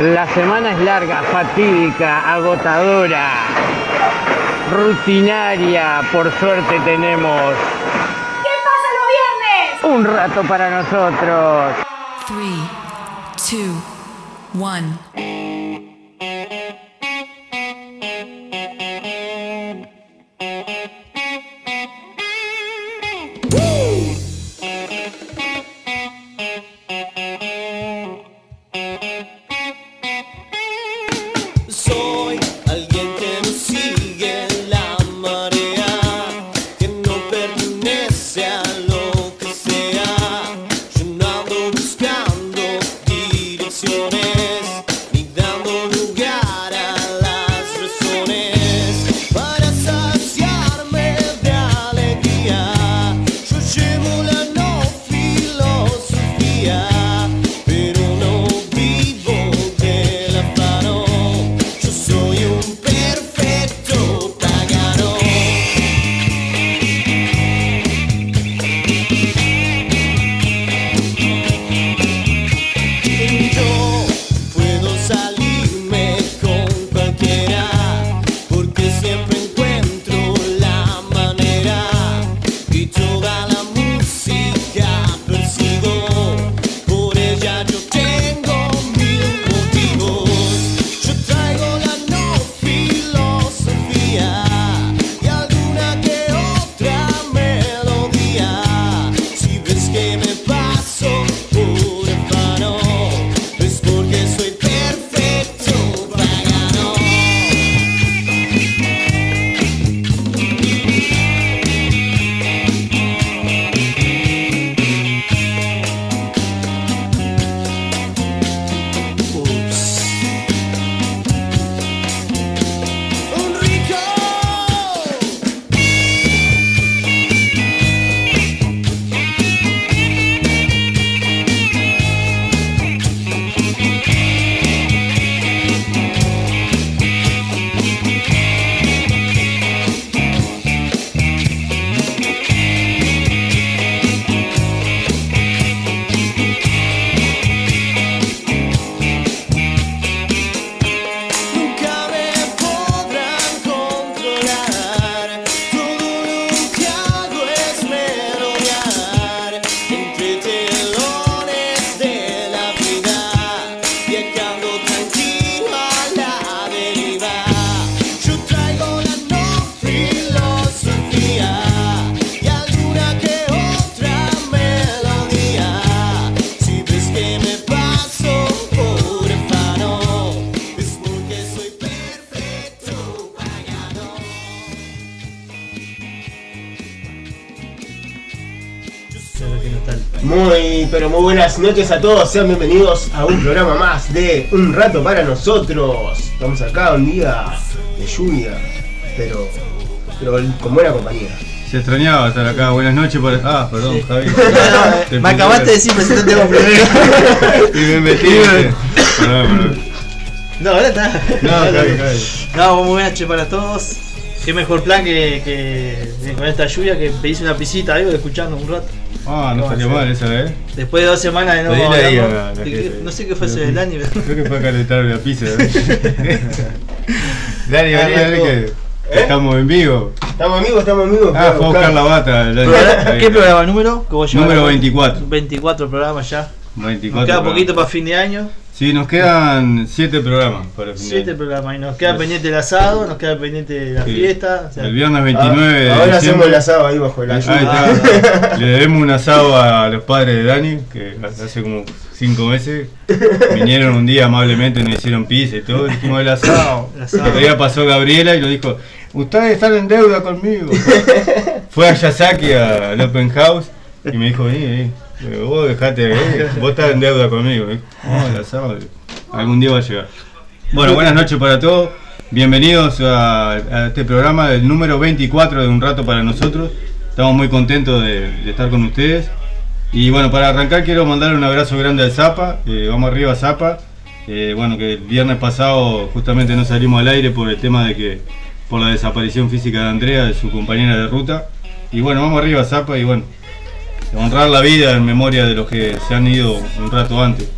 La semana es larga, fatídica, agotadora, rutinaria. Por suerte tenemos ¿Qué pasa los viernes? un rato para nosotros. Three, two, one. Noches a todos, sean bienvenidos a un programa más de Un Rato para Nosotros. Estamos acá un día de lluvia, pero, pero con buena compañía. Se extrañaba estar acá. Buenas noches por. Ah, perdón, Javi. Te Me acabaste de decir presentate vos primero. Y me metí. ¿viste? Perdón, perdón. No, ahora está. No, Javi, Javi. No, muy buenas noches para todos. Qué mejor plan que, que con esta lluvia que pedís una pisita, algo escuchando un rato. Ah, no salió mal esa, ¿eh? Después de dos semanas de no Pedile ahí hablamos, que- jefe. No sé qué fue ese del año. Creo que fue a calentar la pizza. Dani, Ah, vení, dale que ¿Eh? estamos en vivo. Estamos amigos, estamos amigos. Ah, fue a buscar la bata. ¿Qué programa número? Número 24. 24 programas ya. 24. Nos queda poquito para fin de año. Sí, nos quedan 7 programas para el fin de 7 año. programas. Y nos queda pendiente el asado, nos queda pendiente la Sí. fiesta. o sea, El viernes 29 de Ah, Ahora hacemos el asado ahí bajo el Ahí lluvia. está. Le debemos un asado a los padres de Dani, que hace como 5 meses vinieron un día amablemente, nos hicieron pizza y todo, dijimos el asado. El asado. El otro día pasó Gabriela y nos dijo, ustedes están en deuda conmigo. Fue a Yasaki al Open House y me dijo, vení, vení. Vos dejate, eh, vos estás en deuda conmigo. Me dijo, "No, el asado, algún día va a llegar. Bueno, buenas noches para todos. Bienvenidos a, a este programa, el número 24 de Un Rato para Nosotros. Estamos muy contentos de, de estar con ustedes. Y bueno, para arrancar quiero mandar un abrazo grande al Zapa. eh, vamos arriba, Zapa. Eh, bueno, que el viernes pasado justamente no salimos al aire por el tema de que, por la desaparición física de Andrea, de su compañera de ruta. Y bueno, vamos arriba, Zapa, y bueno, honrar la vida en memoria de los que se han ido un rato antes.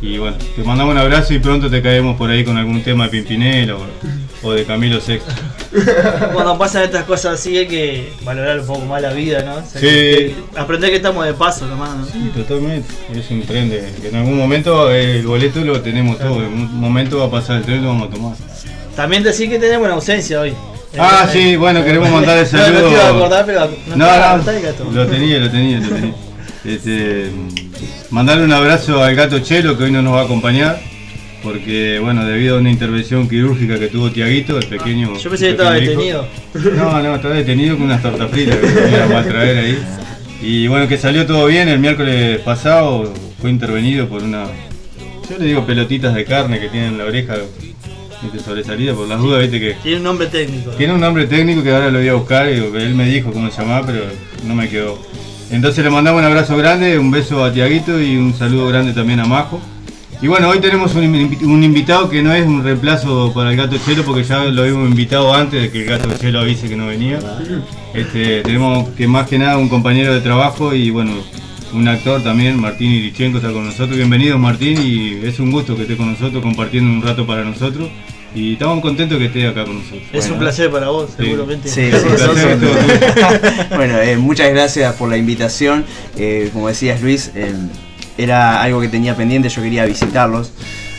Y bueno, te mandamos un abrazo y pronto te caemos por ahí con algún tema de Pimpinela o, o de Camilo Sexto. Cuando pasan estas cosas así hay que valorar un poco más la vida, ¿no? O sea, Sí. que- que aprender que estamos de paso nomás, ¿no? Sí, totalmente. Es un tren de que en algún momento eh, el boleto lo tenemos todo. En un momento va a pasar el tren y lo vamos a tomar. También decir que tenemos una ausencia hoy. Ah, sí, bueno, queremos mandar el No, no te saludo. iba a acordar, pero no, No, no, lo tenía, lo tenía, lo tenía. Este, mandarle un abrazo al gato Chelo que hoy no nos va a acompañar. Porque, bueno, debido a una intervención quirúrgica que tuvo Tiaguito, el pequeño. Yo pensé que estaba hijo. detenido. No, no, estaba detenido con unas tortas fritas que iban a traer ahí. Y bueno, que salió todo bien. El miércoles pasado fue intervenido por una. Yo le digo pelotitas de carne que tienen en la oreja. Viste, sobresalida por las dudas, viste que. Tiene un nombre técnico. Tiene un nombre técnico que ahora lo voy a buscar y él me dijo cómo se llamaba, pero no me quedó. Entonces le mandamos un abrazo grande, un beso a Tiaguito y un saludo grande también a Majo. Y bueno, hoy tenemos un, invi- un invitado que no es un reemplazo para el gato Chelo porque ya lo habíamos invitado antes de que el gato Chelo avise que no venía. Este, tenemos que más que nada un compañero de trabajo y bueno, un actor también, Martín Irichenko está con nosotros. Bienvenido Martín y es un gusto que esté con nosotros compartiendo un rato para nosotros. Y estamos contentos que esté acá con nosotros. Es un placer para vos, Sí. seguramente. Sí, Es un sí, bueno, eh, muchas gracias por la invitación. Eh, como decías Luis, eh, era algo que tenía pendiente, yo quería visitarlos.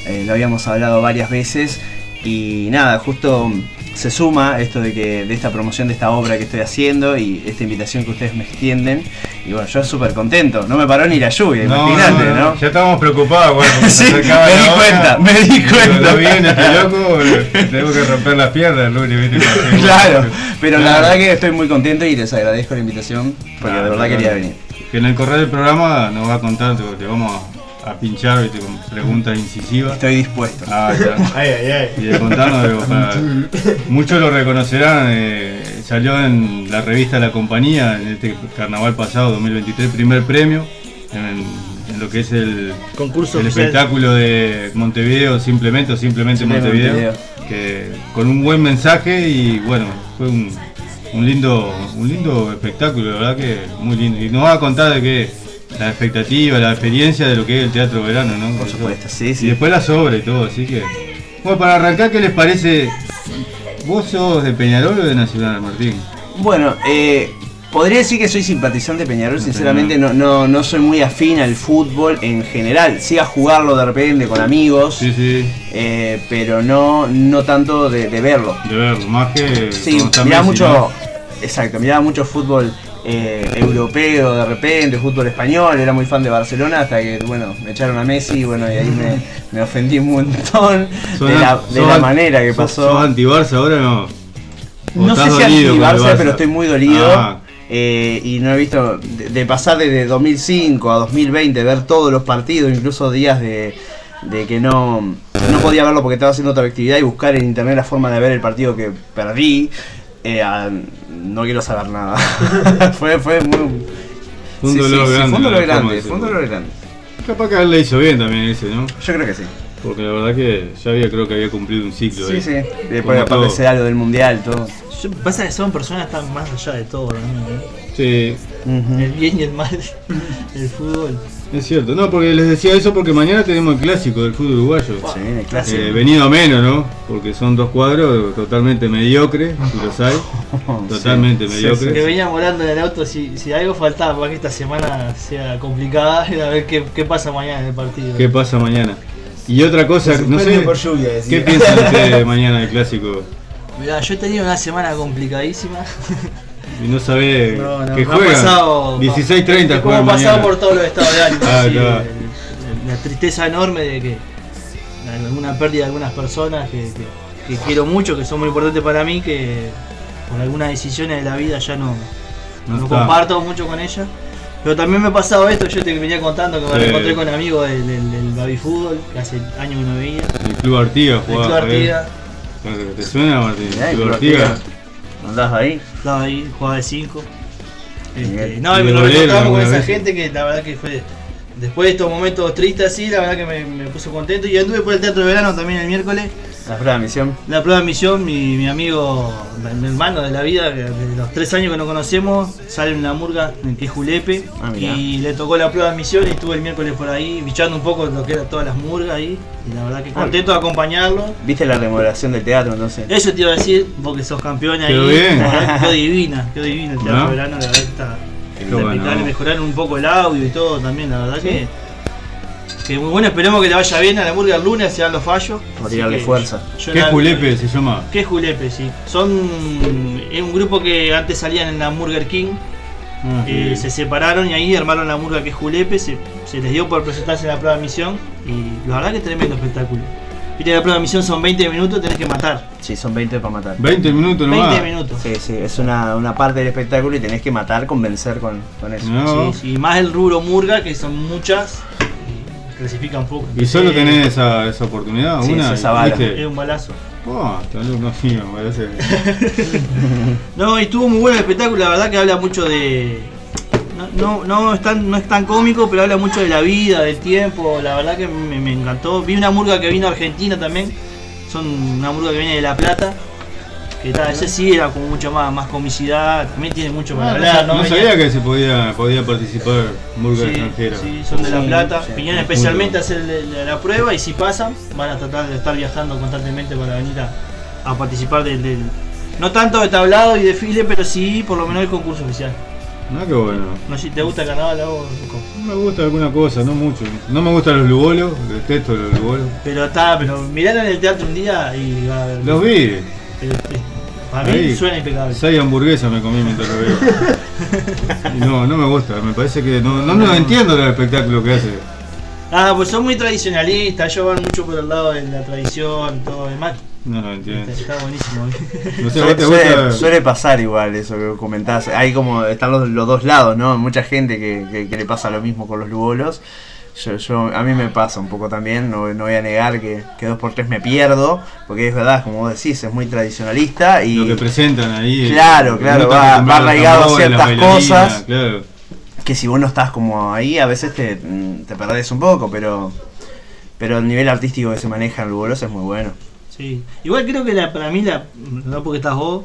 Eh, lo habíamos hablado varias veces y nada, justo se suma esto de que de esta promoción de esta obra que estoy haciendo y esta invitación que ustedes me extienden. Y bueno, yo súper contento. No me paró ni la lluvia, No, imagínate, no, ¿no? no, Ya estábamos preocupados, bueno, Sí, me di hora. cuenta, me di cuenta. Lo viene este loco, tengo que romper las piernas, Luli, viste. Claro, pero la verdad que estoy muy contento y les agradezco la invitación porque de verdad quería venir. Que en el correo del programa nos va a contar, te vamos a, a pinchar viste, con preguntas incisivas. Estoy dispuesto. Ah, ya. Ay, ay, ay. Y de contarnos, digo, para- muchos lo reconocerán, eh, salió en la revista La Compañía en este carnaval pasado, 2023, primer premio en, en lo que es el, Concurso el oficial. espectáculo de Montevideo, simplemente o simplemente Simplemente Montevideo, que con un buen mensaje y bueno, fue un, un lindo un lindo espectáculo, la verdad que muy lindo. Y nos va a contar de qué la expectativa, la experiencia de lo que es el teatro verano, ¿no? Por supuesto, sí, Y sí. después la sobra y todo, así que. Bueno, para arrancar, ¿qué les parece? ¿Vos sos de Peñarol o de Nacional, Martín? Bueno, eh, podría decir que soy simpatizante de Peñarol, sinceramente no, no, no soy muy afín al fútbol en general. Sí a jugarlo de repente con amigos, Sí, sí, eh, pero no, no tanto de, de verlo. de verlo, más que. Sí, miraba mucho, exacto, miraba mucho fútbol eh, europeo de repente, fútbol español, era muy fan de Barcelona hasta que, bueno, me echaron a Messi bueno, y ahí me, me ofendí un montón de la, de la an- manera que pasó. ¿Sos anti-Barça ahora no? ¿O No sé si anti-Barça, Barça? pero estoy muy dolido. Ah, eh, y no he visto, de, de pasar desde 2005 a 2020, ver todos los partidos, incluso días de, de que no, no podía verlo porque estaba haciendo otra actividad y buscar en internet la forma de ver el partido que perdí. Eh, no quiero saber nada. fue, fue muy. Fue un sí, dolor sí, sí, grande, fue un dolor grande, de fue un ser. dolor grande. capaz que a él le hizo bien también ese, ¿no? Yo creo que sí. Porque la verdad que ya había, creo que había cumplido un ciclo. Sí, ahí. sí. Después Como aparte todo. se algo del mundial, todo. Yo- pasa que son personas que están más allá de todo, ¿no? Sí. El bien y el mal del fútbol. Es cierto. No, porque les decía eso porque mañana tenemos el clásico del fútbol uruguayo. Sí, el clásico. Eh, venido a menos, ¿no? Porque son dos cuadros totalmente mediocres, si los hay. Totalmente Sí, mediocres. Que venía volando en el auto, si, si algo faltaba para que esta semana sea complicada, era ver qué, qué pasa mañana en el partido. ¿Qué pasa mañana? Y otra cosa, Se no sé, por lluvia. ¿qué piensan ustedes de mañana del clásico? Mirá, yo he tenido una semana complicadísima. Y no sabe No, no, que me ha juegan. pasado- 16.30 Como juegan he pasado mañana. por todos los estados de ánimo. Ah, claro. el- el- la tristeza enorme de que alguna pérdida de algunas personas que, que- que quiero mucho, que son muy importantes para mí, que por algunas decisiones de la vida ya no, No no comparto mucho con ella. Pero también me ha pasado esto, yo te venía contando que me Sí. encontré con amigos del, del, del baby fútbol, que hace años que no veía. El Club Artigas El jugaba. Club Artigas, eh. ¿Te suena, Martín? El el Club Artigas. ¿Andás ahí? estaba ahí, jugaba de 5. Este, no, Y me lo encontramos con esa gente que la verdad que fue después de estos momentos tristes así, la verdad que me, me puso contento. Y anduve por el Teatro de Verano también el miércoles. La prueba de misión. La prueba de misión, mi, mi amigo, mi hermano de la vida, de los tres años que nos conocemos, sale en la murga en que es Julepe. Ah, y le tocó la prueba de misión y estuve el miércoles por ahí, bichando un poco lo que era todas las murgas ahí. Y la verdad que Ah. contento de acompañarlo. ¿Viste la remodelación del teatro entonces? Eso te iba a decir, vos que sos campeón ahí. Quedó bien. Quedó divina, quedó divina el teatro ¿No? de verano, la verdad está Qué bueno. Mejoraron un poco el audio y todo también, la verdad que. Que muy bueno, esperemos que le vaya bien a la murga el lunes, se dan los fallos. Por tirarle que fuerza. yo ¿Qué la- Julepe se llama? ¿Qué es Julepe? Sí. Son. Es un grupo que antes salían en la Burger King. Ah, eh, sí. se separaron y ahí armaron la murga que es Julepe. Se, se les dio por presentarse en la prueba de misión. Y la verdad que tremendo espectáculo. Viste, la prueba de misión son 20 minutos, tenés que matar. Sí, son 20 para matar. 20 minutos nomás. 20 minutos. Sí, sí, es una, una parte del espectáculo y tenés que matar, convencer con, con eso. No. Sí, sí, y más el rubro murga, que son muchas. Y Clasifican un poco. Y solo tenés esa, esa oportunidad, Sí, una. esa bala. ¿viste? Es un balazo. Oh, parece. No, y estuvo muy bueno el espectáculo, la verdad que habla mucho de. No, no, no, es tan, no es tan cómico, pero habla mucho de la vida, del tiempo, la verdad que me, me encantó. Vi una murga que vino a Argentina también, son una murga que viene de La Plata, que tal, ese sí era como mucho más, más comicidad, también tiene mucho para Ah, no, hablar, no Venía- sabía que se podía, podía participar murga Sí, extranjera. sí, son de La Plata, sí. especialmente a hacer la, la prueba y si pasan, van a tratar de estar viajando constantemente para venir a, a participar del, del- No tanto de tablado y desfile, pero sí por lo menos el concurso oficial. No, qué bueno. No si te gusta el carnaval vos, Coco? Me gusta alguna cosa, no mucho. No me gustan los lugolos, detesto los lugolos. Pero está, pero miralo en el teatro un día y va a ver. Los vi. Eh, eh, Para mí Ahí. suena impecable. Seis hamburguesas me comí mientras lo veo. Y no, no me gusta, me parece que no, no, no entiendo el espectáculo que hace. Ah, pues son muy tradicionalistas, ellos van mucho por el lado de la tradición, todo demás. No lo entiendo. Está buenísimo. No sé, Suele, ¿vos te suele- gusta? suele pasar igual eso que comentás. Hay como, están los, los dos lados, ¿no? Mucha gente que, que- que le pasa lo mismo con los lugolos. Yo, yo- a mí me pasa un poco también, no, no voy a negar que, que dos por tres me pierdo, porque es verdad, como vos decís, es muy tradicionalista y Lo que presentan ahí. Claro, claro, va- va arraigado a ciertas cosas. Claro. que si vos no estás como ahí, a veces te, te perdés un poco, pero pero el nivel artístico que se maneja en Lugolos es muy bueno. Sí. Igual creo que la, para mí, la, no porque estás vos,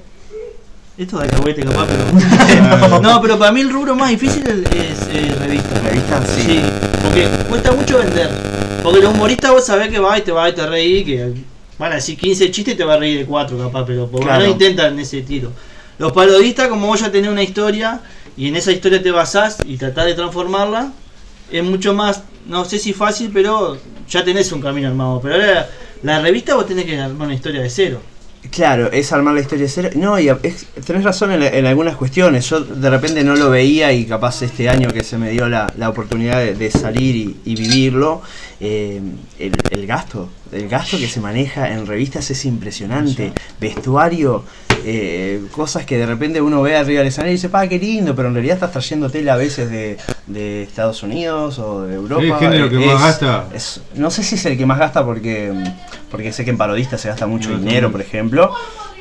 esto de alcahuete capaz, pero. no, pero para mí el rubro más difícil es, es, eh, revista. ¿Revista? Sí. Sí, porque cuesta mucho vender. Porque los humoristas vos sabés que va y te va y te reí, que van a decir 15 chistes y te va a reír de 4 capaz, pero por Claro. menos intentan ese tiro. Los parodistas, como vos ya tenés una historia y en esa historia te basás y tratás de transformarla, es mucho más, no sé si fácil, pero ya tenés un camino armado. Pero ahora la revista vos tenés que armar una historia de cero. Claro, es armar la historia de cero. No, y es- tenés razón en, en algunas cuestiones. Yo de repente no lo veía y capaz este año que se me dio la, la oportunidad de, de salir y, y vivirlo, eh, el, el gasto, el gasto que se maneja en revistas es impresionante. Vestuario, eh, cosas que de repente uno ve arriba del escenario y dice, pa, qué lindo, pero en realidad estás trayendo tela a veces de, de Estados Unidos o de Europa. ¿Es el género que más gasta? es- no sé si es el que más gasta porque, porque sé que en parodistas se gasta mucho No, dinero, por ejemplo.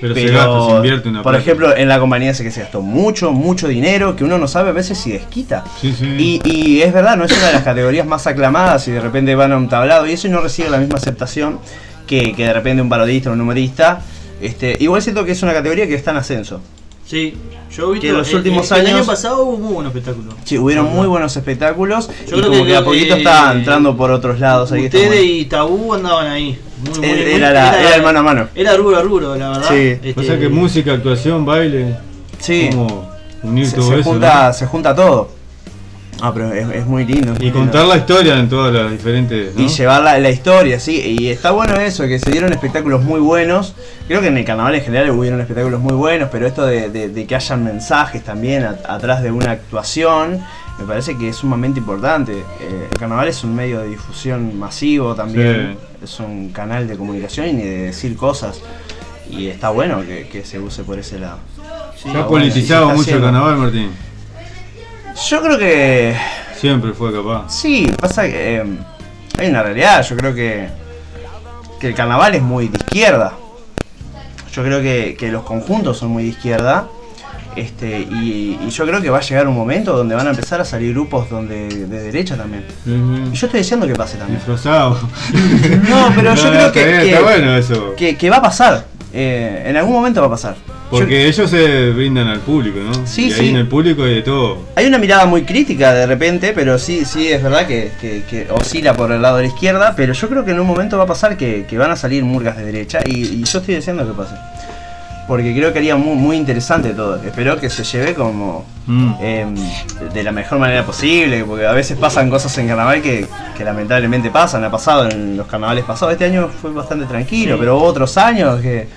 Pero, se gasta, se invierte una Por plata. ejemplo, en la compañía sé que se gastó mucho, mucho dinero que uno no sabe a veces si desquita. Sí, sí. Y, y es verdad, no es una de las categorías más aclamadas y de repente van a un tablado y eso y no recibe la misma aceptación que, que de repente un parodista o un humorista. Este, igual siento que es una categoría que está en ascenso. Sí, yo he visto Que en los el- últimos el, El años- año pasado hubo muy buen espectáculo. Sí, hubieron muy buenos espectáculos Yo y creo como que- que, a poquito eh, está entrando por otros lados. Ahí está Ustedes bueno. y Tabú andaban ahí. Muy, muy- Era- muy- era la- era el mano a mano. Era rubro a rubro, la verdad. Sí. Este, O sea que música, actuación, baile. Sí, Como unir se, todo se eso. junta, se junta todo. Ah, pero es, es muy lindo. es ¿no? muy Y lindo. contar la historia en todas las diferentes. ¿no? Y llevar la, la historia, sí. Y está bueno eso, que se dieron espectáculos muy buenos. Creo que en el carnaval en general hubieron espectáculos muy buenos, pero esto de, de- de que hayan mensajes también a- atrás de una actuación, me parece que es sumamente importante. Eh, el carnaval es un medio de difusión masivo también, es un canal de comunicación y de decir cosas. Y está bueno que, que se use por ese lado. Se Está ha se politizado mucho el carnaval, Martín. Yo creo que Siempre fue capaz. Sí, pasa que eh, hay una realidad, yo creo que, que el carnaval es muy de izquierda. Yo creo que, que los conjuntos son muy de izquierda, Este, y, y yo creo que va a llegar un momento donde van a empezar a salir grupos donde de derecha también. Y yo estoy diciendo que pase también. Disfrazado. No, pero yo No, creo que, bien, que- bueno eso. que- que va a pasar. Eh, en algún momento va a pasar. Yo- Porque ellos se brindan al público, ¿no? Sí, y sí. ahí en el público hay de todo. Hay una mirada muy crítica de repente, pero sí, sí es verdad que, que- que oscila por el lado de la izquierda, pero yo creo que en un momento va a pasar que, que van a salir murgas de derecha y, y yo estoy diciendo que pase. Porque creo que haría muy, muy interesante todo. Espero que se lleve como Mm. eh, de la mejor manera posible, porque a veces pasan cosas en carnaval que, que lamentablemente pasan, ha pasado en los carnavales pasados. Este año fue bastante tranquilo, pero hubo otros años que,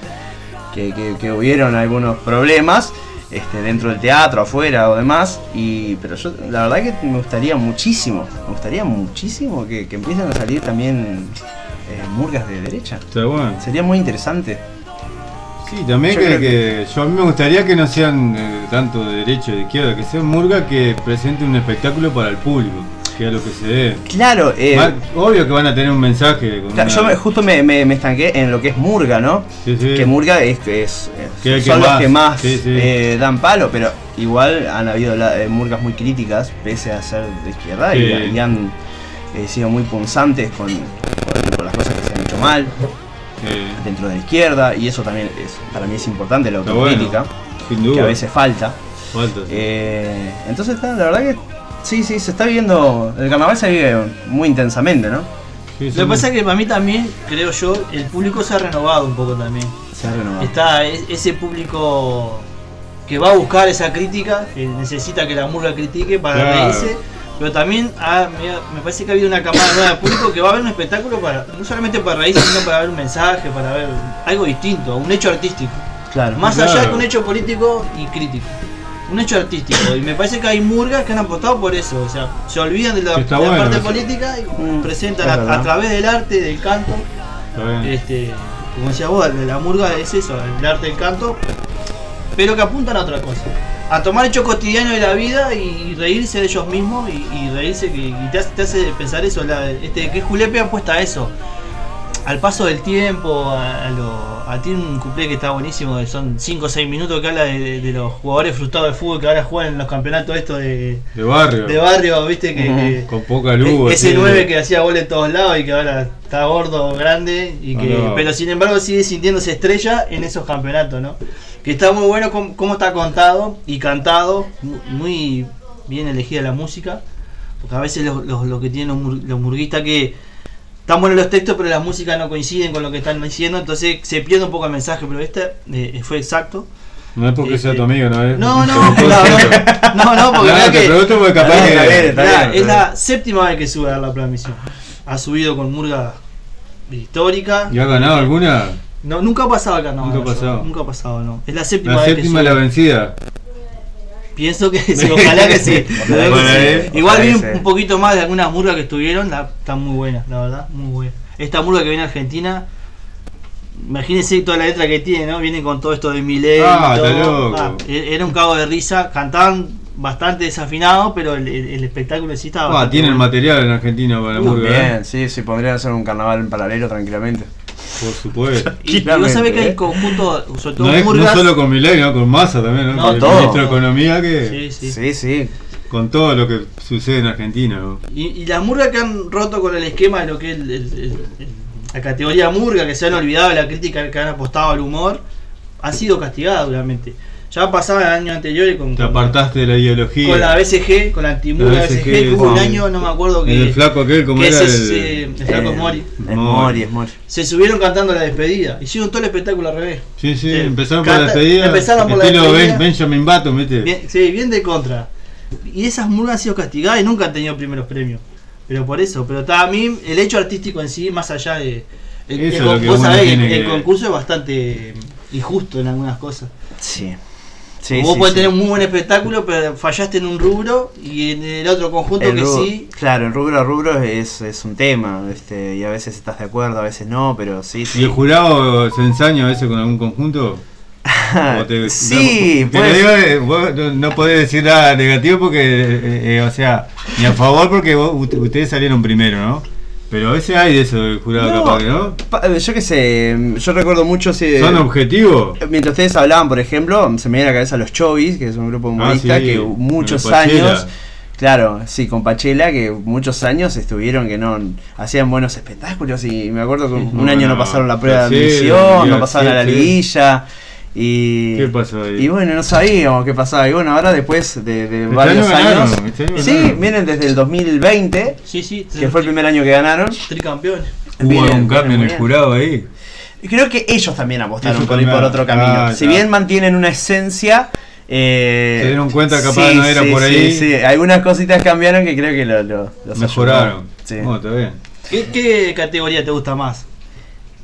que, que- que hubieron algunos problemas este, dentro del teatro, afuera o demás. Y, pero yo la verdad que me gustaría muchísimo, me gustaría muchísimo que, que empiecen a salir también eh, murgas de derecha. Está bueno. Sería muy interesante. Sí, también Yo que, creo que- yo a mí me gustaría que no sean eh, tanto de derecha o de izquierda, que sean murga que presente un espectáculo para el público, que es lo que se dé. Claro, eh, Obvio que van a tener un mensaje. Con Claro, una- yo me- justo me, me- me estanqué en lo que es Murga, ¿no? Sí, sí. Que Murga es, es, es- Que son los más, que más sí, eh, dan palo, pero igual han habido la- eh, Murgas muy críticas, pese a ser de izquierda, y, han eh, sido muy punzantes con, con- con las cosas que se han hecho mal dentro de la izquierda, y eso también es para mí es importante, la autocrítica, bueno, que a veces falta. falta. sí. Eh, entonces, la verdad que sí, sí, se está viviendo, el carnaval se vive muy intensamente, ¿no? Sí, sí. Lo que pasa es que para mí también, creo yo, el público se ha renovado un poco también. Se ha renovado. Está e- ese público que va a buscar esa crítica, que necesita que la murga critique para Claro. reírse. Pero también ha- me, parece que ha habido una camada nueva de público que va a ver un espectáculo para no solamente para reírse, sino para ver un mensaje, para ver algo distinto, un hecho artístico. Claro. Más Claro. allá que un hecho político y crítico. Un hecho artístico. Y me parece que hay murgas que han apostado por eso. O sea, se olvidan de la, Que está de la bueno parte eso. política y Mm, presentan es a, a través del arte, del canto. Este, como decía vos, la murga es eso, el arte del canto. Pero que apuntan a otra cosa. A tomar hechos cotidianos de la vida y, reírse de ellos mismos y, y reírse que y te, hace, te hace pensar eso. La, este, que Julepe apuesta a eso. Al paso del tiempo, a, a lo. A, tiene un cuplé que está buenísimo, que son 5 o 6 minutos que habla de, de- de los jugadores frustrados de fútbol que ahora juegan en los campeonatos estos de, De barrio. de barrio, viste, que, que- Con poca luz. e- ese así. 9 que hacía gol en todos lados y que ahora está gordo, grande, y que, Ah, no. pero sin embargo sigue sintiéndose estrella en esos campeonatos, ¿no? Que está muy bueno cómo, cómo está contado y cantado, mu- muy bien elegida la música, porque a veces los, los- lo que tienen los, mur- los murguistas que están buenos los textos, pero las músicas no coinciden con lo que están diciendo, entonces se pierde un poco el mensaje, pero este eh, fue exacto. No es porque sea Este- tu amigo, ¿no? Es- No, no, no, no, no, porque No, que- porque capaz Está que. bien, está bien, está Mirá, bien. es la séptima vez que sube a la transmisión. Ha subido con murga histórica. ¿Y ha ganado alguna? No, nunca ha pasado el carnaval. Nunca ha pasado. Nunca ha pasado, no. Es la séptima La vez séptima que la vencida. Pienso que sí, ojalá que sí. Ojalá que Sí. sí. Igual vi un, poquito más de algunas murgas que estuvieron, la- están muy buenas, la verdad, muy buenas. Esta murga que viene a Argentina, imagínense toda la letra que tiene, ¿no? Viene con todo esto de Miley. Ah. Ah, e- era un cago de risa, cantaban bastante desafinado, pero el, el- el espectáculo sí estaba. Ah, tienen bueno. material en Argentina para la murga, ¿eh? bien, sí, sí, podrían hacer un carnaval en paralelo tranquilamente. Por supuesto. Y, y vos Tranquilamente, sabés que hay ¿eh? conjuntos, sobre todo No, es, no solo con Milei, ¿no? Con Massa también, ¿no? No, Con el todo. ministro de Economía que. Sí, sí. Sí, sí. Con todo lo que sucede en Argentina, ¿no? Y, y las murgas que han roto con el esquema de lo que es el- el- el- el- la categoría murga, que se han olvidado de la crítica que han apostado al humor, han sido castigadas duramente. Ya pasaba el año anterior con, Te con- apartaste de la ideología. con la BCG, con la antimurga La BCG, BCG, que hubo un año, no me acuerdo que. El flaco aquel, como era ese el. Eh, el flaco es Mori. Es Mori, es Mori. Se subieron cantando la despedida. Hicieron todo el espectáculo al revés. Sí, sí, Eh, empezaron por la despedida. empezaron por la despedida. Ben- Benjamin Button, ¿viste? Bien, sí, bien de contra. Y esas murgas han sido castigadas y nunca han tenido primeros premios. Pero por eso, pero ta- a mí el hecho artístico en sí, más allá de. El, Eso el es con- lo que vos uno sabés, tiene el, el concurso es bastante injusto en algunas cosas. Sí. Sí, vos sí, podés sí. tener un muy buen espectáculo, pero fallaste en un rubro y en el otro conjunto El que rubro- sí. Claro, el rubro a rubro es, es un tema, este, y a veces estás de acuerdo, a veces no, pero sí, ¿Y sí. el jurado se ensaña a veces con algún conjunto? ¿O te- sí, te pues- digo, vos no, no podés decir nada negativo porque, eh, eh, o sea, ni a favor porque vos- ustedes salieron primero, ¿no? Pero a veces hay de eso del jurado No. capaz que no. Pa- Yo qué sé, yo recuerdo mucho si, ¿Son objetivos? Mientras ustedes hablaban, por ejemplo, se me viene a la cabeza los Chovis, que es un grupo humorista Ah, sí, que muchos años, claro, sí, con Pachela, que muchos años estuvieron que no hacían buenos espectáculos y me acuerdo que un año no pasaron la prueba de admisión, no pasaron a la liguilla y ¿Qué pasó ahí? y bueno, no sabíamos qué pasaba. Y bueno, ahora después de, de Este varios año ganaron, años, este año sí, ganaron. vienen desde el 2020, Sí, sí. que fue el primer año que ganaron. Tricampeones. Hubo un cambio en el jurado ahí. Y creo que ellos también apostaron Ellos por ir por otro camino. Ah, si ya. bien mantienen una esencia. eh, Se dieron cuenta capaz no era sí, por sí, ahí. Sí, algunas cositas cambiaron que creo que lo, lo- los Mejoraron. Sí. Oh, está bien. ¿Qué, ¿Qué categoría te gusta más?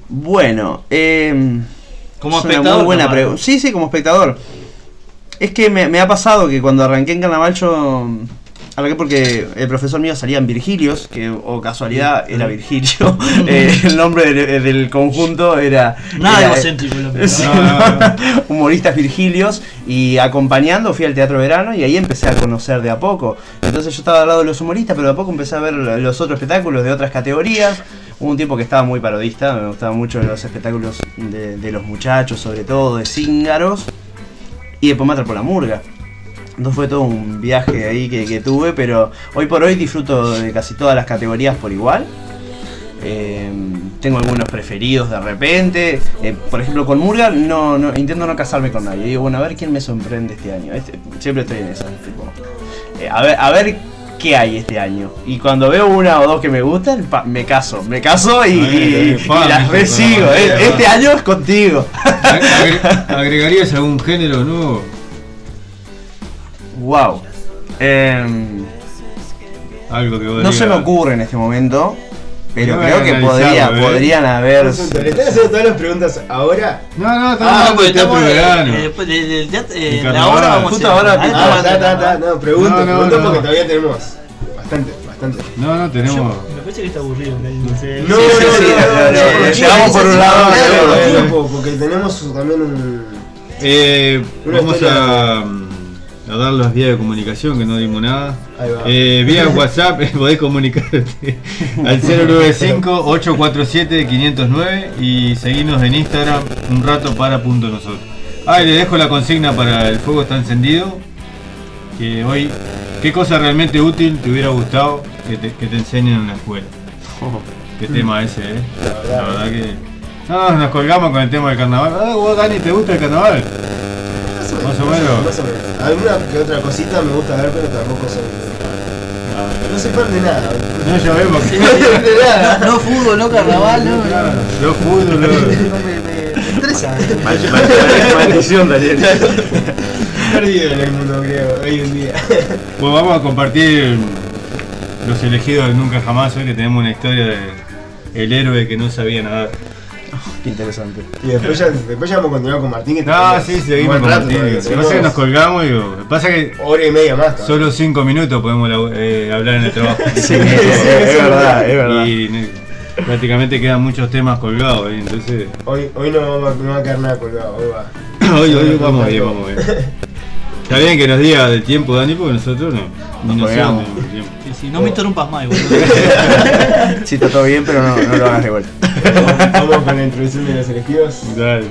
Bueno, eh, Como es una espectador. muy buena pregunta. Sí, sí, como espectador. Es que me, me ha pasado que cuando arranqué en carnaval yo arranqué porque el profesor mío salía en Virgilios, que o casualidad era Virgilio. Eh, el nombre del, del conjunto era. Nada era- egocéntrico. Sí. No, no, no. humoristas Virgilios y acompañando fui al Teatro Verano y ahí empecé a conocer de a poco. Entonces yo estaba al lado de los humoristas, pero de a poco empecé a ver los otros espectáculos de otras categorías. Hubo un tiempo que estaba muy parodista, me gustaban mucho los espectáculos de, de los muchachos, sobre todo de cíngaros. Y después me atrapó la murga. Entonces fue todo un viaje ahí que, que tuve, pero hoy por hoy disfruto de casi todas las categorías por igual. Eh, tengo algunos preferidos de repente. Eh, por ejemplo, con Murga no, no- intento no casarme con nadie. Digo, bueno, a ver quién me sorprende este año. Este- siempre estoy en esa. tipo, eh, a, ver, a ver qué hay este año. Y cuando veo una o dos que me gustan, pa, me caso. Me caso y, las eso, resigo. no, no, no. Este año es contigo. Agre- ¿Agregarías algún género nuevo? Wow. Em, Algo que no se me ocurre en este momento. Pero No, creo que podría, eh. podrían haber. ¿Le están haciendo todas las preguntas ahora? No, no, estamos Ah, pues estamos. de verano. eh, eh, ahora vamos Justo a ahora Ah, Ah, ta, ta, ta, no, pregunto, No, no, pregunto no. porque todavía tenemos bastante, bastante. No, no, tenemos. Me parece que está aburrido. No sé. No, lo llevamos por un lado, porque tenemos también un... Eh, vamos a, a dar las vías de comunicación que no dimos nada. Eh, vía WhatsApp podés comunicarte al 095-847-509 y seguirnos en Instagram un rato para punto nosotros. Ah, y le dejo la consigna para el fuego está encendido. Que hoy, ¿qué cosa realmente útil te hubiera gustado que te, que te enseñen en la escuela? Qué tema ese, eh. La verdad que. No, nos colgamos con el tema del carnaval. Ah, vos Dani, ¿te gusta el carnaval? Más o menos. Más o menos. Alguna que otra cosita me gusta ver, pero tampoco soy... No soy fan de nada. No, ya vemos que. No de nada. No fútbol, no carnaval, no. no. Fútbol, los- Me, me- me estresa. Maldición, Daniel. Perdido en el mundo griego hoy en día. Bueno, vamos a compartir los elegidos de Nunca Jamás hoy que tenemos una historia de el héroe que no sabía nadar. Qué interesante. Y después ya, después ya vamos a continuar con Martín. Que No, sí, seguimos con rato Martín. Lo que pasa es que nos colgamos y lo que pasa que Hora y media más. solo 5 minutos podemos eh, hablar en el trabajo. Sí, sí, es verdad, es verdad. Y prácticamente quedan muchos temas colgados, ¿eh? entonces Hoy, hoy no, va, no va a quedar nada colgado. Hoy va. hoy, hoy vamos bien, vamos bien. Está bien que nos diga del tiempo, Dani, porque nosotros no. Ni Nos tiempo. Sí, sí, no me interrumpas más, igual. Sí, está todo bien, pero no, no lo hagas de vuelta. Vamos, con la introducción de los elegidos. Dale.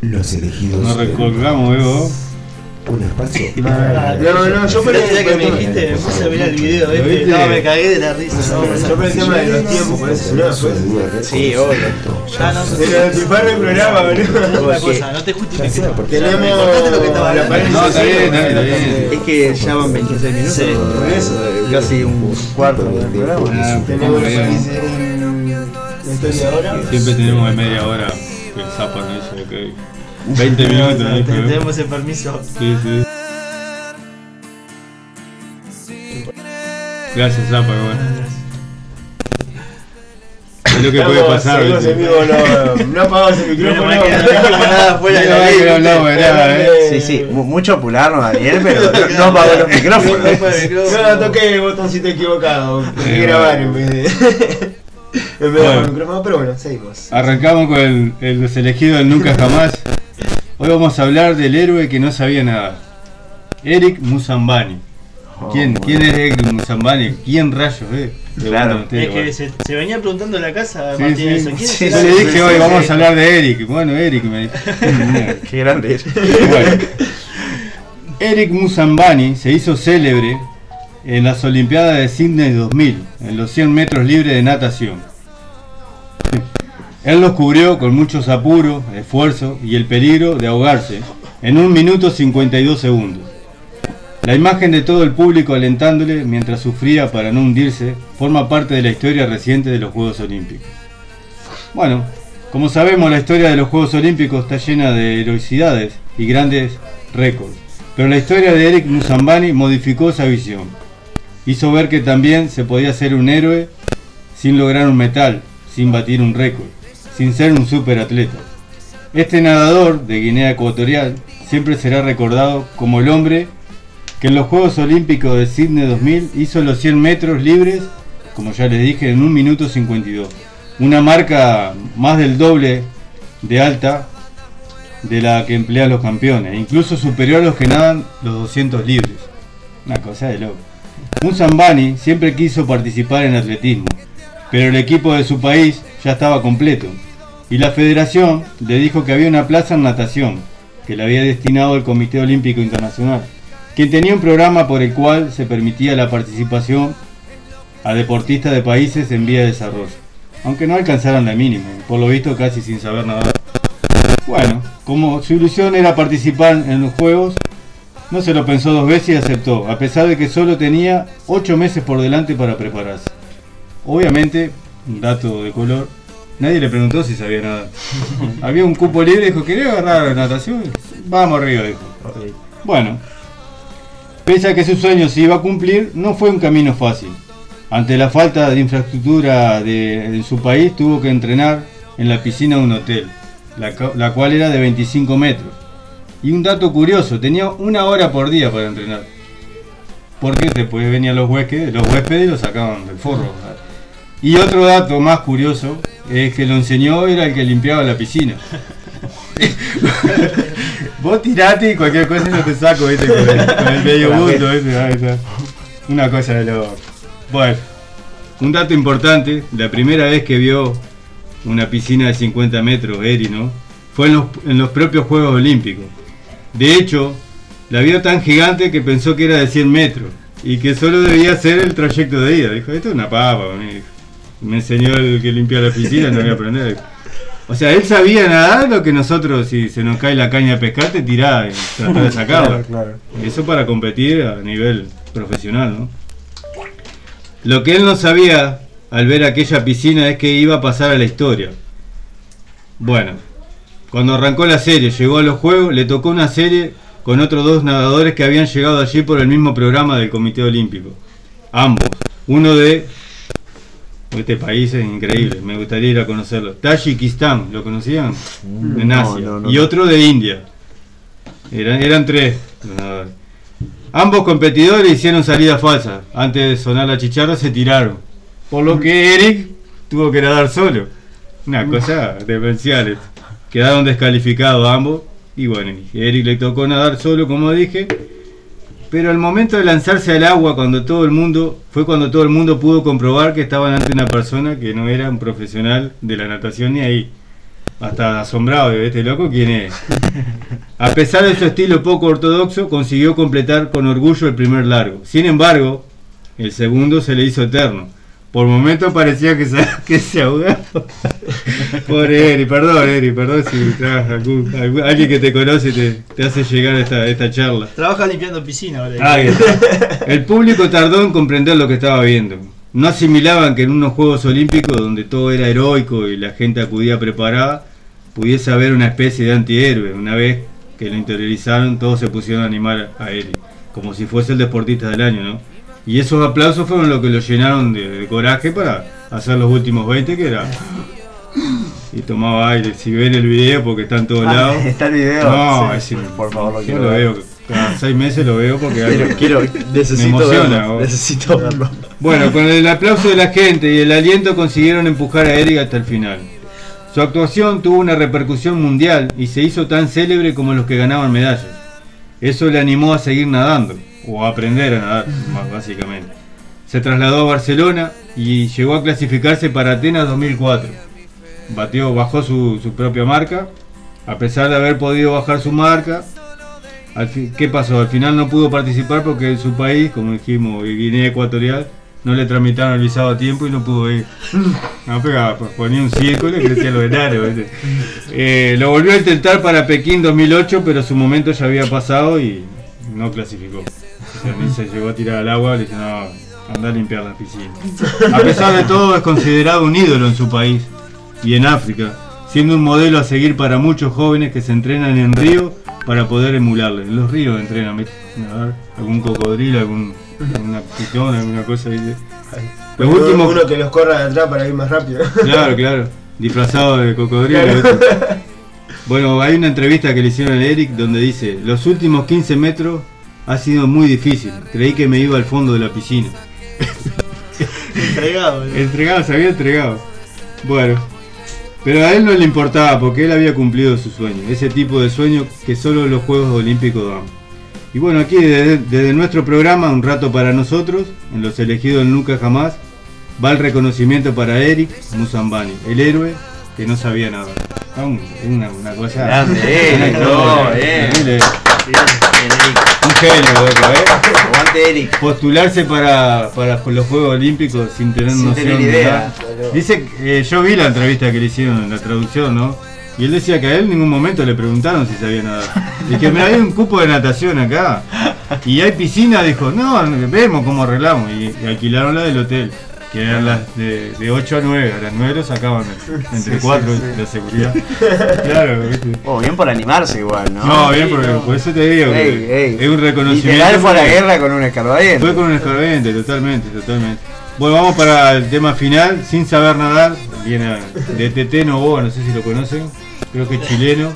Los elegidos. Nos recolgamos, veo. Un espacio. Ah, No, no, yo por El día que me dijiste, me puse a mirar el video, ¿Lo ¿viste? viste? No, me cagué de la risa. No, yo por el tema de los tiempos, por eso, no. Sí, obvio. Ya no Se nos despilfarra el programa, boludo. Otra cosa, no te justifiques. Tenemos Cortate lo que estaba la hablando. pared No, está bien. Es que ya van 26 minutos. Eso. Casi un cuarto del programa. Ah, Tenemos bien. la historia ahora. Siempre tenemos de media hora que el Zapa no dice ok. 20 minutos, ¿no? Te- Tenemos el permiso. Sí, sí. Gracias, Zapa, bueno. Es lo que puede pasar. seguimos en vivo, no, no apagamos el micrófono. no dijimos nada fuera de la No, no ¿eh? Sí, sí, mu- mucho pularnos, Daniel, pero no, no apagó los micrófonos. No, toqué el botoncito equivocado. Sí, Quería grabar en vez de. en vez de Bueno. apagar el micrófono, pero bueno, seguimos. Arrancamos con el, el- los elegidos del Nunca Jamás. Hoy vamos a hablar del héroe que no sabía nada. Eric Musambani. ¿Quién, Oh, ¿Quién es Eric Musambani? ¿Quién rayos es? Claro. Ustedes, Es que bueno. se, se venía preguntando en la casa, Sí, Martín, sí. eso. ¿Quién Sí, es Yo el le árbitro? dije hoy vamos a hablar de Eric. Bueno, Eric me dijo. Qué grande es. Bueno, Eric Musambani se hizo célebre en las Olimpiadas de Sydney 2000, en los 100 metros libres de natación. Él los cubrió con muchos apuros, esfuerzo y el peligro de ahogarse en un minuto 52 segundos. La imagen de todo el público alentándole mientras sufría para no hundirse forma parte de la historia reciente de los Juegos Olímpicos. Bueno, como sabemos la historia de los Juegos Olímpicos está llena de heroicidades y grandes récords, pero la historia de Eric Musambani modificó esa visión. Hizo ver que también se podía ser un héroe sin lograr un metal, sin batir un récord, sin ser un superatleta. Este nadador de Guinea Ecuatorial siempre será recordado como el hombre que en los Juegos Olímpicos de Sydney 2000 hizo los 100 metros libres, como ya les dije, en 1 minuto 52. Una marca más del doble de alta de la que emplean los campeones, incluso superior a los que nadan los 200 libres. Una cosa de loco. Musambani siempre quiso participar en atletismo, pero el equipo de su país ya estaba completo y la federación le dijo que había una plaza en natación que le había destinado el Comité Olímpico Internacional, quien tenía un programa por el cual se permitía la participación a deportistas de países en vía de desarrollo, aunque no alcanzaran la mínima, por lo visto casi sin saber nada. Bueno, como su ilusión era participar en los Juegos, no se lo pensó dos veces y aceptó, a pesar de que solo tenía 8 meses por delante para prepararse. Obviamente, un dato de color, nadie le preguntó si sabía nada. Había un cupo libre dijo, ¿quería agarrar la natación? Vamos arriba, dijo. Bueno, pese a que su sueño se iba a cumplir, no fue un camino fácil. Ante la falta de infraestructura de, en su país, tuvo que entrenar en la piscina de un hotel, la, cual era de 25 metros. Y un dato curioso, tenía una hora por día para entrenar. Porque después venían los huéspedes, los huéspedes y lo sacaban del forro. Y otro dato más curioso es que lo enseñó era el que limpiaba la piscina. Vos tirate y cualquier cosa yo te saco, viste, con el, con el medio mundo, ¿viste? Una cosa de loco. Bueno, un dato importante, la primera vez que vio una piscina de 50 metros, Eri, ¿no? Fue en los, en los propios Juegos Olímpicos. De hecho, la vio tan gigante que pensó que era de 100 metros y que solo debía ser el trayecto de ida. Dijo, esto es una papa, me dijo. Me enseñó el que limpia la piscina, no voy a aprender. O sea, él sabía nadar lo que nosotros, si se nos cae la caña de pescar, te tirá y tratá de sacarla. Eso para competir a nivel profesional, ¿no? Lo que él no sabía al ver aquella piscina es que iba a pasar a la historia. Bueno, cuando arrancó la serie, llegó a los juegos, le tocó una serie con otros dos nadadores que habían llegado allí por el mismo programa del Comité Olímpico. Ambos. Uno de este país es increíble, me gustaría ir a conocerlo. Tayikistán, ¿lo conocían? En no, Asia. no, no, y otro de India. Eran, eran tres. Ambos competidores hicieron salida falsa. Antes de sonar la chicharra se tiraron. Por lo que Eric tuvo que nadar solo. Una cosa demencial. Quedaron descalificados ambos. Y bueno, Eric le tocó nadar solo, como dije. Pero al momento de lanzarse al agua, cuando todo el mundo, fue cuando todo el mundo pudo comprobar que estaban ante una persona que no era un profesional de la natación ni ahí. Hasta asombrado de este loco quién es. A pesar de su estilo poco ortodoxo, consiguió completar con orgullo el primer largo. Sin embargo, el segundo se le hizo eterno. Por momentos parecía que se, que se ahogaba. Pobre Eri, perdón Eri, perdón si algún- algún- alguien que te conoce te, te hace llegar a esta, esta charla. Trabaja limpiando piscina ahora. El público tardó en comprender lo que estaba viendo. No asimilaban que en unos Juegos Olímpicos donde todo era heroico y la gente acudía preparada, pudiese haber una especie de antihéroe. Una vez que lo interiorizaron, todos se pusieron a animar a él, como si fuese el deportista del año, ¿no? Y esos aplausos fueron lo que lo llenaron de, de coraje para hacer los últimos 20, que era... Y tomaba aire. Si ven el video, porque está en todos Ah, lados. ¿Está el video? No, Sí, es por favor, lo yo quiero lo ver. veo. Cada seis meses lo veo porque Quiero, algo- quiero, necesito emociona, verlo, vos. necesito verlo. Bueno, con el aplauso de la gente y el aliento consiguieron empujar a Eric hasta el final. Su actuación tuvo una repercusión mundial y se hizo tan célebre como los que ganaban medallas. Eso le animó a seguir nadando, o aprender a nadar, básicamente. Se trasladó a Barcelona y llegó a clasificarse para Atenas 2004. Batió, bajó su, propia marca, a pesar de haber podido bajar su marca. ¿Qué pasó? Al final no pudo participar porque en su país, como dijimos, Guinea Ecuatorial, no le tramitaron el visado a tiempo y no pudo ir. No pegaba, pues, ponía un círculo y crecía los enanos. Eh, lo volvió a intentar para Pekín 2008, pero su momento ya había pasado y no clasificó. Se llegó a tirar al agua, le dijeron, no, anda a limpiar la piscina. A pesar de todo, es considerado un ídolo en su país y en África, siendo un modelo a seguir para muchos jóvenes que se entrenan en río para poder emularle. En los ríos entrenan, ver, algún cocodrilo, algún, alguna pitón, alguna cosa. Los Uno- últimos, Uno que los corra de atrás para ir más rápido. Claro, claro. Disfrazado de cocodrilo. Bueno, hay una entrevista que le hicieron a Eric donde dice, los últimos 15 metros ha sido muy difícil. Creí que me iba al fondo de la piscina. Entregado, eh. Entregado, se había entregado. Bueno, pero a él no le importaba porque él había cumplido su sueño. Ese tipo de sueño que solo los Juegos Olímpicos dan. Y bueno, aquí desde, desde nuestro programa, un rato para nosotros, en los elegidos nunca jamás, va el reconocimiento para Eric Musambani, el héroe que no sabía nada. Ah, un- Una, una cosa. Grande, no, bien. Bien, Eric. Un genio, loco, ¿eh? Aguante, Eric. Postularse para, para los Juegos Olímpicos sin tener Sin noción tener de idea. nada. Dice, eh, yo vi la entrevista que le hicieron en la traducción, ¿no? Y él decía que a él en ningún momento le preguntaron si sabía nadar. Dije, mira, hay un cupo de natación acá. Y hay piscina, dijo, no, vemos cómo arreglamos. Y, y alquilaron la del hotel, que eran las de, de 8 a 9. A las 9 lo sacaban entre Sí, 4 sí, de seguridad. Claro, ¿viste? Oh, bien por animarse igual, ¿no? No, bien, porque por eso te digo que Ey, ey. es un reconocimiento. Literal fue a la guerra con un escarbadiente. fue con un escarbadiente, totalmente, totalmente. Bueno, vamos para el tema final, sin saber nadar. Viene de TT Novoa, no sé si lo conocen. Creo que es chileno.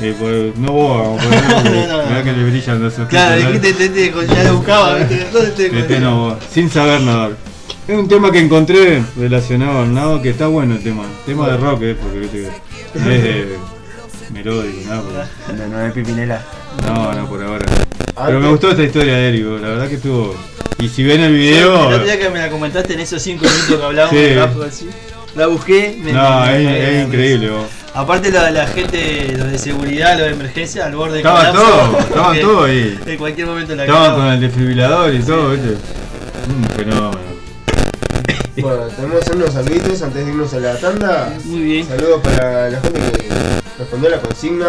Eh, pues, Novoa, vamos a ponerlo, porque No, no, no. mirá que le brillan los ojos. Claro, dijiste, te, te, ya lo buscaba, ¿viste? ¿Dónde te TT Novoa, sin saber nadar. Es un tema que encontré relacionado al nado, que está bueno el tema. Tema de rock, eh, porque viste que no es de melódico, nada. porque- De nueve Pipinela. No, no, por ahora. Pero me gustó esta historia de Eric, la verdad que estuvo. Y si ven el El video. otro día que me la comentaste en esos 5 minutos que hablábamos Sí. de rap, así, la busqué. me- No, me- es, me- es me- increíble. vos. Aparte la, la gente, los de seguridad, los de emergencia, al borde de Estaban colapso, todos, estaban que todos ahí. En cualquier momento la Estaban con el desfibrilador y todo, ¿viste? Un fenómeno. Bueno, tenemos unos saluditos antes de irnos a la tanda. Muy bien. Saludos para la gente que respondió a la consigna,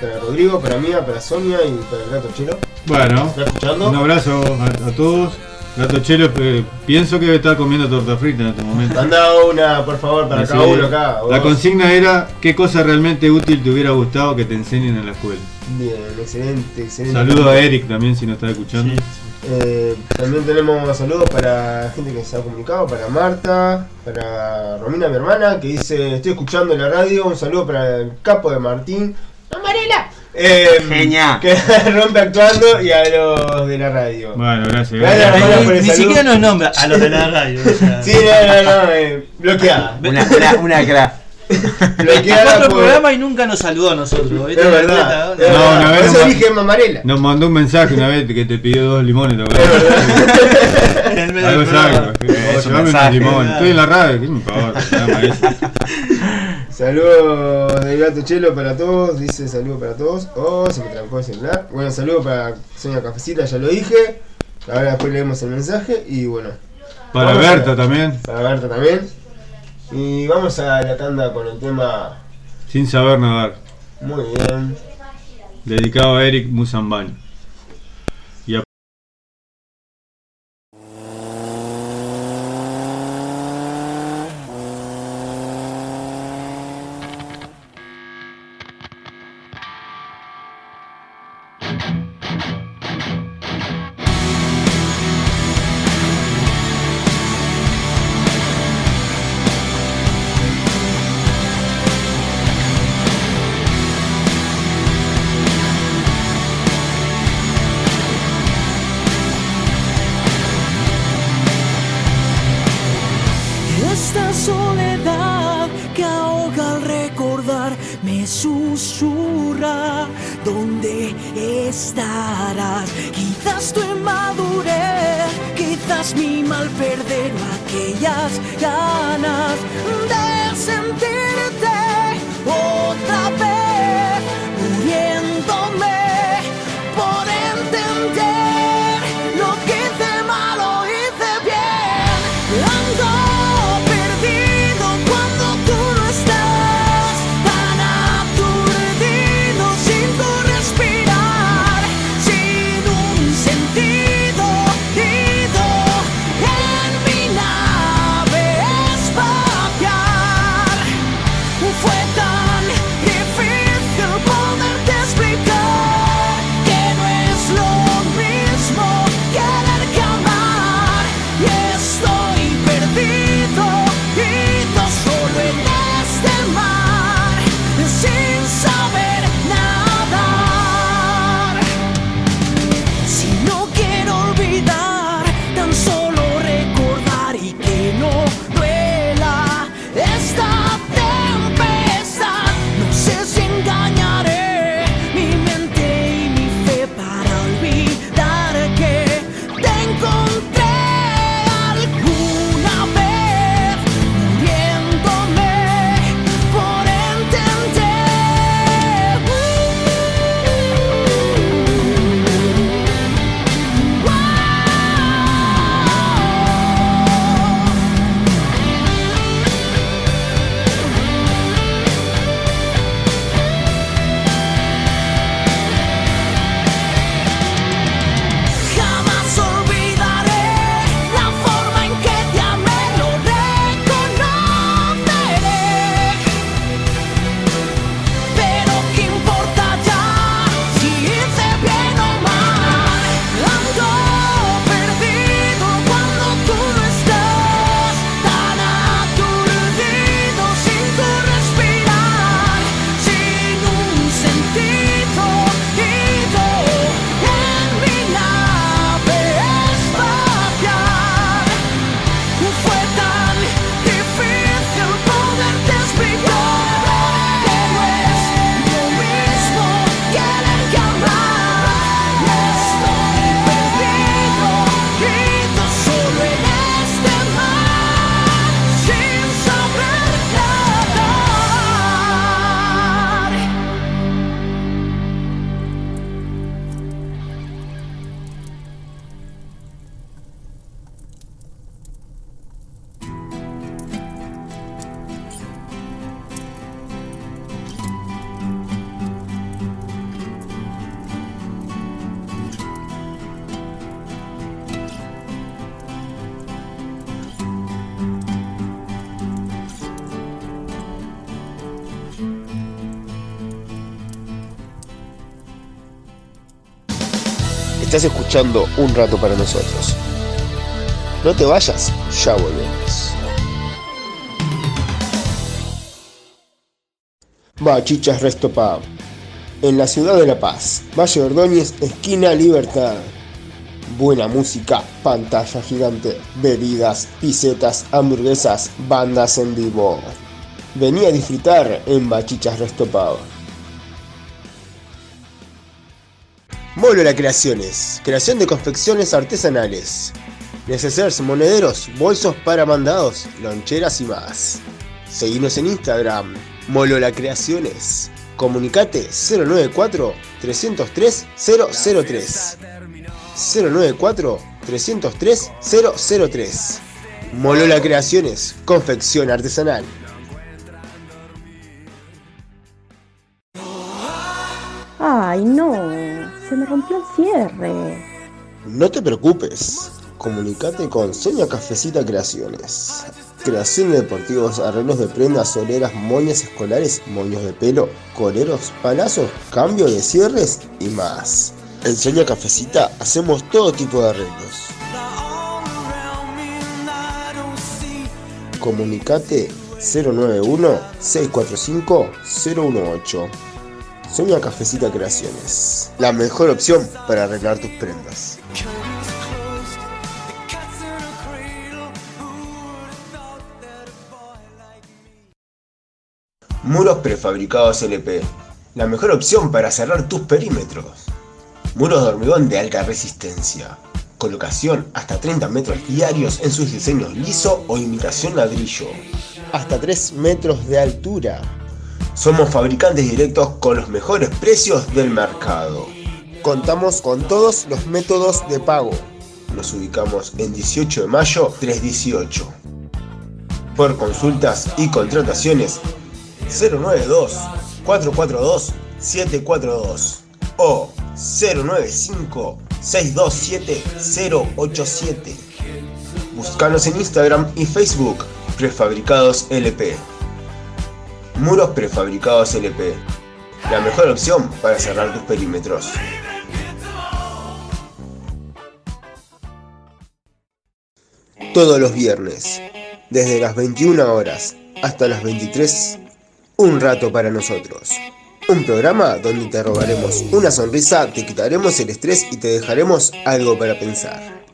para Rodrigo, para Mía, para Sonia y para el gato Chelo. Bueno, ¿Está escuchando? un abrazo a, a todos. Gato Chelo, eh, pienso que debe estar comiendo torta frita en este momento. Manda una, por favor, para cada uno acá. La consigna era: ¿qué cosa realmente útil te hubiera gustado que te enseñen en la escuela? Bien, excelente, excelente. Saludo a Eric también si nos está escuchando. Eh, también tenemos saludos para gente que se ha comunicado, para Marta, para Romina, mi hermana, que dice, estoy escuchando la radio, un saludo para el capo de Martín, Amarela, eh, Genia. que rompe actuando y a los de la radio. Bueno, gracias. Gracias, gracias. por Ni, el ni saludo. siquiera nos nombra a los de la radio. o sea. Sí, no, no, no, eh, bloqueada. Una, una, una cra. Bloqueada Otro por- programa y nunca nos saludó a nosotros. Es verdad. La No, verdad. una vez eso dije Mamarela. Nos mandó un mensaje una vez que te pidió dos limones, ¿te Es acuerdas? verdad. En el medio Algo saco. Es un mensaje. ¿verdad? Estoy en la radio, ¿qué me importa? Saludos del gato Chelo para todos, dice saludo para todos. Oh, se me trancó el celular. Bueno, saludo para Sonia Cafecita, ya lo dije. Ahora después leemos el mensaje y bueno. Para a- Berta también, Para Berta también. Y vamos a la tanda con el tema sin saber nadar. muy bien. Dedicado a Eric Musambani. Un Rato para Nosotros. No te vayas, ya volvemos. Bachichas Resto Pub. En la ciudad de La Paz, Valle Ordóñez, esquina Libertad. Buena música, pantalla gigante, bebidas, pisetas, hamburguesas, bandas en vivo. Vení a disfrutar en Bachichas Resto Pub. Molola Creaciones, creación de confecciones artesanales. Necesarios monederos, bolsos para mandados, loncheras y más. Seguinos en Instagram, Molola Creaciones. Comunicate 094 303 003. 094 303 003. Molola Creaciones, confección artesanal. Ay, no, se me rompió el cierre. No te preocupes, comunicate con Soña Cafecita Creaciones. Creación de deportivos, arreglos de prendas, soleras, moñas escolares, moños de pelo, coleros, palazos, cambio de cierres y más. En Soña Cafecita hacemos todo tipo de arreglos. Comunicate 091-645-018. Soña Cafecita Creaciones. La mejor opción para arreglar tus prendas. Muros prefabricados LP. la mejor opción para cerrar tus perímetros. Muros de hormigón de alta resistencia. Colocación hasta 30 metros diarios en sus diseños liso o imitación ladrillo. Hasta 3 metros de altura. Somos fabricantes directos con los mejores precios del mercado. Contamos con todos los métodos de pago. Nos ubicamos en 18 de mayo 318. Por consultas y contrataciones 092 442 742 o 095 627 087. Búscanos en Instagram y Facebook Prefabricados LP. Muros prefabricados LP. La mejor opción para cerrar tus perímetros. Todos los viernes, desde las 21 horas hasta las 23, un rato para nosotros. Un programa donde te robaremos una sonrisa, te quitaremos el estrés y te dejaremos algo para pensar.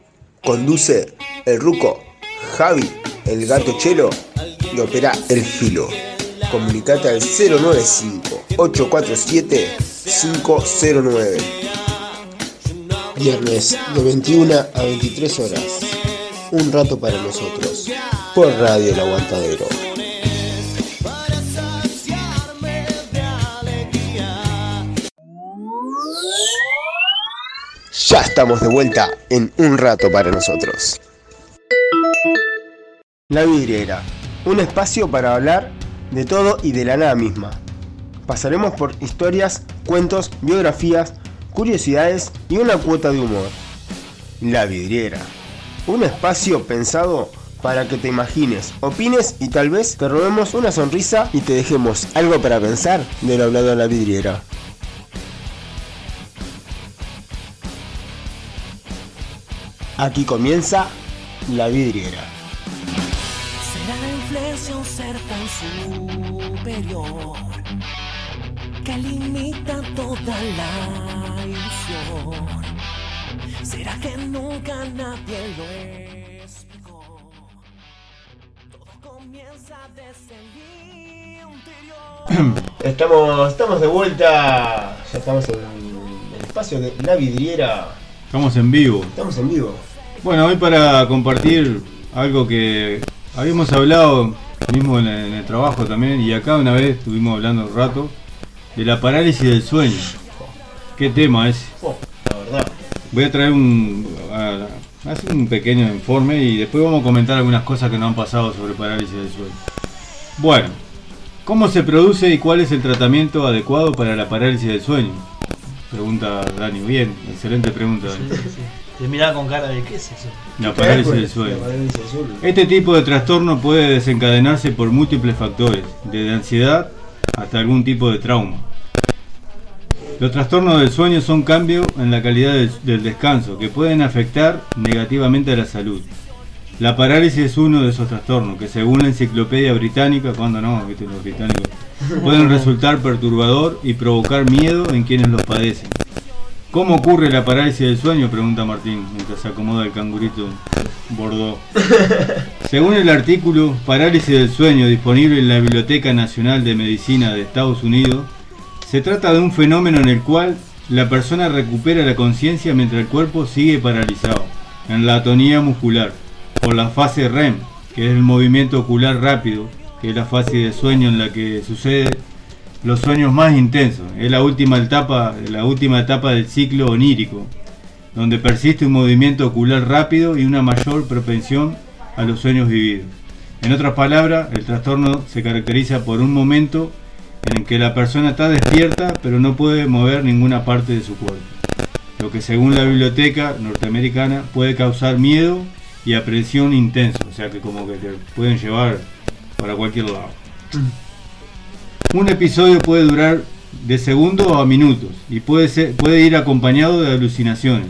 Conduce el ruco, Javi, el gato chelo y opera el filo. Comunicate al 095-847-509. Viernes de 21 a 23 horas. Un rato para nosotros. Por Radio El Aguantadero. Ya estamos de vuelta en Un rato para nosotros. La vidriera. Un espacio para hablar de todo y de la nada misma. Pasaremos por historias, cuentos, biografías, curiosidades y una cuota de humor. La vidriera. Un espacio pensado para que te imagines, opines y tal vez te robemos una sonrisa y te dejemos algo para pensar de lo hablado en la vidriera. Aquí comienza la vidriera. Ser tan superior que limita toda la ilusión. Será que nunca nadie lo explicó. Todo comienza desde el interior. Estamos, estamos de vuelta. Ya estamos en el espacio de la vidriera. Estamos en vivo. Estamos en vivo. Bueno, hoy para compartir algo que habíamos hablado mismo en el, trabajo también y acá una vez estuvimos hablando un rato de la parálisis del sueño. ¿Qué tema es? La verdad. Voy a traer un, a- un pequeño informe y después vamos a comentar algunas cosas que nos han pasado sobre parálisis del sueño. Bueno, ¿cómo se produce y cuál es el tratamiento adecuado para la parálisis del sueño? Pregunta Dani. Bien, excelente pregunta Dani. Te miraba con cara de ¿qué es eso? La parálisis del sueño. Este tipo de trastorno puede desencadenarse por múltiples factores, desde ansiedad hasta algún tipo de trauma. Los trastornos del sueño son cambios en la calidad del, del descanso que pueden afectar negativamente a la salud. La parálisis es uno de esos trastornos que según la enciclopedia británica, cuando no, viste los británicos, pueden resultar perturbador y provocar miedo en quienes los padecen. ¿Cómo ocurre la parálisis del sueño? Pregunta Martín mientras se acomoda el cangurito bordó. Según el artículo Parálisis del sueño disponible en la Biblioteca Nacional de Medicina de Estados Unidos, se trata de un fenómeno en el cual la persona recupera la conciencia mientras el cuerpo sigue paralizado, en la atonía muscular, por la fase REM, que es el movimiento ocular rápido, que es la fase de sueño en la que sucede los sueños más intensos. Es la última etapa, la última etapa del ciclo onírico, donde persiste un movimiento ocular rápido y una mayor propensión a los sueños vividos. En otras palabras, el trastorno se caracteriza por un momento en que la persona está despierta pero no puede mover ninguna parte de su cuerpo, lo que según la biblioteca norteamericana puede causar miedo y aprensión intenso, o sea que como que te pueden llevar para cualquier lado. Un episodio puede durar de segundos a minutos y puede, ser, puede ir acompañado de alucinaciones.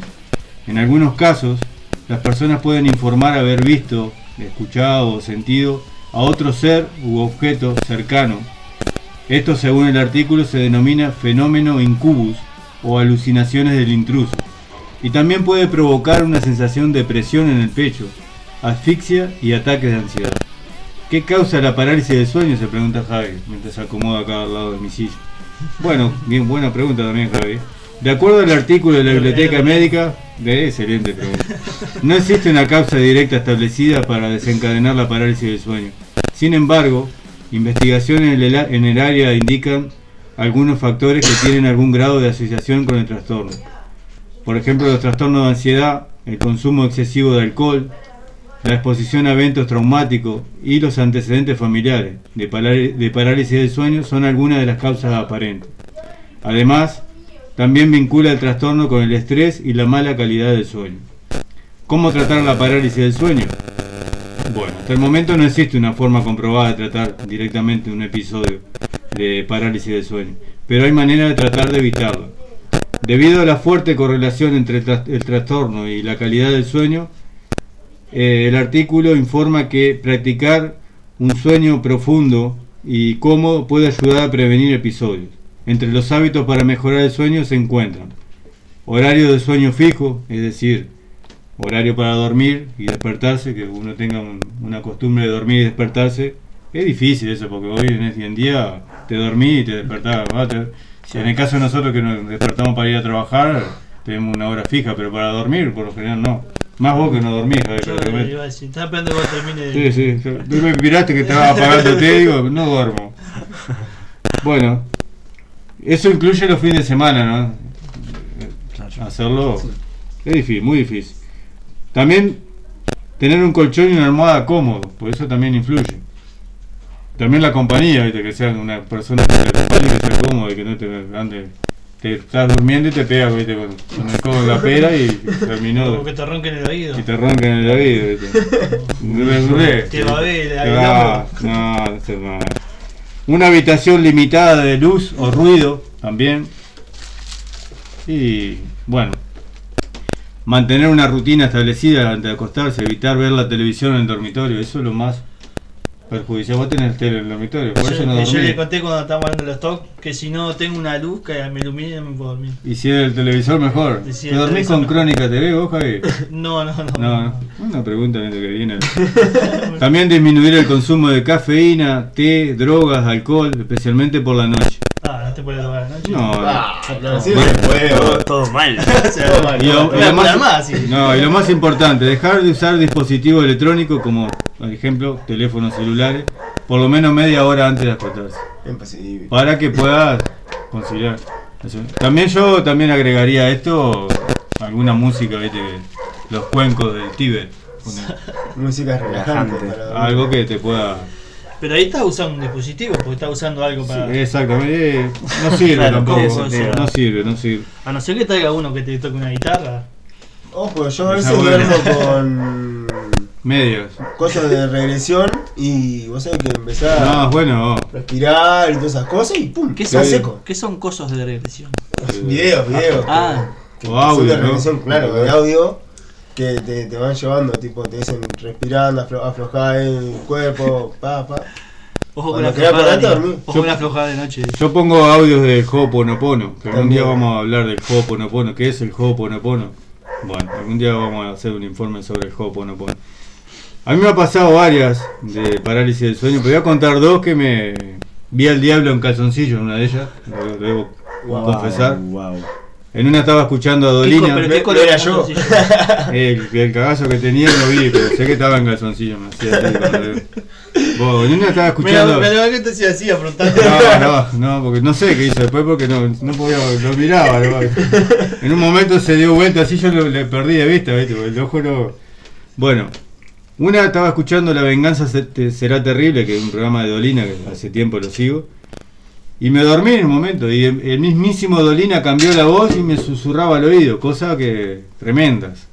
En algunos casos, las personas pueden informar haber visto, escuchado o sentido a otro ser u objeto cercano. Esto, según el artículo, se denomina fenómeno incubus o alucinaciones del intruso. Y también puede provocar una sensación de presión en el pecho, asfixia y ataques de ansiedad. ¿Qué causa la parálisis del sueño? Se pregunta Javi, mientras se acomoda acá al lado de mi silla. Bueno, bien, buena pregunta también, Javi. De acuerdo al artículo de la Biblioteca Médica, de excelente pregunta, no existe una causa directa establecida para desencadenar la parálisis del sueño. Sin embargo, investigaciones en el, en el área indican algunos factores que tienen algún grado de asociación con el trastorno. Por ejemplo, los trastornos de ansiedad, el consumo excesivo de alcohol, la exposición a eventos traumáticos y los antecedentes familiares de, pará- de parálisis del sueño son algunas de las causas aparentes. Además, también vincula el trastorno con el estrés y la mala calidad del sueño. ¿Cómo tratar la parálisis del sueño? Bueno, hasta el momento no existe una forma comprobada de tratar directamente un episodio de parálisis del sueño, pero hay manera de tratar de evitarlo. Debido a la fuerte correlación entre el trastorno y la calidad del sueño, eh, el artículo informa que practicar un sueño profundo y cómodo puede ayudar a prevenir episodios. Entre los hábitos para mejorar el sueño se encuentran horario de sueño fijo, es decir, horario para dormir y despertarse, que uno tenga un- una costumbre de dormir y despertarse. Es difícil eso, porque hoy en día te dormís y te despertás. si en el caso de nosotros que nos despertamos para ir a trabajar, tenemos una hora fija, pero para dormir, por lo general no. Más vos que no dormís, Javier, Yo prácticamente. iba a decir, esperando que vos termine Sí, sí. yo- Tú me miraste que estaba apagándote y digo, no duermo. Bueno, eso incluye los fines de semana, ¿no? Hacerlo es difícil, muy difícil. También tener un colchón y una almohada cómodo, por eso también influye. También la compañía, ¿viste? que sea una persona que te acompañe, que sea cómoda y que no te ande. Te estás durmiendo y te pegas ¿viste? Con, con el codo en la pera y terminó. Como que te ronquen el oído. Y te roncan en el oído. ¿viste? Dure. Te va a ver, No, no más. Una habitación limitada de luz o ruido también. Y bueno, mantener una rutina establecida antes de acostarse, evitar ver la televisión en el dormitorio, eso es lo más perjudicial. Vos tenés tele en el dormitorio, por Yo, eso no que yo le conté cuando estábamos hablando de los TOC que si no tengo una luz que me ilumine no me puedo dormir. Y si el televisor mejor. Si ¿Te dormís televisor con. Crónica TV vos, Javi? No, no, no. No, no. Una pregunta que viene. También disminuir el consumo de cafeína, té, drogas, alcohol, especialmente por la noche. Ah, no te puedes drogar anoche. No, no. Ah, no, sí, Bueno, se puede, Todo, todo mal. Todo mal, Y lo, y más, más, sí. no, y lo más importante, dejar de usar dispositivos electrónicos como, por ejemplo, teléfonos celulares, por lo menos media hora antes de acostarse, Imposible. para que puedas conciliar. También yo también agregaría a esto alguna música, ¿viste? los cuencos del Tíbet. Música relajante. Algo que te pueda Pero ahí estás usando un dispositivo porque estás usando algo para. Sí, exactamente, eh, no sirve Claro, tampoco, eso, no, sirve, no sirve. A no ser que traiga uno que te toque una guitarra. Ojo, yo a veces duermo con Medios. cosas de regresión y vos sabés que empezás No, a bueno, respirar y todas esas cosas y pum, ¿Qué está son, seco. ¿Qué son cosas de regresión? Videos, videos. Ah, que O son audio, de ¿no? regresión, claro, de audio que te, te van llevando, tipo, te dicen respirando, aflo, aflojar el cuerpo, pa, pa. ojo con la aflojada. de-. Ojo con la aflojada de noche. yo pongo audios del Ho'oponopono, que algún día vamos a hablar del Ho'oponopono, ¿qué es el Ho'oponopono? Bueno, algún día vamos a hacer un informe sobre el Ho'oponopono. A mí me ha pasado varias de parálisis del sueño, pero voy a contar dos que me vi al diablo en calzoncillo en una de ellas, lo debo confesar. Wow. En una estaba escuchando a ¿Qué co- Dolina, pero no- qué no color era yo. el, el cagazo que tenía lo vi, pero sé que estaba en calzoncillo, me hacía así Vos, en una estaba escuchando... Mira, que te hacía así afrontando. No, no, no, porque no sé qué hizo después porque no, no podía, lo miraba. ¿no? En un momento se dio vuelta así, yo lo- le perdí de vista, ¿viste? El ojo no. Bueno, una estaba escuchando La Venganza Será Terrible, que es un programa de Dolina que hace tiempo lo sigo. Y me dormí en un momento, y el, el mismísimo Dolina cambió la voz y me susurraba al oído, cosa que tremendas.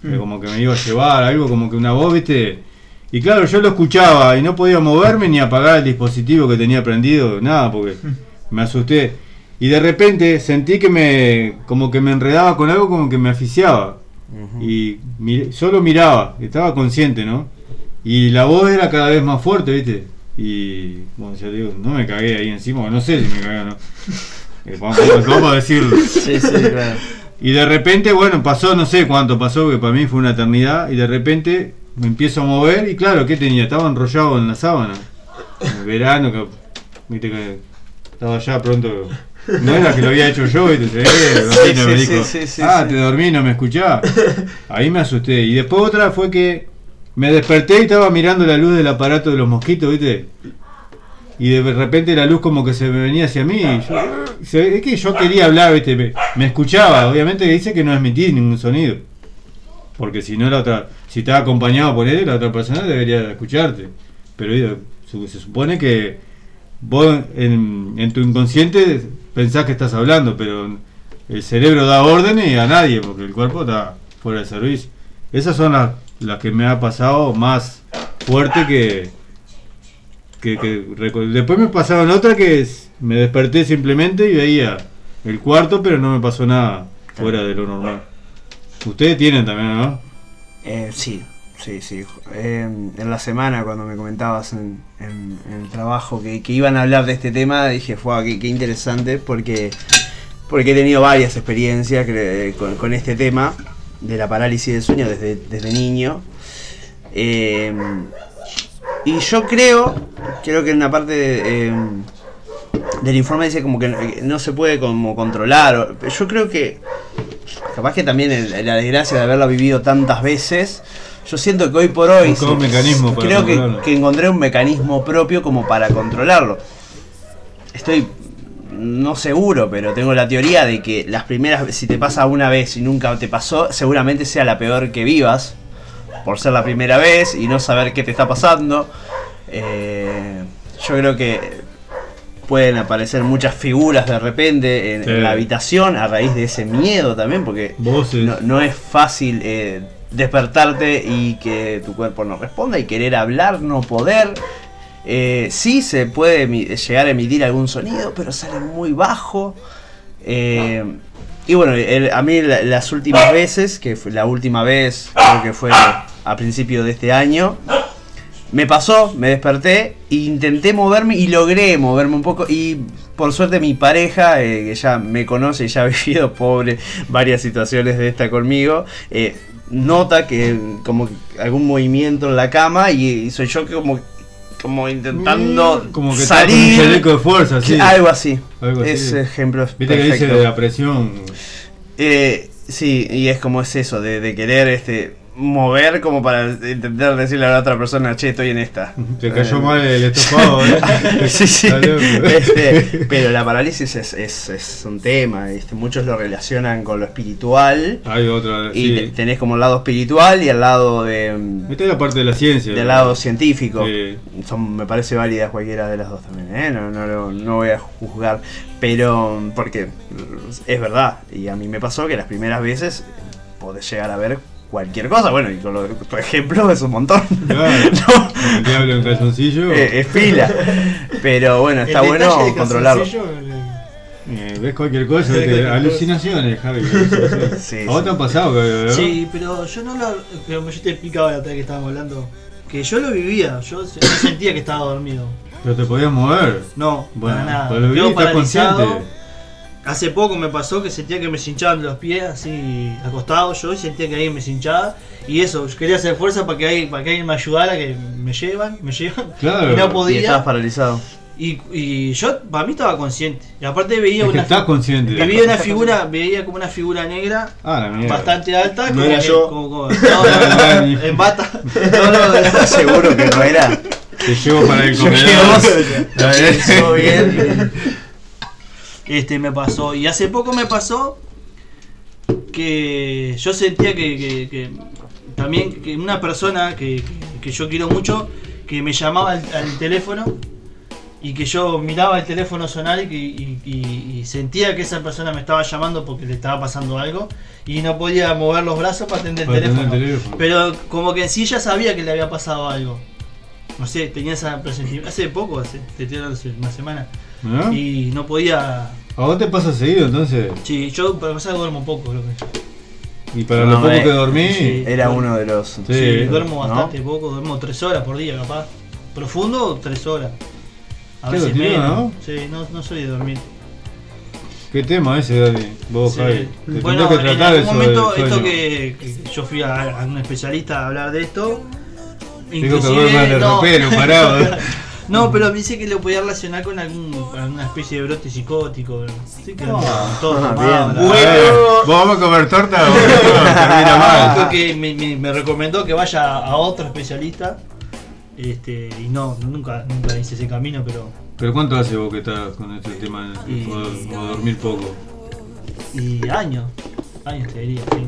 Que como que me iba a llevar, algo como que una voz, ¿viste? Y claro, yo lo escuchaba y no podía moverme ni apagar el dispositivo que tenía prendido, nada, porque me asusté. Y de repente sentí que me, como que me enredaba con algo, como que me asfixiaba. Y mi- solo miraba, estaba consciente, ¿no? Y la voz era cada vez más fuerte, ¿viste? Y, bueno, ya digo, no me cagué ahí encima, no sé si me cagué o no. Eh, vamos, vamos a decirlo. Sí, sí, claro. Y de repente, bueno, pasó, no sé cuánto pasó, que para mí fue una eternidad, y de repente me empiezo a mover y claro, ¿qué tenía? Estaba enrollado en la sábana. En el verano, que, viste que estaba ya pronto No era que lo había hecho yo, ¿viste? Eh, me sí, dijo, ah, te dormí, no me escuchás. Ahí me asusté. Y después otra fue que me desperté y estaba mirando la luz del aparato de los mosquitos, ¿viste? Y de repente la luz como que se me venía hacia mí. y yo- se- es que yo quería hablar, ¿viste? Me, escuchaba. Obviamente dice que no emití ningún sonido. Porque si no la otra, si estaba acompañado por él, la otra persona debería escucharte. Pero su- se supone que vos en, en tu inconsciente pensás que estás hablando, pero el cerebro da órdenes a nadie, porque el cuerpo está fuera de servicio. Esas son las, las que me ha pasado más fuerte que, que, que después me pasaron otra que es- me desperté simplemente y veía el cuarto, pero no me pasó nada fuera de lo normal. Ustedes tienen también, ¿no? Eh, sí, sí, sí. Eh, en la semana cuando me comentabas en, el trabajo que, que iban a hablar de este tema, dije, fue qué, qué interesante porque, porque he tenido varias experiencias con, con este tema de la parálisis del sueño desde, desde niño. Eh, y yo creo, creo que en una parte de, eh, del informe dice como que no- se puede como controlar. Yo creo que capaz que también el- la desgracia de haberla vivido tantas veces, yo siento que hoy por hoy un mecanismo para creo que, que encontré un mecanismo propio como para controlarlo. Estoy no seguro, pero tengo la teoría de que las primeras si te pasa una vez y nunca te pasó, seguramente sea la peor que vivas por ser la primera vez y no saber qué te está pasando. Eh, yo creo que pueden aparecer muchas figuras de repente en, Sí. en la habitación a raíz de ese miedo también, porque no, no es fácil eh, despertarte y que tu cuerpo no responda y querer hablar, no poder. Eh, sí se puede llegar a emitir algún sonido, pero sale muy bajo. Eh, y bueno, a mí la- las últimas veces, que fue la última vez creo que fue a principio de este año, me pasó, me desperté, e intenté moverme y logré moverme un poco y por suerte mi pareja, eh, que ya me conoce y ya ha vivido pobre varias situaciones de esta conmigo, eh, nota que como algún movimiento en la cama y, y soy yo que como como intentando Mm, Como que está con un salir chaleco de fuerza, sí. algo así Algo así. ese ejemplo es Viste que dice perfecto. de la presión. Eh, sí, y es como es eso, de, de querer este mover como para intentar decirle a la otra persona, che, estoy en esta. Te cayó Eh, mal el estofado, ¿eh? sí, sí. Este, pero la parálisis es, es, es un tema, este, muchos lo relacionan con lo espiritual. Hay otra, Y sí. tenés como el lado espiritual y el lado de, Esta es la parte de la ciencia. del lado científico. Sí. Son, me parece válidas cualquiera de las dos también, ¿eh? no, no, lo- no voy a juzgar, pero porque es verdad, y a mí me pasó que las primeras veces podés llegar a ver cualquier cosa, bueno, y con lo, tu ejemplo es un montón. Claro. No, El diablo en calzoncillo. eh, es fila, pero bueno, está bueno controlarlo. eh, Eh, ves cualquier cosa, alucinaciones, Javi. alucinaciones. Sí, ¿A vos sí. te han pasado? Sí, pero yo no lo. Como yo te explicaba la otra vez que estábamos hablando. Que yo lo vivía, yo sentía que estaba dormido. Pero te podías mover. No, Bueno, para nada. pero lo vi, Quedo estás consciente. Hace poco me pasó que sentía que me hinchaban los pies así acostado yo y sentía que alguien me hinchaba. Y eso, yo quería hacer fuerza para que, alguien, para que alguien me ayudara, que me llevan, me llevan. Claro. Y no Y podía. estabas paralizado. Y, y yo, para mí estaba consciente. Y aparte veía Es que una, estás consciente. veía una figura, veía como una figura negra Ah, bastante alta. No como era que- yo. como- como- no, no, no, en bata. No, no, no. Seguro que no era. Te llevo para el comedor. bien. Este me pasó. Y hace poco me pasó que yo sentía que, que- que también que una persona que, que- yo quiero mucho, que me llamaba al, al teléfono y que yo miraba el teléfono sonar y, que- y- y- y sentía que esa persona me estaba llamando porque le estaba pasando algo y no podía mover los brazos para atender el teléfono. el teléfono. Pero como que en sí ya sabía que le había pasado algo. No sé, tenía esa presentimiento. Hace poco, hace, te hace una semana. ¿No? Y no podía. ¿A vos te pasa seguido entonces? Sí, yo para empezar duermo poco, creo que. Y para No, lo poco eh, que dormí. sí. Era uno de los. Sí. Sí, duermo ¿no? bastante poco, duermo tres horas por día capaz. Profundo, tres horas. A Qué veces menos. ¿no? Sí, no, no soy de dormir. ¿Qué tema ese, Dani? Vos, Sí. Javi. Te Bueno, tendrás que en tratar algún eso momento, esto que, que yo fui a, a un especialista a hablar de esto. Dijo que duerme de ropero, parado. No, pero dice que lo podía relacionar con algún, alguna especie de brote psicótico. Sí, que todo Ah, tomado, bien. la- Eh, ¿Vos vamos a comer torta o termina mal? Creo que me, me- me recomendó que vaya a otro especialista. Este, y no, nunca, nunca hice ese camino, pero. ¿Pero cuánto hace vos que estás con este tema de dormir poco? Y años. Años te diría, sí.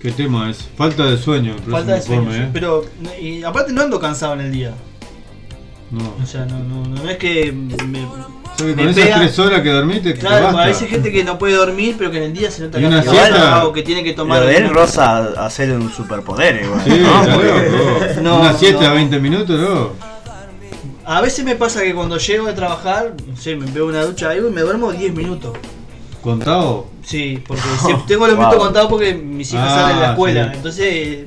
¿Qué tema es? Falta de sueño. el Falta de sueño. informe, ¿eh? Pero, y aparte no ando cansado en el día. No. O sea, no, no, no es que me, O sea que me con esas pega- tres horas que dormiste, te Claro, basta. a veces hay gente que no puede dormir, pero que en el día se nota ¿Y una que siesta? o que tiene que tomar. Lo de él rosa hacer un superpoder igual. Sí, ¿no? loco. No, Una siesta no. de 20 minutos, ¿no? A veces me pasa que cuando llego de trabajar, no sé, me pego una ducha ahí y me duermo 10 minutos. ¿Contado? Sí, porque tengo los minutos Wow. contados porque mis hijas Ah, salen de la escuela. sí. Entonces,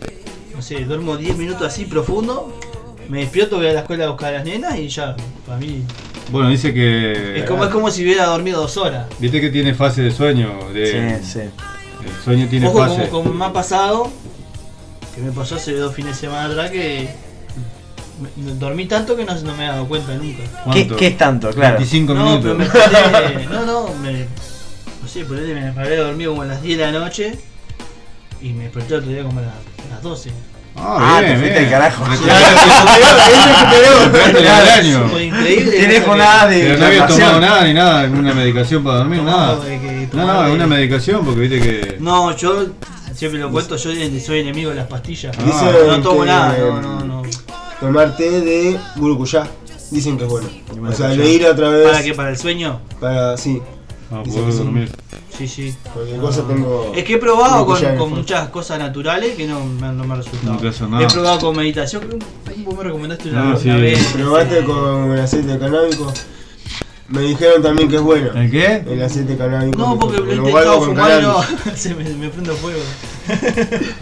no sé, duermo 10 minutos así profundo, me despierto, voy a la escuela a buscar a las nenas y ya, para mí. Bueno, dice que. Es como, es como si hubiera dormido dos horas. Viste que tiene fase de sueño. De, Sí, sí. El sueño tiene Ojo, fase. como, como me ha pasado, que me pasó hace dos fines de semana atrás que dormí tanto que no, no me he dado cuenta nunca. ¿Qué, qué es tanto? Claro. 25 No, minutos. pero me desperté, no, no, me, no sé, por ahí me, me había dormido como a las 10 de la noche y me desperté otro día como a las, a las 12. Ah, Ah, bien, te fuiste bien. al carajo. Fue increíble. Tienes de Pero no habías tomado nada ni nada, ninguna medicación para dormir, nada. No, no, de- es una medicación porque viste que. No, yo siempre lo cuento, yo soy enemigo de las pastillas. Ah. No tomo nada, no, no, no. Tomar té de burucuyá. Dicen que es bueno. O sea, leer otra vez. ¿Para qué? ¿Para el sueño? Para, sí. Ah, Dice poder que sí. dormir. Sí, sí. Cualquier cosa tengo. Es que he probado con, muchas cosas naturales que no me, no me ha resultado. Nada. He probado con meditación, creo que vos me recomendaste una, No, una sí. vez. Probaste con el aceite canábico. Me dijeron también que es bueno. ¿El qué? El aceite canábico. No, porque lo he guardo intentado con fumar y no, cannabis. se me, me prende fuego. No, no,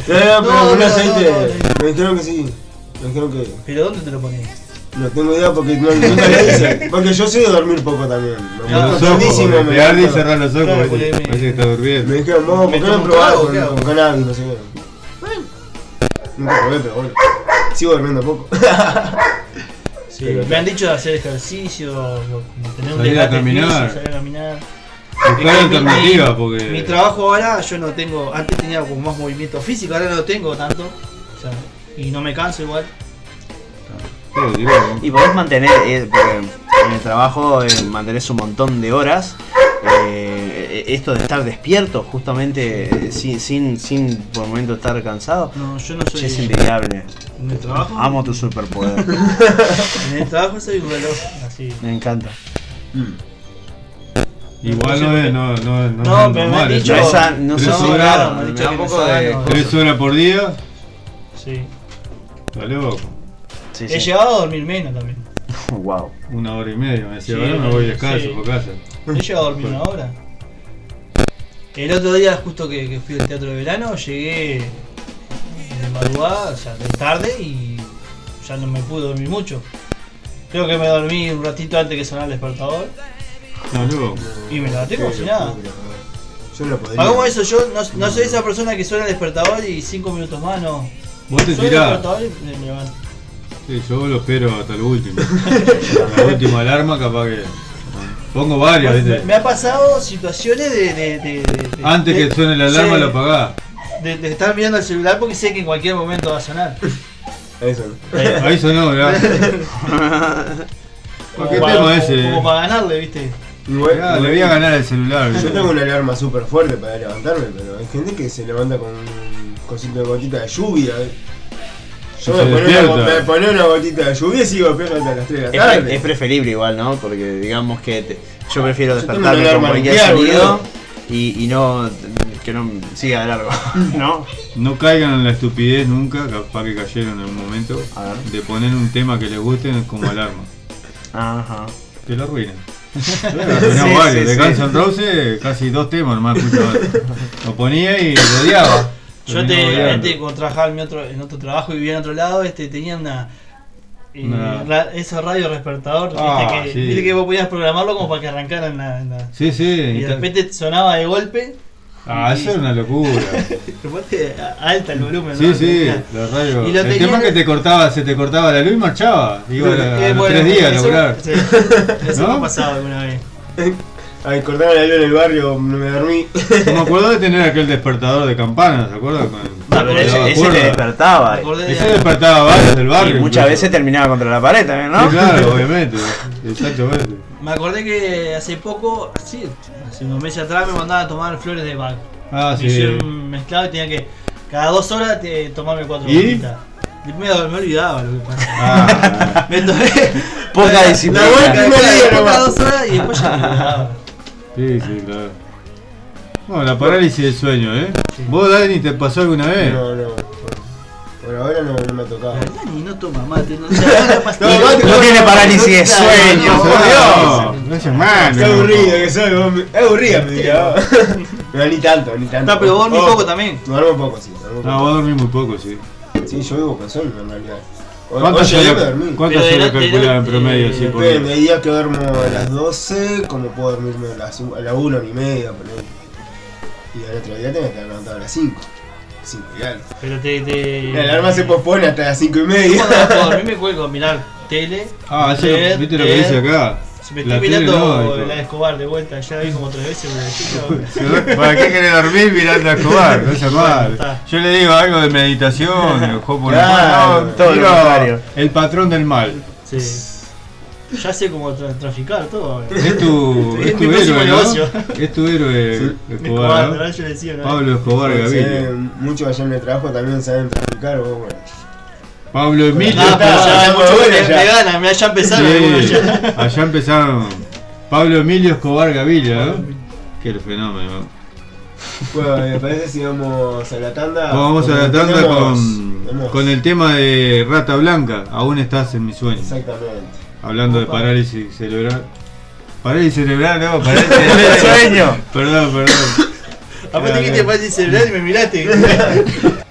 pero No, con no, aceite. no, no. Me dijeron que sí. Me dijeron que. ¿Pero dónde te lo pones? No tengo idea porque no, nunca le hice. Porque yo sé dormir poco también. Me Claro, Los ojos, porque me te arde y gusta. cerrar los ojos, Claro, parece porque me- parece que está durmiendo. Me dijeron, vos, ¿por ¿Me qué no probás con, qué hago? con cannabis? No sé qué. Nunca probé, pero bueno. Sigo durmiendo poco. Sí, Pero- me han dicho de hacer ejercicio, tener un Salir a desgaste caminar. físico, salir a caminar. Buscar Es que mi- alternativa mi- porque. Mi trabajo ahora yo no tengo, antes tenía como más movimiento físico, ahora no lo tengo tanto. O sea, y no me canso igual. Y podés mantener, eh, porque en el trabajo eh, mantenés un montón de horas. eh, esto de estar despierto, justamente eh, sin, sin, sin por el momento estar cansado, No, yo no soy. che, es envidiable. En el trabajo. Amo tu superpoder. En el trabajo soy un reloj, así. Me encanta. Igual no es, no, no, no, No, es me normal, han es dicho. No, esa- no tres sé si- horas, me me que de-. Tres horas por día, Sí. está loco. Sí, He sí. llegado a dormir menos también. Wow. Una hora y media, me decía, Sí, ahora me voy descalzo sí. por casa. He llegado a dormir una hora. El otro día, justo que, que fui al teatro de verano, llegué de madrugada, o sea, de tarde y ya no me pude dormir mucho. Creo que me dormí un ratito antes que sonara el despertador Está loco. y me levanté como si nada. Yo no podría. Hagamos eso, yo no, no soy esa persona que suena el despertador y cinco minutos más, no. Vos te Suena el tirás. despertador y me levanto. Sí, yo lo espero hasta lo último. la última alarma, capaz que. Pongo varias, Me, ¿viste? me ha pasado situaciones de. de- de- de- Antes de- que suene la alarma, sí, lo apagás. de, de estar mirando el celular porque sé que en cualquier momento va a sonar. Eso. Ahí sonó, ¿verdad? Como ¿Qué para- tema como- ese? Como para ganarle, ¿viste? Ah, le voy a ganar el celular. Yo tengo una alarma súper fuerte para levantarme, pero hay gente que se levanta con un cosito de gotita de lluvia. eh. Yo me ponía, una, me ponía una gotita de lluvia y sigo despierto hasta las 3 de Es, la tarde. es preferible igual, ¿no? Porque digamos que te- yo prefiero Yo despertarme una con cualquier sonido y, y no que no siga de largo, ¿no? No caigan en la estupidez nunca, capaz que cayeron en un momento, A ver. de poner un tema que les guste como alarma. Ajá. Te lo arruinan. Yo lo arruinaba Sí, varios. sí, de sí. Guns N' Roses, casi dos temas nomás escuchaba. Lo ponía y lo odiaba. Yo te, antes cuando trabajaba en, otro, en otro trabajo y vivía en otro lado, este, tenía una. eh, ra- esa radio despertador, Ah, viste, que, sí. viste que vos podías programarlo como para que arrancara en la. en la- Sí, sí. y de repente sonaba de golpe Ah, eso era una locura. Te alta el volumen. Sí, ¿no? sí. Y lo El tema es que te cortaba, se te cortaba la luz y marchaba. Iba a, a los bueno, tres días a eso- laburar. sí, Eso ¿No? me ha pasado alguna vez. Ay, cortaron la luz en el barrio, no me dormí. Me acuerdo de tener aquel despertador de campanas, ¿te acuerdas? Ah, pero ese, te despertaba. Me Ese despertaba a varios del Y barrio. muchas incluso. veces terminaba contra la pared también, ¿no? Sí, claro, obviamente. Exactamente. Me acordé que hace poco, sí, hace unos meses atrás me mandaban a tomar flores de Bach. Ah, Me sí. mezclado y tenía que cada dos horas te, tomarme cuatro ¿Y? Y me, me olvidaba lo que. Ah, Me tomé. Poca disciplina. La vuelta Primer día después nomás. cada dos horas y después ya me olvidaba. Sí, sí, claro. Bueno, la parálisis del sueño, ¿eh? ¿Vos, Dani, te pasó alguna vez? No, no. Por ahora no, no me ha tocado. La verdad ni no toma mate, no, o sea, no. No, mate, No tiene parálisis de sueño, No, por Dios. no, no es hermano. Qué aburrido que soy, vos me- es aburrida mi vida. No, ni tanto, ni tanto. No, pero vos dormís Oh, poco también. Duermo poco, sí. duermo No, poco. vos dormís muy poco, sí. Sí, yo vivo con sueño en realidad. ¿Cuántas horas cuántas horas la- la- calculás en promedio? Sí, por Depende, día? hay días que duermo a las 12, como puedo dormirme a las, a las 1 y media, por ahí. Y al otro día tengo que estar levantado a las 5. 5 y algo. Pero te. te... La alarma se pospone hasta las 5 y media. A mí me cuelgo a mirar tele. Ah, eso, ¿viste lo que dice acá? Me tele mirando no, la de Escobar de vuelta, ya la vi como tres veces. chico, ¿Para qué querés dormir mirando a Escobar? No sea mal. está. Yo le digo algo de meditación, por Claro, el mal. todo lo Miro contrario. El patrón del mal. Sí. Ya sé cómo tra- traficar todo. Es tu, es tu héroe, negocio. ¿no? Es tu héroe Sí. Escobar, ¿no? Yo decía. Pablo Escobar Gaviria. Muchos allá en el trabajo también saben traficar, vos, bueno. Pablo Emilio Ah, pero ya está mucho bueno me, ya. me gana, ya empezaron Sí, ya. allá empezaron. Pablo Emilio Escobar Gaviria, ¿no? Qué fenómeno. Bueno, me parece si vamos a la tanda. Vamos a la tanda tenemos- con, tenemos- con el tema de Rata Blanca. Aún estás en mi sueño. Exactamente. Hablando de parálisis cerebral. Parálisis cerebral, no, parálisis del Sueño. Perdón, perdón. Aparte que te el celular y me miraste.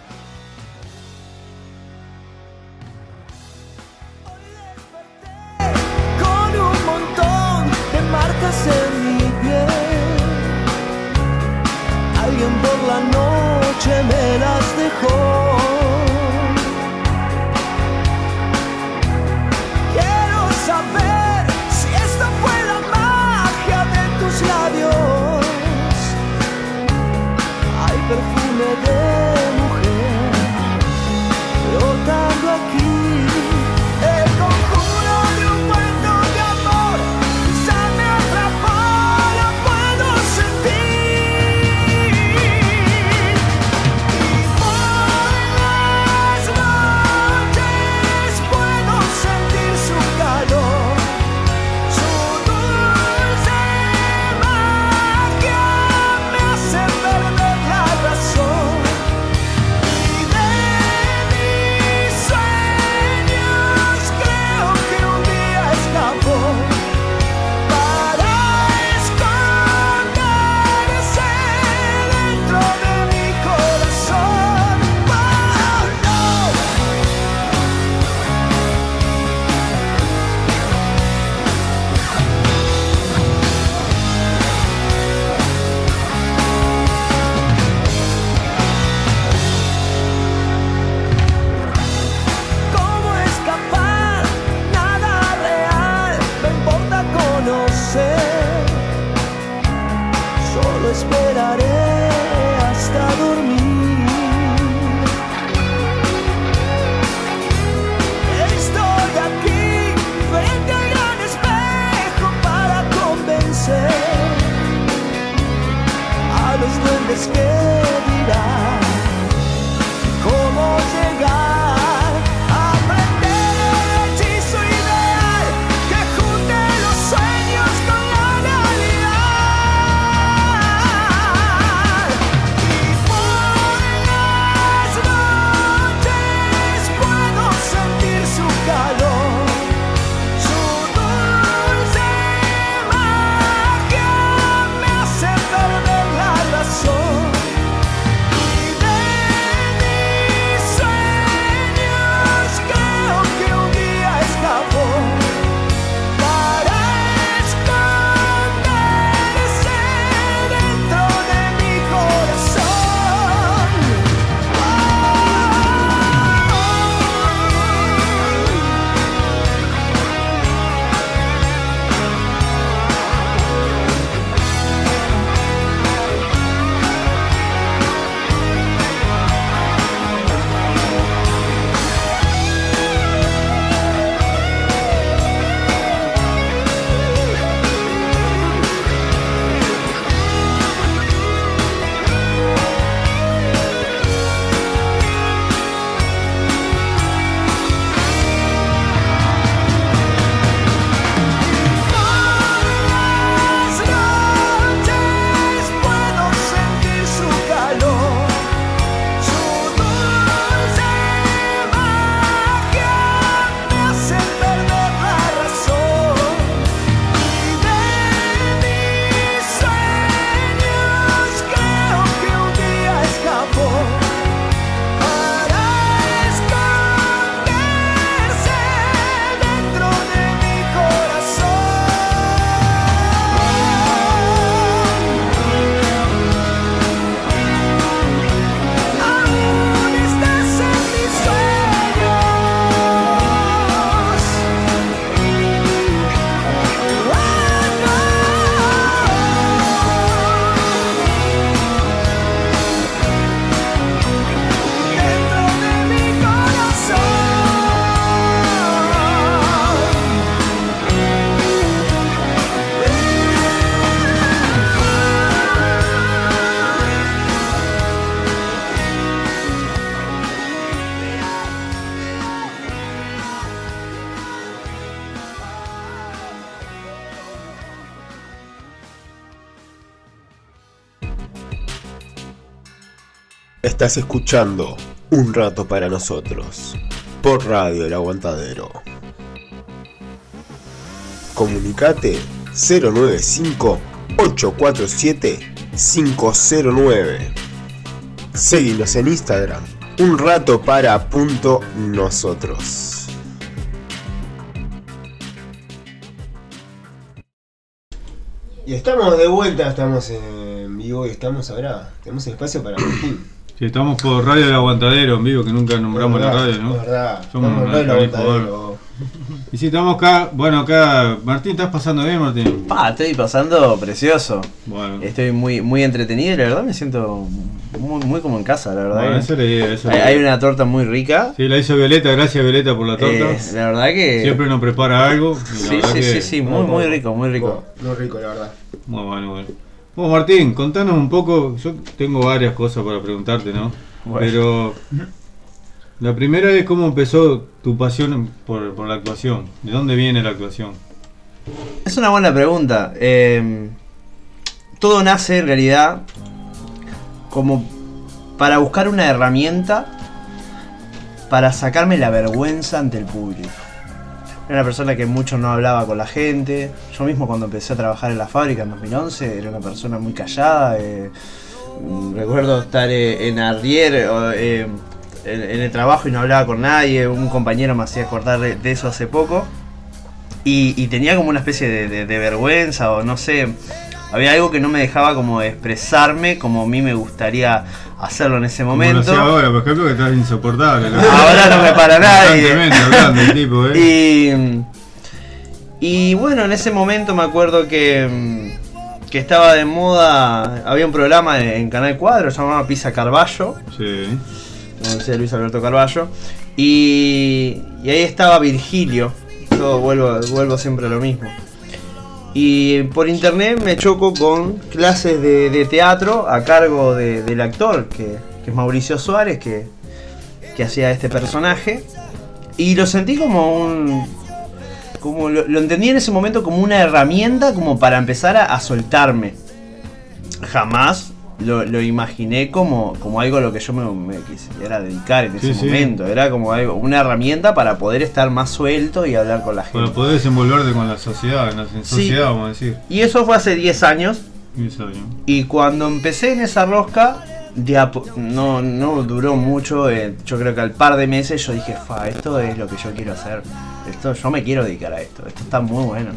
Estás escuchando Un Rato para Nosotros por Radio El Aguantadero. Comunicate 095-847-509. Seguinos en Instagram, un rato para punto nosotros. Y estamos de vuelta, estamos en vivo y estamos ahora, tenemos espacio para Martín. Sí, estamos por Radio El Aguantadero en vivo, que nunca nombramos la radio, ¿no? Es verdad, Somos estamos Radio El organismo Aguantadero. Y si estamos acá, bueno, acá, Martín, ¿estás pasando bien, Martín? Pa, estoy pasando precioso. Bueno, Estoy muy, muy entretenido y la verdad me siento muy, muy como en casa, la verdad. bueno, que- esa es la idea. esa es hay, la hay idea. una torta muy rica. Sí, la hizo Violeta, gracias Violeta por la torta. Eh, la verdad que. Siempre nos prepara algo. y la Sí, sí, que- sí, sí, muy, muy rico, muy rico. Muy rico, la verdad. Muy bueno, bueno. Bueno, Martín, contanos un poco. Yo tengo varias cosas para preguntarte, ¿no? Bueno. Pero. La primera es cómo empezó tu pasión por, por la actuación. ¿De dónde viene la actuación? Es una buena pregunta. Eh, todo nace en realidad como para buscar una herramienta para sacarme la vergüenza ante el público. Era una persona que mucho no hablaba con la gente. Yo mismo cuando empecé a trabajar en la fábrica en 2011 era una persona muy callada. eh, recuerdo estar eh, en Arrier eh, en, el trabajo y no hablaba con nadie. Un compañero me hacía acordar de, eso hace poco. Y, tenía como una especie de- de vergüenza o no sé. Había algo que no me dejaba como expresarme como a mí me gustaría hacerlo en ese Como lo momento. ahora, por ejemplo, que estás insoportable. ¿no? Ahora no me para nadie. Hablando el tipo, ¿eh? Y, y bueno, en ese momento me acuerdo que, mm, que estaba de moda, había un programa en, Canal Cuadro llamado Pisa Carballo, Sí. como decía Luis Alberto Carballo, y, y ahí estaba Virgilio, yo vuelvo, vuelvo siempre a lo mismo. Y por internet me choco con clases de, teatro a cargo de- del actor, que, es Mauricio Suárez, que, que hacía este personaje. Y lo sentí como un. Como lo, entendí en ese momento como una herramienta como para empezar a soltarme. Jamás lo, lo imaginé como, como algo a lo que yo me, me quisiera dedicar en ese Sí, momento. Era como algo, una herramienta para poder estar más suelto y hablar con la gente. Para poder desenvolverte con la sociedad, en la en Sí. sociedad, vamos a decir. Y eso fue hace 10 años. 10 años. Y cuando empecé en esa rosca, no, no duró mucho. eh, yo creo que al par de meses yo dije, fa, esto es lo que yo quiero hacer. Esto, yo me quiero dedicar a esto. Esto está muy bueno.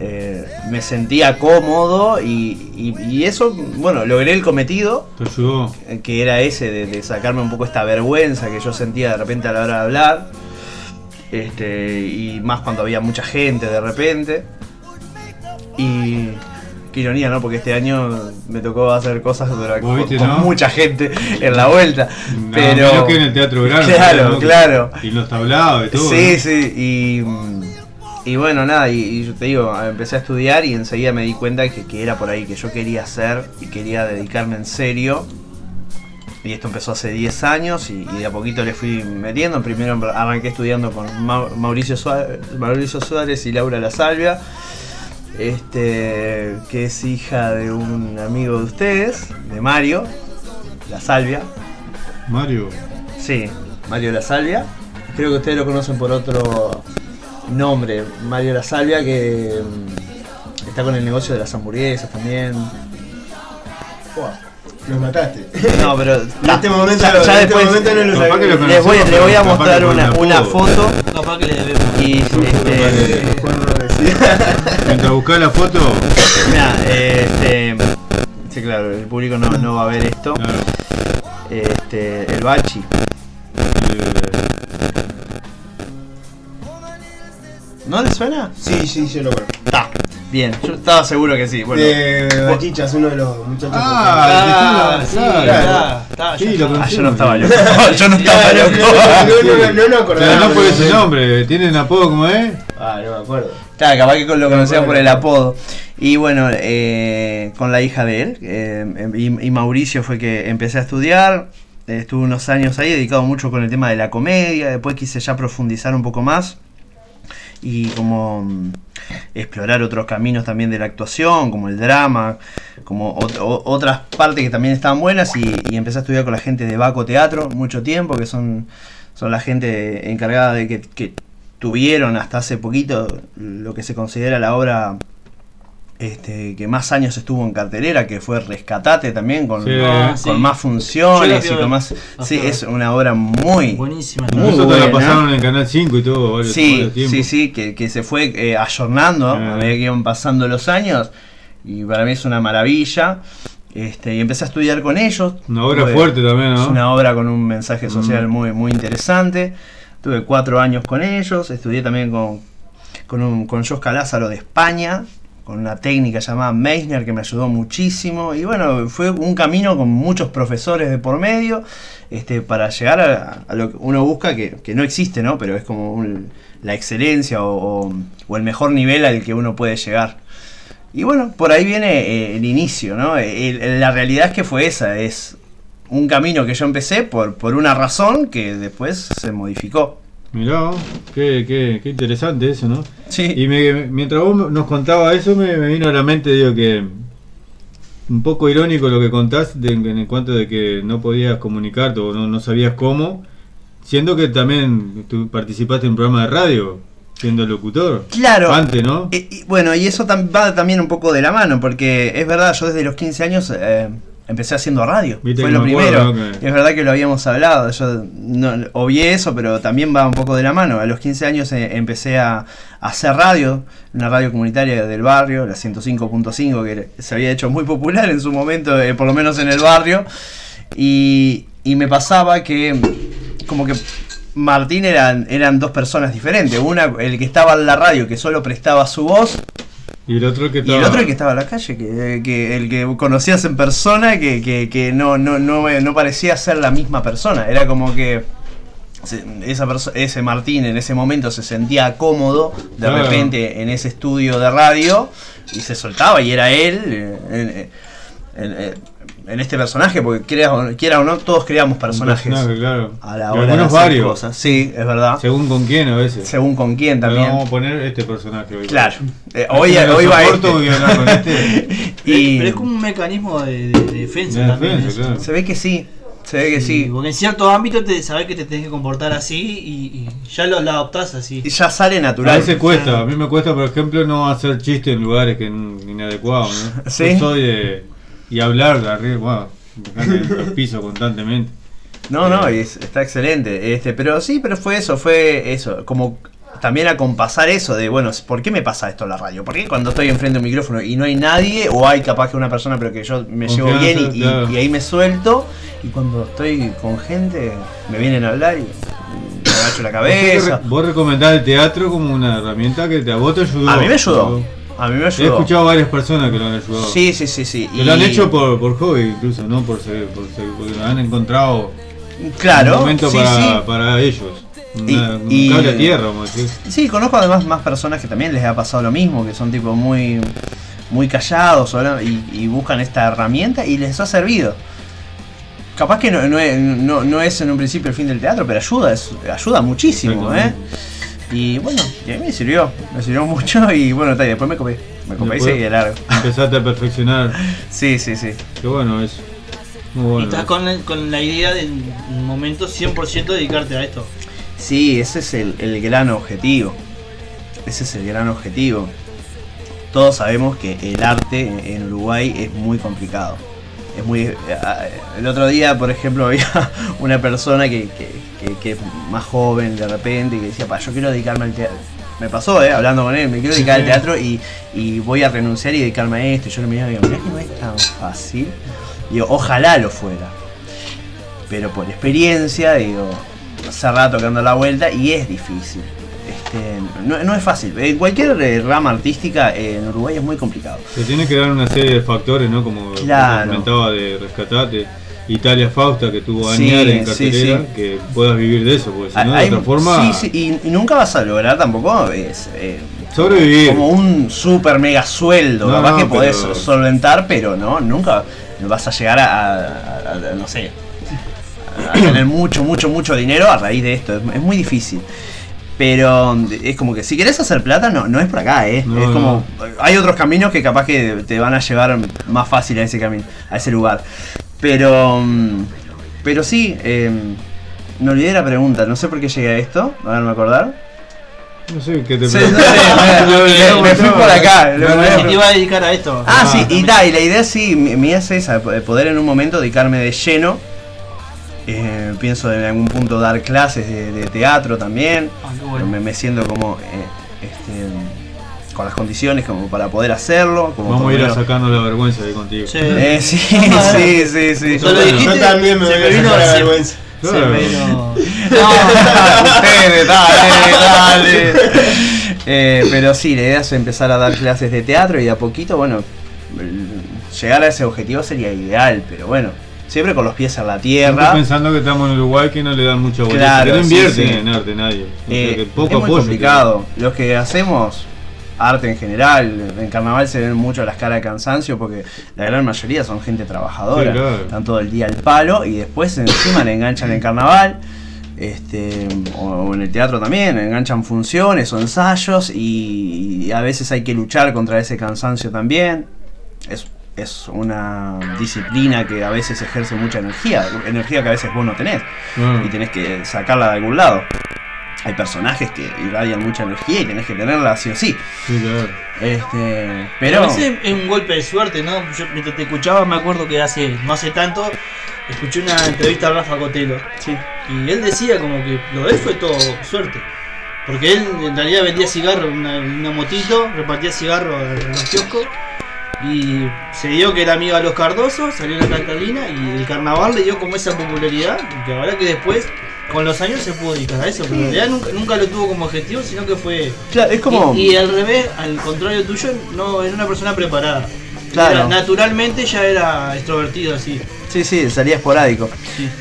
Eh, me sentía cómodo y, y- y eso, bueno, logré el cometido. Te ayudó. eh, Que era ese de, de sacarme un poco esta vergüenza que yo sentía de repente a la hora de hablar. Este, y más cuando había mucha gente de repente. Y qué ironía, ¿no? Porque este año me tocó hacer cosas durante, con, con ¿no? mucha gente en la vuelta. No, pero que en el Teatro Verano. Claro, ¿no? claro. Y los tablados y todo. Sí, sí, y, y bueno, nada, y, y yo te digo, empecé a estudiar y enseguida me di cuenta que, que era por ahí, que yo quería hacer y quería dedicarme en serio. Y esto empezó hace 10 años y, y de a poquito le fui metiendo. Primero arranqué estudiando con Mau- Mauricio Suárez, Mauricio Suárez y Laura La Salvia, este, que es hija de un amigo de ustedes, de Mario La Salvia. Mario. Sí, Mario La Salvia. Creo que ustedes lo conocen por otro nombre, Mario La Salvia, que mm, está con el negocio de las hamburguesas también. Nos mataste. No, pero En este momento, ya, ya en este después momento no lo Capaz sabía. que lo les voy, les voy a mostrar una, una foto Capaz que le debemos. y este. Mientras buscás la foto. mirá, este, sí, claro, el público no, no va a ver esto. Claro. Este, el bachi. eh, ¿No le suena? Sí, sí, yo lo conozco. Está. Bien, yo estaba seguro que sí. Bueno, de Bachichas, uno de los muchachos. Ah, Ah, sí, sí, claro. está, Sí, ya lo. Ah, yo no estaba loco. yo no que- estaba No, loco. no, no, no, no, no acordaba. Pero no por ese nombre, ¿tienen apodo como es? Ah, no me acuerdo. Claro, capaz que lo conocían por el apodo. Y bueno, eh, con la hija de él, eh, y, y Mauricio fue que empecé a estudiar. eh, estuve unos años ahí dedicado mucho con el tema de la comedia. Después quise ya profundizar un poco más. Y como mm, explorar otros caminos también de la actuación, como el drama, como otras partes que también estaban buenas y, y empecé a estudiar con la gente de Baco Teatro mucho tiempo, que son, son la gente encargada de que, que tuvieron hasta hace poquito lo que se considera la obra este, que más años estuvo en cartelera, que fue Rescatate también, con, Sí. con Ah, sí. más Yo funciones y con más... Sí, es una obra muy... Buenísima. Muy Nosotros la buena. pasaron en Canal 5 y todo, varios, Sí, varios tiempos. sí, sí, que, que se fue eh, ayornando Ah. a medida que iban pasando los años y para mí es una maravilla. Este, y empecé a estudiar con ellos. Una obra Tuve- fuerte también, ¿no? Es una obra con un mensaje social Mm. muy, muy interesante. Tuve cuatro años con ellos, estudié también con, con, un, con Josca Lázaro de España, con una técnica llamada Meissner que me ayudó muchísimo. Y bueno, fue un camino con muchos profesores de por medio este, para llegar a, lo que uno busca, que, que no existe, ¿no? Pero es como la excelencia o, o- el mejor nivel al que uno puede llegar. Y bueno, por ahí viene eh, el inicio, ¿no? La realidad es que fue esa, es un camino que yo empecé por, por una razón que después se modificó. Mirá, qué, qué, qué interesante eso, ¿no? Sí. Y me- mientras vos nos contabas eso, me, me vino a la mente, digo que un poco irónico lo que contás de- en cuanto de que no podías comunicarte o no, no sabías cómo, siendo que también tú participaste en un programa de radio, siendo locutor. Claro. Antes, ¿no? Y, y bueno, y eso tam- va también un poco de la mano, porque es verdad, yo desde los 15 años eh, empecé haciendo radio. Viste Fue lo acuerdo, primero. es verdad que lo habíamos hablado. Yo no, obvié eso, pero también va un poco de la mano. A los 15 años eh, empecé a, a hacer radio, una radio comunitaria del barrio, la 105.5, que se había hecho muy popular en su momento, eh, por lo menos en el barrio. Y, y me pasaba que, como que Martín eran, eran dos personas diferentes. Una, el que estaba en la radio, que solo prestaba su voz, Y el otro que y estaba... el otro que estaba en la calle, que, que el que conocías en persona, que, que, que no, no, no, no parecía ser la misma persona. Era como que esa ese Martín en ese momento se sentía cómodo de Claro. repente en ese estudio de radio y se soltaba y era él eh, en, en- en- este personaje, porque quiera o, no- quiera o no, todos creamos personajes personaje, claro. a la Y hora de hacer varios. cosas. Sí, es verdad. Según con quién a veces. Según con quién Pero también. Vamos a poner este personaje hoy. Claro. Eh, hoy, hoy va este. a este. Y- Pero es como un mecanismo de, de- de defensa De también. defensa, claro. Se ve que sí, se ve que sí. Porque en ciertos ámbitos te sabes que te tenés que comportar así y, y ya lo, lo adoptás así. Y ya sale A natural. veces cuesta, a mí me cuesta por ejemplo no hacer chistes en lugares que inadecuados, ¿no? ¿Sí? Yo soy de... y hablar de arriba, tocando el piso constantemente. No, no, y es- está excelente. Este, pero sí, pero fue eso, fue eso, como también acompasar eso de, bueno, ¿por qué me pasa esto en la radio? ¿Por qué cuando estoy enfrente de un micrófono y no hay nadie, o hay capaz que una persona, pero que yo me llevo bien y, y- claro. y ahí me suelto, y cuando estoy con gente, me vienen a hablar y me agacho la cabeza. vos recomendás el teatro como una herramienta que te, a vos te ayudó. A mí me ayudó, a mí me He ayudó. escuchado varias personas que lo han ayudado. Sí, sí, sí, sí. Que lo han hecho por, por hobby incluso, no por seguir, por seguir, porque lo han encontrado Claro, un momento sí, para, sí. para ellos. Y- Una- un y- cable a tierra, a decir. Sí, conozco además más personas que también les ha pasado lo mismo, que son tipo muy, muy callados y, y buscan esta herramienta y les ha servido. Capaz que no, no es, no- no es en un principio el fin del teatro, pero ayuda, es- ayuda muchísimo, ¿eh? Y bueno, y a mí me sirvió, me sirvió mucho y bueno, y después me copé, me copé y seguí de largo. Empezaste a perfeccionar. Sí, sí, sí. Qué bueno eso. Muy y bueno. estás con, la- con la idea de en un momento 100% dedicarte a esto. Sí, ese es el, el gran objetivo. Ese es el gran objetivo. Todos sabemos que el arte en Uruguay es muy complicado. Es muy. eh, El otro día, por ejemplo, había una persona que, que, que- que es más joven de repente y que decía, pa, yo quiero dedicarme al teatro. Me pasó, eh, hablando con él, me quiero dedicar al teatro y, y voy a renunciar y dedicarme a esto. Y yo le miraba y digo, mirá que no es tan fácil. Digo, ojalá lo fuera. Pero por experiencia, digo, hace rato que ando a la vuelta y es difícil. Este, no, no es fácil. En cualquier eh, rama artística eh, en Uruguay es muy complicado. Se tiene que dar una serie de factores, ¿no? Como Claro. comentaba de Rescatate. Italia Fausta, que tuvo Sí, años en cartelera, sí. que puedas vivir de eso, porque si no, de otra forma, sí, sí, y, y nunca vas a lograr tampoco es, eh, sobrevivir. como un super mega sueldo. No, Capaz no, que podés pero- solventar, pero no, nunca vas a llegar a, a- a- no sé, a tener mucho, mucho, mucho dinero a raíz de esto. Es, es muy difícil. Pero es como que si querés hacer plata, no, no es por acá, ¿eh? No, es como. no. Hay otros caminos que capaz que te van a llevar más fácil a ese camino, a ese lugar. Pero. mm, Pero sí, eh, me olvidé la pregunta, no sé por qué llegué a esto, a ver, me acordar. No sé qué te Sí, pregunto. no sé, me- me fui por acá. No, no, te iba a dedicar a esto. Ah, sí, y, da, y la idea sí, idea es esa, de poder en un momento dedicarme de lleno. Eh, pienso en algún punto dar clases de, de teatro también. Ah, bueno. me, me siento como eh, este, con las condiciones como para poder hacerlo. Como Vamos a ir sacarnos la vergüenza de contigo. Sí. Eh, sí, sí, sí, sí. Yo dijiste, también me voy a vino sacar la vergüenza. Se Claro. me vino. Ustedes, dale, dale. Eh, pero sí, la idea es empezar a dar clases de teatro y de a poquito, bueno, llegar a ese objetivo sería ideal, pero bueno, siempre con los pies en la Siempre tierra. pensando que estamos en Uruguay que no le dan mucha bola. Claro, que no invierten sí. en arte nadie. Eh, que poco es muy complicado. Los que hacemos arte en general, en carnaval se ven mucho las caras de cansancio porque la gran mayoría son gente trabajadora, Sí, claro. están todo el día al palo y después encima le enganchan en carnaval. Este, o, en el teatro también, enganchan funciones o ensayos y, y a veces hay que luchar contra ese cansancio también. Es, es una disciplina que a veces ejerce mucha energía, energía que a veces vos no tenés Mm. y tenés que sacarla de algún lado. Hay personajes que irradian mucha energía y tenés que tenerla sí o sí. Sí, claro. Este, Pero pero a veces es un golpe de suerte, ¿no? Yo mientras te escuchaba me acuerdo que hace, no hace tanto, escuché una entrevista a Rafa Cotelo. Sí. Y él decía como que lo de él fue todo suerte. Porque él en realidad vendía cigarros, una, una motito, repartía cigarros en los kioscos. Y se dio que era amigo de los Cardosos, salió la Catalina y el carnaval le dio como esa popularidad. Y que ahora que después, con los años, se pudo dedicar a eso. Pero en realidad nunca, nunca lo tuvo como objetivo, sino que fue Claro, es como- Y, y al revés, al contrario tuyo, no era una persona preparada. Claro. Era- naturalmente ya era extrovertido así. Sí, sí, salía esporádico.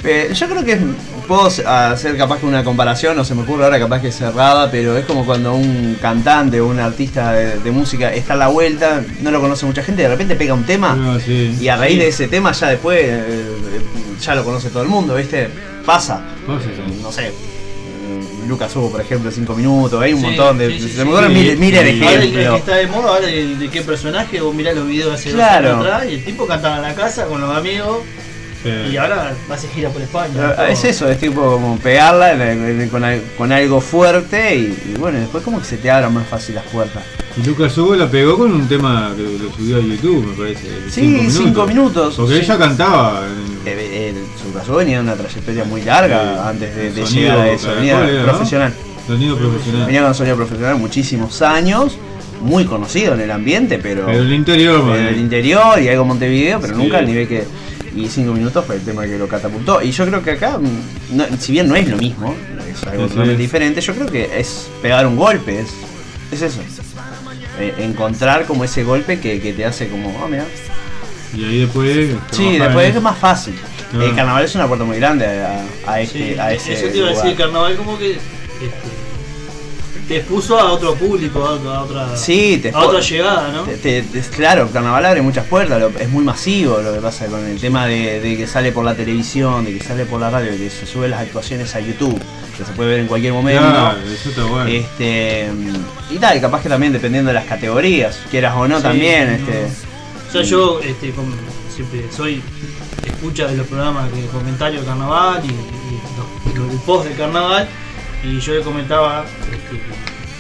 Eh, yo creo que es- puedo hacer capaz que una comparación, no se me ocurre ahora capaz que es cerrada, pero es como cuando un cantante o un artista de, de música está a la vuelta, no lo conoce mucha gente, de repente pega un tema No, sí. y a raíz de ese tema ya después eh, ya lo conoce todo el mundo, ¿viste? Pasa. No sé. Eh, Lucas Hugo, por ejemplo, 5 minutos, hay un Sí, montón de. sí, sí, se sí. me ocurren Sí, miles, miles de. Ahora el, el que ejemplos. está de moda, ahora de, de qué personaje, vos mirás los videos hace Claro. dos años atrás y el tipo cantaba en la casa con los amigos Sí. y ahora hace gira por España. Es eso, es tipo como pegarla con, al- con algo fuerte y, y bueno, después como que se te abran más fácil las puertas. Y Lucas Hugo la pegó con un tema que lo subió a YouTube, me parece. Sí, cinco minutos. Porque Sí. ella cantaba. en- Eh, el- Su caso venía de una trayectoria muy larga antes de, de Sonido llegar a eso, venía profesional. Sonido profesional. Venía con sonido profesional muchísimos años, muy conocido en el ambiente, pero, Pero el interior, en el interior y algo Montevideo, pero Sí. nunca al nivel que. Y cinco minutos fue el tema que lo catapultó. Y yo creo que acá, mm, no- si bien no es lo mismo, es algo totalmente diferente, yo creo que es pegar un golpe, es, es eso. Eh, encontrar como ese golpe que, que te hace como, ah, mira. Y ahí después. Sí, después es más fácil. El carnaval es una puerta muy grande a, a este, Sí, a ese eso te iba a decir, el carnaval como que este, te expuso a otro público, a, otra- a otra, Sí, te a otra llegada, ¿no? Te- te- te- claro, el carnaval abre muchas puertas, lo- es muy masivo lo que pasa con el tema de, de que sale por la televisión, de que sale por la radio, de que se suben las actuaciones a YouTube, que se puede ver en cualquier momento. Claro, eso está bueno. Este, y tal, y capaz que también dependiendo de las categorías, quieras o no Sí, también, no. este. O sea, yo este, com- siempre soy escucha de los programas de comentarios de carnaval y, y los, los post de carnaval y yo le comentaba, este,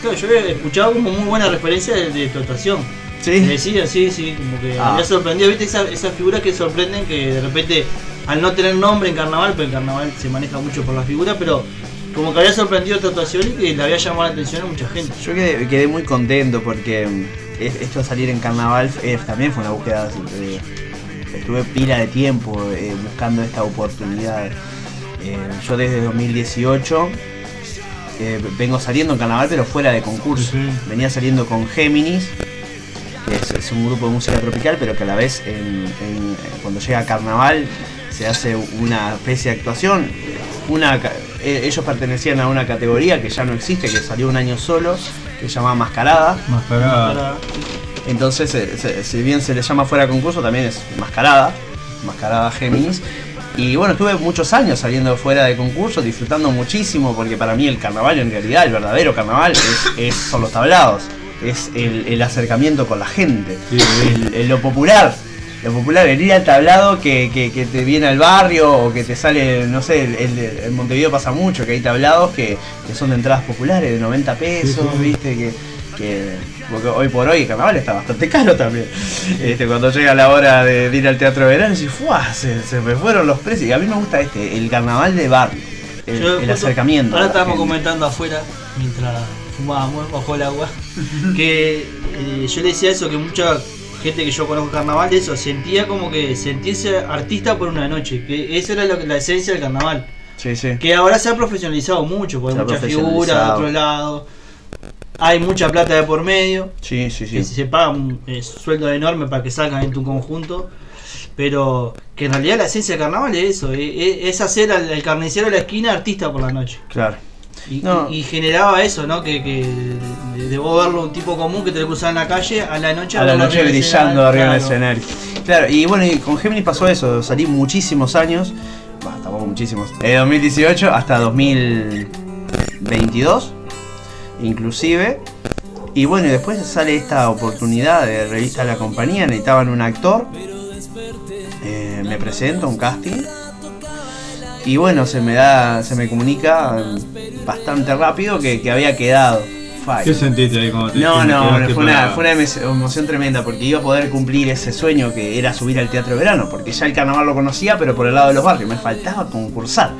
claro, yo había escuchado como muy buena referencia de, de tu actuación. Sí. Me decía, sí, sí, como que Ah. había sorprendido, viste esas figuras que sorprenden que de repente al no tener nombre en carnaval, pero en carnaval se maneja mucho por la figura, pero como que había sorprendido tu actuación y que le había llamado la atención a mucha gente. Yo quedé, quedé muy contento porque mm, es- esto de salir en carnaval eh, también fue una búsqueda. eh, estuve pila de tiempo eh, buscando esta oportunidad. Yo desde 2018 eh, vengo saliendo en carnaval, pero fuera de concurso. Venía saliendo con Géminis, que es, es un grupo de música tropical, pero que a la vez en- en- cuando llega carnaval se hace una especie de actuación. Una, eh, ellos pertenecían a una categoría que ya no existe, que salió un año solo, que se llamaba Mascarada. Mascarada. Entonces, eh, se- si bien se le llama fuera de concurso, también es Mascarada, Mascarada Géminis. Y bueno, estuve muchos años saliendo fuera de concursos, disfrutando muchísimo, porque para mí el carnaval en realidad, el verdadero carnaval, es, es- son los tablados. Es el, el acercamiento con la gente, el- el- lo popular. Lo popular, el ir al tablado que, que- que te viene al barrio o que te sale, no sé, en Montevideo pasa mucho, que hay tablados que, que son de entradas populares de 90 pesos, viste, que, que- porque hoy por hoy el carnaval está bastante caro también. Este, cuando llega la hora de, de ir al teatro de verano, y ¡fuah! Se, se me fueron los precios. Y a mí me gusta este, el carnaval de barrio, el, Yo el justo- acercamiento. Ahora la estábamos gente. comentando afuera, mientras fumábamos bajo el agua, que eh, yo le decía eso, que mucha gente que yo conozco carnaval, eso, sentía como que sentirse artista por una noche, que eso era que- la esencia del carnaval. Sí, sí. Que ahora se ha profesionalizado mucho, porque hay muchas figuras de otro lado, hay mucha plata de por medio, Sí, sí, sí. que se pagan eh, sueldos enormes para que salgan en tu conjunto. Pero que en realidad la esencia del carnaval es eso, eh, es hacer al, al carnicero de la esquina artista por la noche. Claro. Y, No. y- y generaba eso, ¿no? Que, que de, de vos verlo un tipo común que te lo cruzaba en la calle, a la noche A la noche brillando arriba del claro. escenario. Claro, y bueno, y con Géminis pasó eso, salí muchísimos años, bah, tampoco muchísimos, de 2018 hasta 2022, inclusive. Y bueno, y después sale esta oportunidad de revista La Compañía, necesitaban un actor, eh, me presento, un casting. Y bueno, se me da, se me comunica bastante rápido que, que había quedado. ¿Qué sentiste ahí cuando te No, no, fue una, fue una emo- emoción tremenda porque iba a poder cumplir ese sueño que era subir al teatro de verano, porque ya el carnaval lo conocía, pero por el lado de los barrios, me faltaba concursar,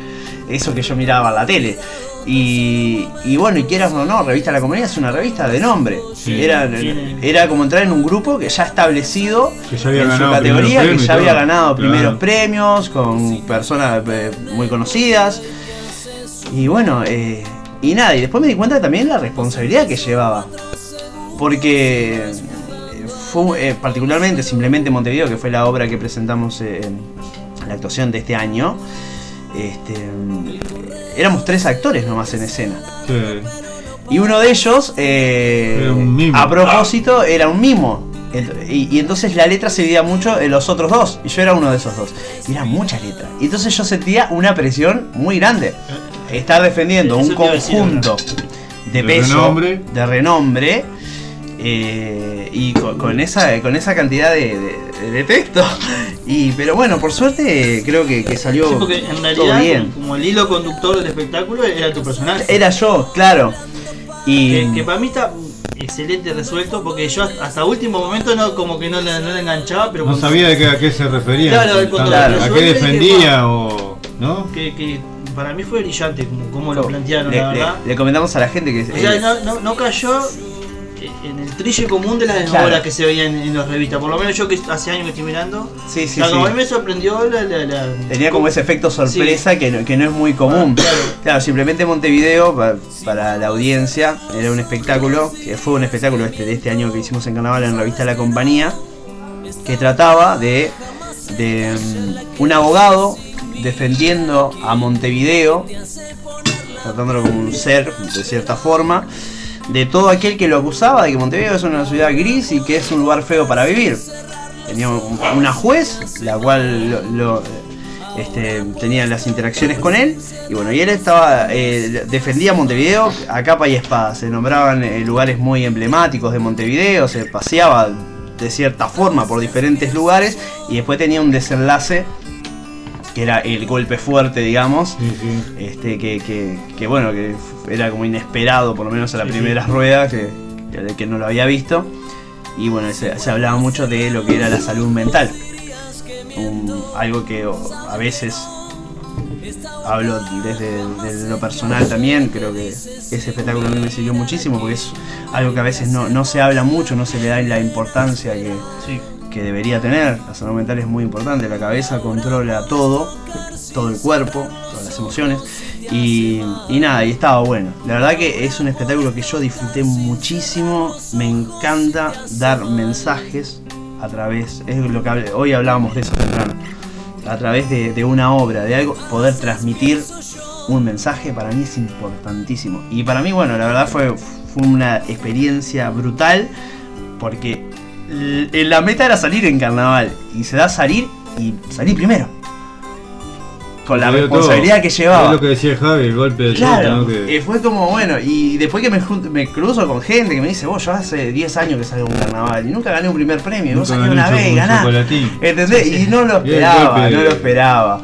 eso que yo miraba en la tele. Y, y bueno, y quieras o no, Revista La Comunidad es una revista de nombre. Sí. Era, era como entrar en un grupo que ya establecido Que ya había en su categoría, que ya había ganado Claro. primeros premios con personas eh, muy conocidas. Y bueno, eh, y nada, y después me di cuenta también la responsabilidad que llevaba. Porque eh, fue eh, particularmente, simplemente Montevideo, que fue la obra que presentamos eh, en la actuación de este año, este, éramos tres actores nomás en escena. Sí. Y uno de ellos, eh, un a propósito, era un mimo. Y, y entonces la letra se dividía mucho en los otros dos. Y yo era uno de esos dos. Y era mucha letra. Y entonces yo sentía una presión muy grande. Estar defendiendo un conjunto de, De peso, renombre. de renombre. eh, y con, con esa, con esa cantidad de, de- de texto. Y, pero bueno, por suerte creo que, que salió Sí, porque en todo bien. como, como el hilo conductor del espectáculo, era tu personaje. Era yo, claro. Y que, que para mí está excelente resuelto, porque yo hasta- último momento no como que no le, no le enganchaba, pero No cuando- sabía de qué, a qué se refería. Claro, cuando lo ¿A qué defendía o.? ¿No? que, que para mí fue brillante como, como lo plantearon, le, la le- verdad. le comentamos a la gente que O sea, no, no, no cayó en el trillo común de las Claro. obras que se veían en, en las revistas. Por lo menos yo que hace años que estoy mirando. Sí, sí, o sea, como sí. a mí me sorprendió la. la- la- tenía como ese efecto sorpresa que, no, que no es muy común. Ah, claro. Claro, simplemente Montevideo, pa- para la audiencia, era un espectáculo, que fue un espectáculo este, de este año que hicimos en Carnaval en la revista La Compañía, que trataba de, de mm, un abogado defendiendo a Montevideo, tratándolo como un ser, de cierta forma, de todo aquel que lo acusaba de que Montevideo es una ciudad gris y que es un lugar feo para vivir. Tenía un- una juez, la cual lo, lo, este, tenía las interacciones con él, y bueno, y él estaba eh, defendía Montevideo a capa y espada. Se nombraban eh, lugares muy emblemáticos de Montevideo, se paseaba de cierta forma por diferentes lugares, y después tenía un desenlace que era el golpe fuerte, digamos, Sí, sí. este que, que, que, bueno que era como inesperado por lo menos a las Sí, primeras ruedas que, que, no lo había visto y bueno se, se hablaba mucho de lo que era la salud mental Un- algo que a veces hablo desde, desde lo personal también creo que ese espectáculo a mí me sirvió muchísimo porque es algo que a veces no, no se habla mucho no se le da la importancia que, Sí. Que debería tener. La salud mental es muy importante. La cabeza controla todo, todo el cuerpo, todas las emociones. Y, nada, y estaba bueno. La verdad que es un espectáculo que yo disfruté muchísimo. Me encanta dar mensajes a través, es lo que hable- hoy hablábamos de eso temprano, a través de, de una obra, de algo, poder transmitir un mensaje para mí es importantísimo. Y para mí, bueno, la verdad fue, fue una experiencia brutal porque la meta era salir en carnaval y se da salir y salir primero. con la responsabilidad todo. que llevaba. Es lo que decía Javi, el golpe de Claro, fue como bueno, y después que me, me cruzo con gente que me dice, vos, yo hace 10 años que salgo a un carnaval y nunca gané un primer premio, y vos Nunca salís gané una un vez y ganás. Y no lo esperaba, no lo esperaba.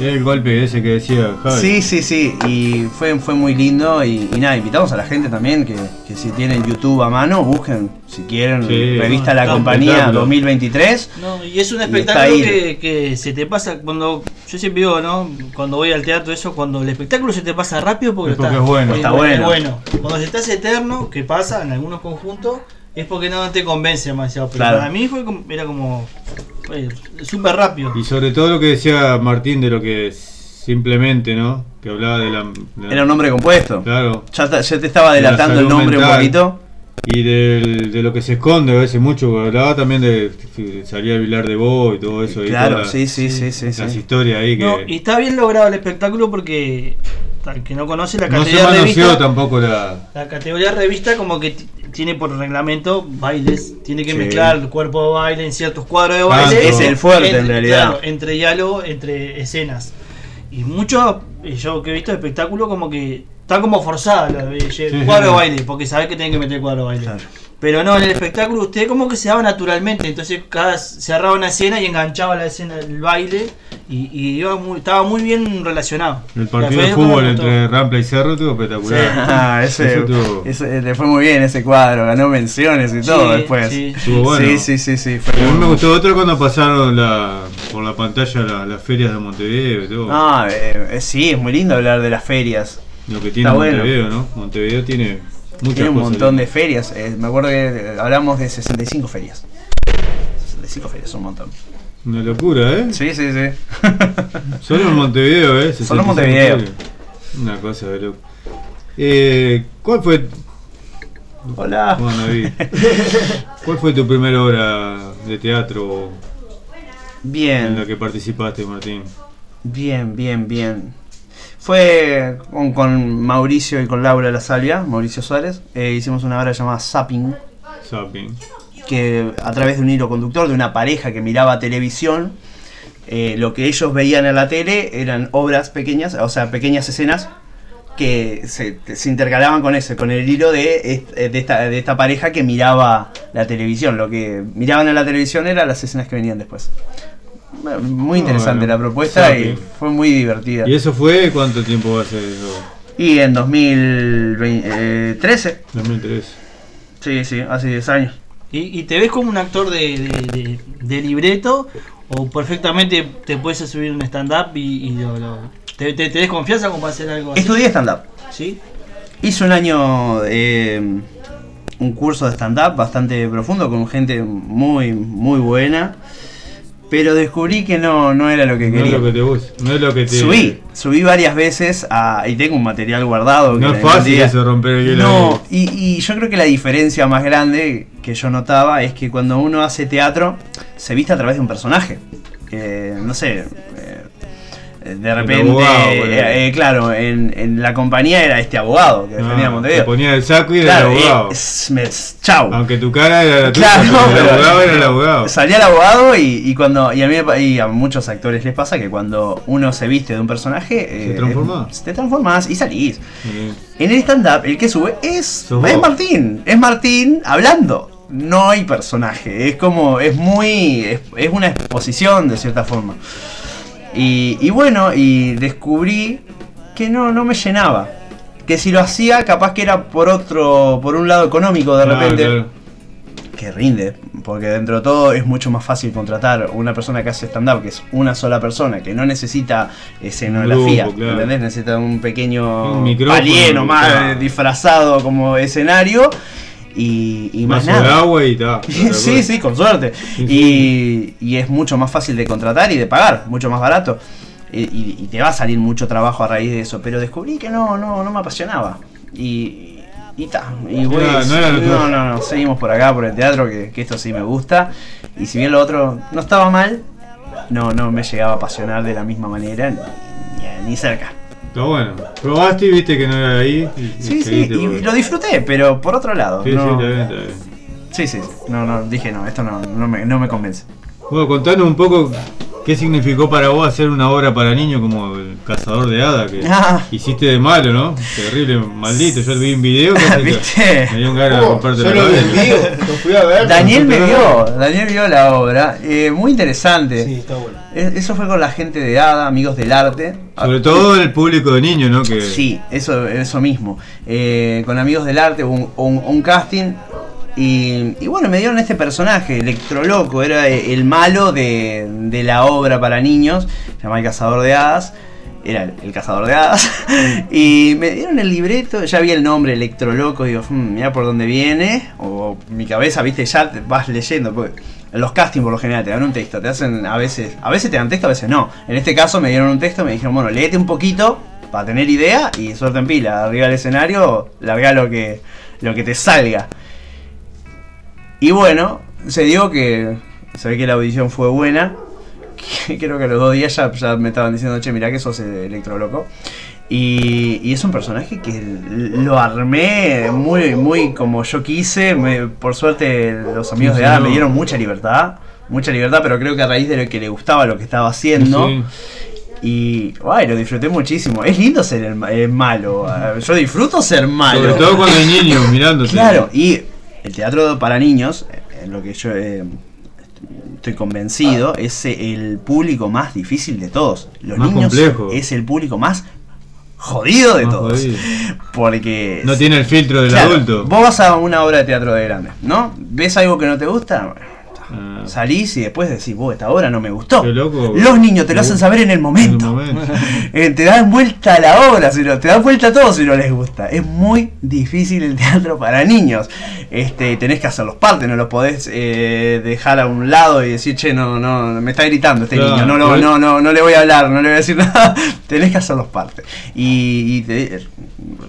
El golpe ese que decía Javi. Sí, sí, sí, y fue, fue muy lindo y, y nada, invitamos a la gente también que, que si tienen YouTube a mano, busquen, si quieren, Sí. revista No, La Compañía espectáculo. 2023. No, y es un espectáculo que, que se te pasa cuando. Yo siempre digo, ¿no? Cuando voy al teatro, eso, cuando el espectáculo se te pasa rápido porque, Es porque está, es bueno. Está es bueno. bueno. Cuando se te hace eterno, que pasa en algunos conjuntos, es porque no te convence demasiado. Pero Claro. para mí fue como, era como. súper rápido. Y sobre todo lo que decía Martín de lo que simplemente, ¿no? Que hablaba de la. de la- Era un nombre compuesto. Claro. Ya, ya te estaba De la delatando el nombre un mental. poquito. Y del- de lo que se esconde a veces mucho, hablaba también de, de salir a Vilar de Bo y todo eso. y Claro, sí, sí, sí, sí, Las sí. historias ahí que No, y está bien logrado el espectáculo porque. Al que no conoce la no se categoría de manoseó revista. tampoco la. La categoría revista como que tiene por reglamento bailes, tiene que Sí. mezclar el cuerpo de baile en ciertos cuadros de baile. Es el fuerte, en realidad. claro, entre diálogo, entre escenas. Y mucho, eh, yo que he visto espectáculo como que está como forzada la- el sí, cuadro de baile, porque sabe que tiene que meter cuadro de baile. Claro. Pero no, en el espectáculo usted como que se daba naturalmente, entonces cada cerraba una escena y enganchaba la escena del baile y, y iba muy- estaba muy bien relacionado. El partido de fútbol entre Rampla y Cerro estuvo espectacular. Ah, ese, estuvo- ese- le fue muy bien ese cuadro, ganó menciones y todo después. sí. Estuvo bueno. Sí, sí, sí, sí. fue A mí me gustó otro cuando pasaron la, por la pantalla la- las ferias de Montevideo y todo. Ah, eh, eh, sí, es muy lindo hablar de las ferias. Lo que tiene Está bueno. Montevideo, ¿no? Montevideo tiene muchas Tiene un cosas montón de ferias. eh, me acuerdo que eh, hablamos de 65 ferias. 65 ferias, un montón. Una locura, ¿eh? Sí, sí, sí. Solo en Montevideo, ¿eh? Solo en 65 Montevideo. Una cosa de loco. Eh, ¿Cuál fue? Hola. David. ¿Cuál fue tu primera obra de teatro en la Bien, que participaste, Martín? bien, bien, bien. Fue con, con Mauricio y con Laura La Salvia, Mauricio Suárez. eh, hicimos una obra llamada Zapping. Zapping. Que a través de un hilo conductor de una pareja que miraba televisión, eh, lo que ellos veían en la tele eran obras pequeñas, o sea, pequeñas escenas que se, se intercalaban con eso, con el hilo de, est- de, esta, de esta pareja que miraba la televisión. Lo que miraban en la televisión eran las escenas que venían después. Muy interesante bueno. la propuesta y fue muy divertida. ¿Y eso fue cuánto tiempo hace eso? Y en 2013, 2003. sí, sí, hace 10 años. ¿Y, y te ves como un actor de, de- de- de libreto o perfectamente te puedes subir un stand-up y, y lo, lo- te, te, te des confianza como para hacer algo así? Estudié stand-up. ¿Sí? Hice un año eh, un curso de stand-up bastante profundo con gente muy, muy buena. Pero descubrí que no, no era lo que No es quería. lo que te gusta. No es lo que te. Subí, subí varias veces a, y tengo un material guardado. que No es fácil día- eso, romper el hielo. No, y, y yo creo que la diferencia más grande que yo notaba es que cuando uno hace teatro se viste a través de un personaje. Eh, no sé, de repente, abogado, bueno. eh, eh, claro, en, en la compañía era este abogado que defendía a Ah, te Montevideo. ponía el saco y era Claro, el abogado. eh, es- me- chau. Aunque tu cara era la tuya, Claro, el abogado era el abogado. Salía el abogado y, y cuando y a mí y a muchos actores les pasa que cuando uno se viste de un personaje eh, transformás. te transformás y salís. En el stand-up, el que sube es, es. Martín. Es Martín hablando. No hay personaje. Es como. Es muy. Es, es una exposición de cierta forma. Y, y bueno, y descubrí que no, no me llenaba. Que si lo hacía, capaz que era por otro. por un lado económico de repente. claro. Que rinde. Porque dentro de todo es mucho más fácil contratar una persona que hace stand-up, que es una sola persona, que no necesita escenografía. grupo, claro. ¿Entendés? Necesita un pequeño Un nomás claro. disfrazado como escenario y, y más de nada. agua y ta. sí, sí, con suerte. Y, y es mucho más fácil de contratar y de pagar, mucho más barato. Y, te va a salir mucho trabajo a raíz de eso. Pero descubrí que no, no, no me apasionaba. Y. Y ta. Y no no, no, no, seguimos por acá, por el teatro, que, que esto sí me gusta. Y si bien lo otro no estaba mal, no, no me llegaba a apasionar de la misma manera, ni cerca. Está bueno. Probaste y viste que no era ahí. y- y Sí, sí, y, por- lo disfruté, pero por otro lado. Sí, sí, no- está bien, está bien. sí, sí, sí. No, no, dije no, esto no, no, me, no me convence. Bueno, contanos un poco ¿Qué significó para vos hacer una obra para niños como El Cazador de Hada? Que Ah. hiciste de malo, ¿no? Terrible, maldito. Yo vi un video que ¿Viste? me dio un ganas de Oh, comprarte yo la lo vi en vivo, lo fui a ver. Daniel me vio, Daniel vio la obra, eh, muy interesante. Sí, está bueno. Eh, Eso fue con la gente de ADA, amigos del arte. Sobre todo el público de niños, ¿no? Que Sí, eso, eso mismo. Eh, con amigos del arte, un, un- un casting. Y, bueno, me dieron este personaje, Electroloco, era el malo de, de la obra para niños, se llama El Cazador de Hadas. Era el, cazador de hadas. y me dieron el libreto, ya vi el nombre Electroloco, digo, "Hmm, mira por dónde viene. O mi cabeza, viste, ya vas leyendo. Porque los castings por lo general te dan un texto, te hacen a veces, a veces te dan texto, a veces no. En este caso me dieron un texto, me dijeron, bueno, léete un poquito para tener idea y suerte en pila. Arriba del escenario, larga lo que, lo que te salga. Y bueno, se dio que se ve que la audición fue buena. que Creo que a los dos días ya, ya me estaban diciendo, che, mirá que sos electroloco. Y, y es un personaje que lo armé muy, muy como yo quise. Me- por suerte los amigos de Ada me dieron mucha libertad. Mucha libertad, pero creo que a raíz de lo que le gustaba lo que estaba haciendo. Sí. Y ay, lo disfruté muchísimo. Es lindo ser el, el malo. eh, Yo disfruto ser malo. Sobre todo cuando hay niños mirándote. Claro, y el teatro para niños, eh, en lo que yo eh, estoy convencido, es eh, el público más difícil de todos. Los Más niños complejo. es el público más jodido de Más todos. jodido. Porque No tiene el filtro del Claro, adulto. Vos vas a una obra de teatro de grande, ¿no? ¿Ves algo que no te gusta? Ah, Salís y después decís, vos, esta obra no me gustó. Qué loco. Los niños te lo hacen saber en el en el momento. Eh, te dan vuelta a la obra, si no, te dan vuelta a todo si no les gusta. Es muy difícil el teatro para niños. Este, tenés que hacer los partes, no lo podés eh, dejar a un lado y decir, che, no, no, me está gritando este Claro, niño, no, lo- por- no, no, no le voy a hablar, no le voy a decir nada. tenés que hacer los partes. Y, y te-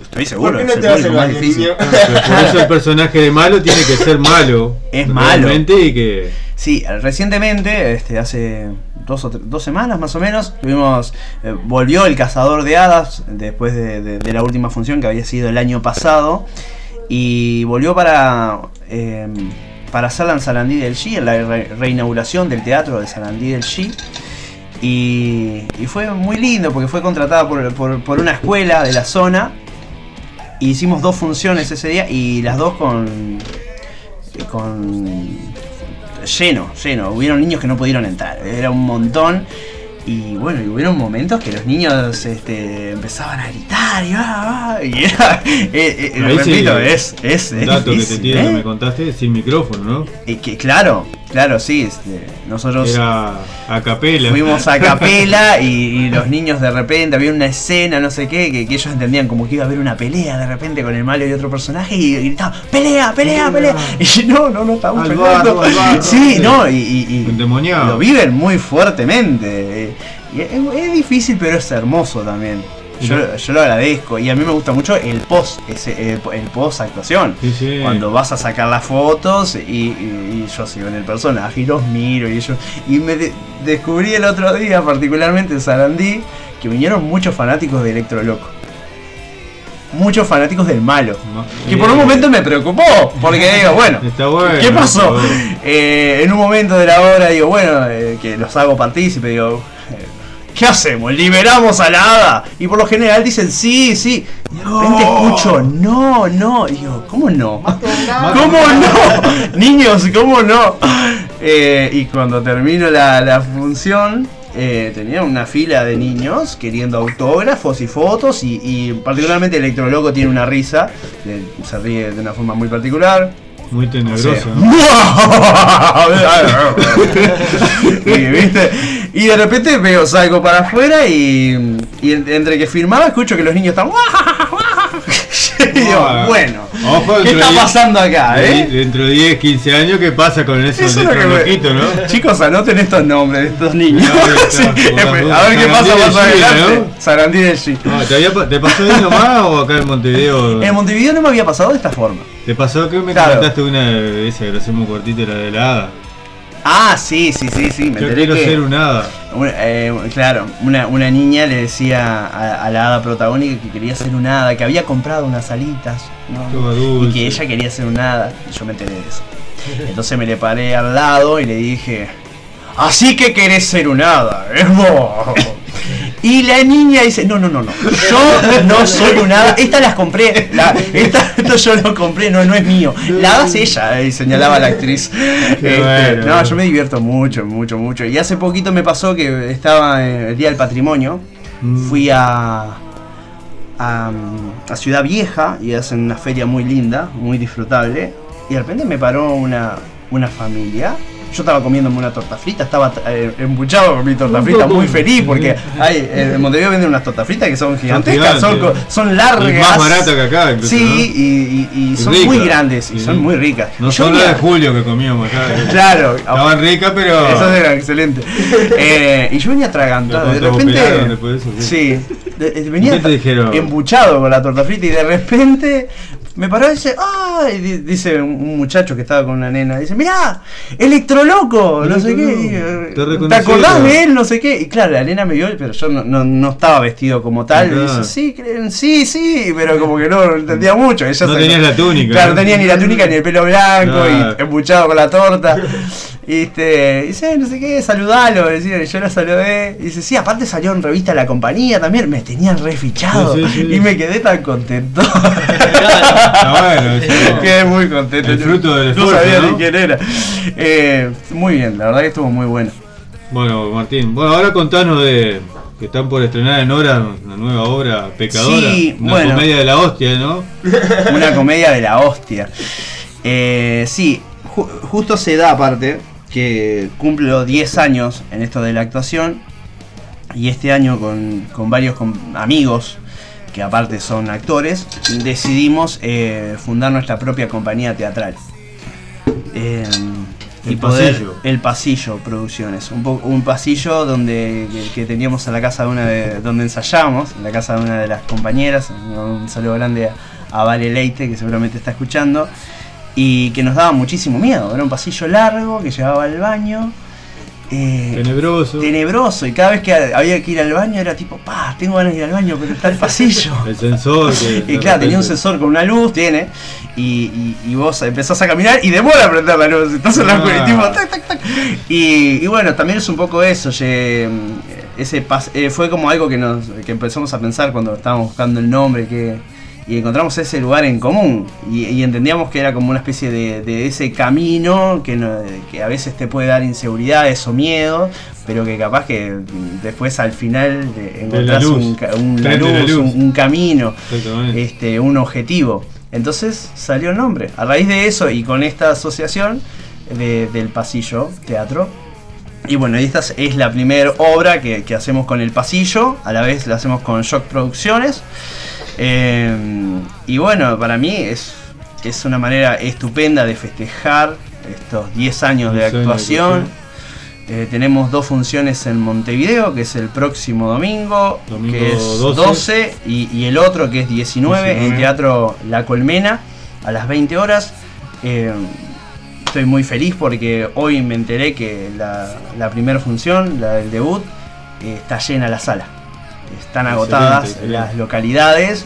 estoy seguro, ¿Por qué no te más difícil. niño? Por eso el personaje de malo tiene que ser malo. Es malo. realmente, Y que. Sí, recientemente, este, hace dos, semanas más o menos, tuvimos, eh, volvió el Cazador de Hadas después de, la última función que había sido el año pasado y volvió para, eh, para hacerla en Sarandí del G, la re- reinauguración del teatro de Sarandí del G. Y, y fue muy lindo porque fue contratada por, por- una escuela de la zona. Hicimos dos funciones ese día y las dos con, con lleno, lleno. Hubieron niños que no pudieron entrar, era un montón. Y bueno, y hubieron momentos que los niños este, empezaban a gritar y, ah, ah, y era, eh, eh, Ahí sí, repito, es, es, es dato que te tiene ¿eh? que me contaste sin micrófono, ¿no? Y que, claro, claro, sí, este, nosotros Era a capela. fuimos a capela y, y los niños de repente había una escena, no sé qué, que, que ellos entendían como que iba a haber una pelea de repente con el malo y otro personaje y gritaban, pelea, pelea, pelea. Y no, no, no estamos Al peleando. barro. Sí, no, y, y- lo viven muy fuertemente. eh, y es, es difícil, pero es hermoso también. Yo, yo lo agradezco y a mí me gusta mucho el post, ese, el, el post actuación. Sí, sí. Cuando vas a sacar las fotos y, y- y yo sigo en el personaje y los miro y yo. Y me de- descubrí el otro día, particularmente en Sarandí, que vinieron muchos fanáticos de Electro Loco. Muchos fanáticos del malo. No, Que por un momento me preocupó, porque digo, bueno. ¿Qué pasó? bueno. Eh, en un momento de la obra digo, bueno, eh, que los hago partícipe, digo, eh, ¿qué hacemos? ¿Liberamos a la hada? Y por lo general dicen, sí, sí. Y de repente escucho, no, no. Y digo, ¿cómo no? ¿Cómo no? Niños, ¿cómo no? Eh, y cuando termino la, la función, eh, tenía una fila de niños queriendo autógrafos y fotos y, y particularmente Electroloco tiene una risa, eh, se ríe de una forma muy particular. Muy tenebroso. ¿no? y, ¿viste? y de repente veo, salgo para afuera y, y en- entre que filmaba escucho que los niños están... Digo, Ah, bueno, Ojo, ¿qué está de- pasando acá? de- eh? Dentro de 10, 15 años, ¿qué pasa con esos Eso es loquitos, no? Chicos, anoten estos nombres de estos niños. No, Sí, a ver qué pasa más adelante. Sarandí del G. No, ¿te, había pa- ¿Te pasó ahí nomás o acá en Montevideo? En Montevideo no me había pasado de esta forma. ¿Te pasó que me Claro. contaste una de esa que lo hacemos cortita, la de la hada? Ah, sí, sí, sí, sí. Me Yo enteré quiero que- ser un hada. Eh, claro, una, una niña le decía a, a la hada protagónica que quería ser un hada, que había comprado unas alitas, ¿no? Y que ella quería ser un hada, y yo me enteré de eso. Entonces me le paré al lado y le dije, así que querés ser un hada, ¿eh? Y la niña dice, no, no, no, no, yo no soy un hada, estas las compré, la, esta, esto yo lo compré, no, no es mío, la hada es ella, y señalaba la actriz. Este, bueno, no, yo me divierto mucho, mucho, mucho. Y hace poquito me pasó que estaba en el Día del Patrimonio, Mm. fui a, a, a Ciudad Vieja y hacen una feria muy linda, muy disfrutable. Y de repente me paró una, una familia. Yo estaba comiéndome una torta frita, estaba eh, embuchado con mi torta frita, muy feliz sí. porque hay, en Montevideo venden unas tortas fritas que son gigantescas, son, son largas. Más barata que acá, incluso, Sí, ¿no? y, y- y Y son muy grandes y Sí. son muy ricas. No son las de Julio que comíamos acá. Claro, Estaban ricas, pero. esas eran excelentes. Eh, y yo venía atragantado. De repente. eso, Sí. de- de- venía embuchado con la torta frita y de repente me paró y dice, ¡ay! Di- Dice un muchacho que estaba con una nena. Dice, mirá, Electroloco, no sé qué. Te ¿Te, acordás de él? No sé qué. Y claro, la nena me vio, pero yo no, no- no estaba vestido como tal. Y dice, sí, creen, sí, sí, pero como que no entendía mucho. Ella No tenías la túnica, Claro, ¿no? no tenía ni la túnica ni el pelo blanco Claro. y embuchado con la torta. Y este, dice, no sé qué, saludalo. Decía, yo lo saludé. Y dice, sí, aparte salió en revista La Compañía también. Me tenían refichado. Sí, sí, sí. Y me quedé tan contento. Está bueno, eso. quedé muy contento. El fruto del No esfuerzo, sabía ¿no? ni quién era. Eh, muy bien, la verdad que estuvo muy bueno. Bueno, Martín, bueno, ahora contanos de que están por estrenar en hora una nueva obra, Pecadora. Sí, una bueno. comedia de la hostia, ¿no? Una comedia de la hostia. Eh, sí, ju- justo se da aparte que cumplo 10 años en esto de la actuación y este año con, con varios com- amigos que aparte son actores, decidimos eh, fundar nuestra propia compañía teatral. Eh, y El poder Pasillo. el pasillo producciones un, un pasillo donde que, teníamos a la casa de una de donde ensayábamos en la casa de una de las compañeras un saludo grande a, a Vale Leite que seguramente está escuchando y que nos daba muchísimo miedo era un pasillo largo que llevaba al baño eh, Tenebroso. tenebroso y cada vez que había que ir al baño era tipo pa tengo ganas de ir al baño pero está el pasillo El sensor. que y claro, tenía un sensor con una luz, tiene, y, y- y vos empezás a caminar y demora a prender la luz. Entonces la Ah. y tipo, tac, tac, tac. Y, y bueno, también es un poco eso. ye- ese pas- eh, fue como algo que nos que empezamos a pensar cuando estábamos buscando el nombre que y encontramos ese lugar en común y, y entendíamos que era como una especie de, de ese camino que, no- que a veces te puede dar inseguridades o miedo pero que capaz que después al final encontrás un, un- la luz, luz. un- un camino este, un objetivo. Entonces salió el nombre. A raíz de eso y con esta asociación de- del pasillo teatro. Y bueno, esta es- es la primera obra que, que hacemos con el pasillo, a la vez la hacemos con Shock Producciones. Eh, y bueno, para mí es, es una manera estupenda de festejar estos 10 años de 10 años de actuación. Eh, tenemos dos funciones en Montevideo, que es el próximo domingo, Domingo que es 12. 12, y, y el otro que es 19, en 19. Teatro La Colmena, a las 20 horas. Eh, estoy muy feliz porque hoy me enteré que la, la primera función, la del debut, eh, está llena la sala. Están agotadas excelente. las localidades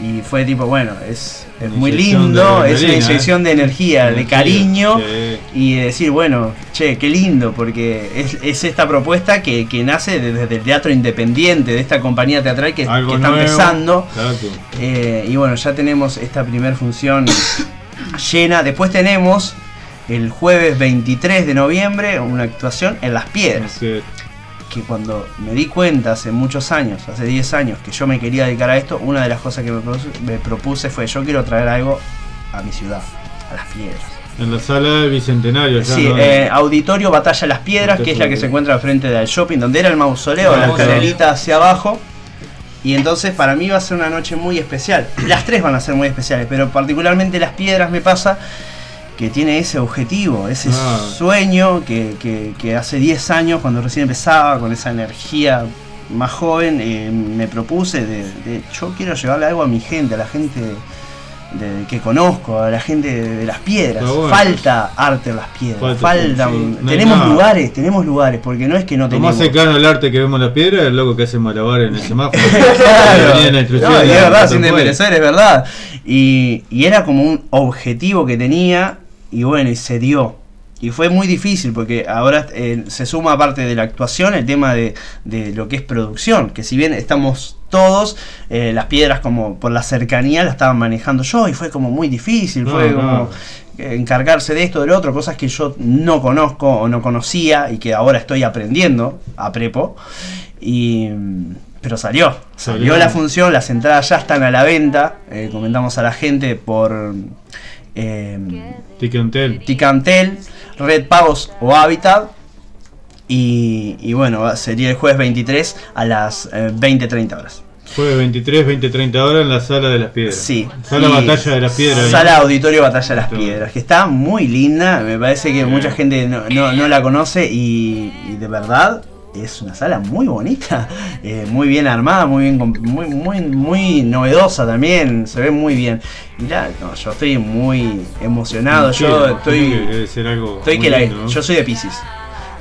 y fue tipo, bueno, es, muy lindo, es una inyección de energía, de Energía, cariño sí. y de decir, bueno, che, qué lindo, porque es, es esta propuesta que, que nace desde el teatro independiente, de esta compañía teatral que, que está empezando. Eh, y bueno, ya tenemos esta primera función llena. Después tenemos el jueves 23 de noviembre una actuación en Las Piedras. Que- Que cuando me di cuenta hace muchos años, hace 10 años, que yo me quería dedicar a esto, una de las cosas que me propuse, me propuse fue: yo quiero traer algo a mi ciudad, a Las Piedras. En la sala del bicentenario. allá, Sí, ¿no? eh, Auditorio Batalla Las Piedras, que es la que se encuentra al frente del shopping, donde era el mausoleo, Ah, la bueno. escalerita hacia abajo. Y entonces para mí va a ser una noche muy especial. Las tres van a ser muy especiales, pero particularmente Las Piedras me pasa que tiene ese objetivo, ese Ah. sueño que, que- que hace 10 años, cuando recién empezaba, con esa energía más joven, eh, me propuse de, de- yo quiero llevarle algo a mi gente, a la gente de- que conozco, a la gente de, de las piedras. Bueno. Falta arte en las piedras, Falta, falta, sí, un- no hay tenemos nada. lugares, tenemos lugares, porque no es que no tenemos. más cercano al arte que vemos en la piedra es el loco que hace malabar en el semáforo. Claro. En No, es verdad, sin desmerecer, es verdad. Y, y era como un objetivo que tenía, y bueno, y se dio. y fue muy difícil porque ahora eh, se suma aparte de la actuación el tema de, de lo que es producción, que si bien estamos todos, eh, las piedras como por la cercanía las estaban manejando yo y fue como muy difícil, No, fue no. como eh, encargarse de esto, de lo otro, cosas que yo no conozco o no conocía y que ahora estoy aprendiendo a prepo. Y, pero salió, salió Salió. la función, las entradas ya están a la venta, eh, comentamos a la gente por... Eh, Ticantel. Ticantel, Red Pagos o Habitat. Y, y bueno, sería el jueves 23 a las eh, 20-30 horas. Fue 23, 20, 30 horas en la sala de las piedras. Sí. Sala Batalla de las Piedras. ¿no? Sala Auditorio Batalla de las Piedras, que está muy linda. Me parece que mucha gente no, no- no la conoce y, y de verdad es una sala muy bonita, eh, muy bien armada, muy bien, muy, muy, muy novedosa también. Se ve muy bien. No, yo estoy muy emocionado. Sí, yo estoy. que debe ser algo Estoy que la- ¿no? yo soy de Pisces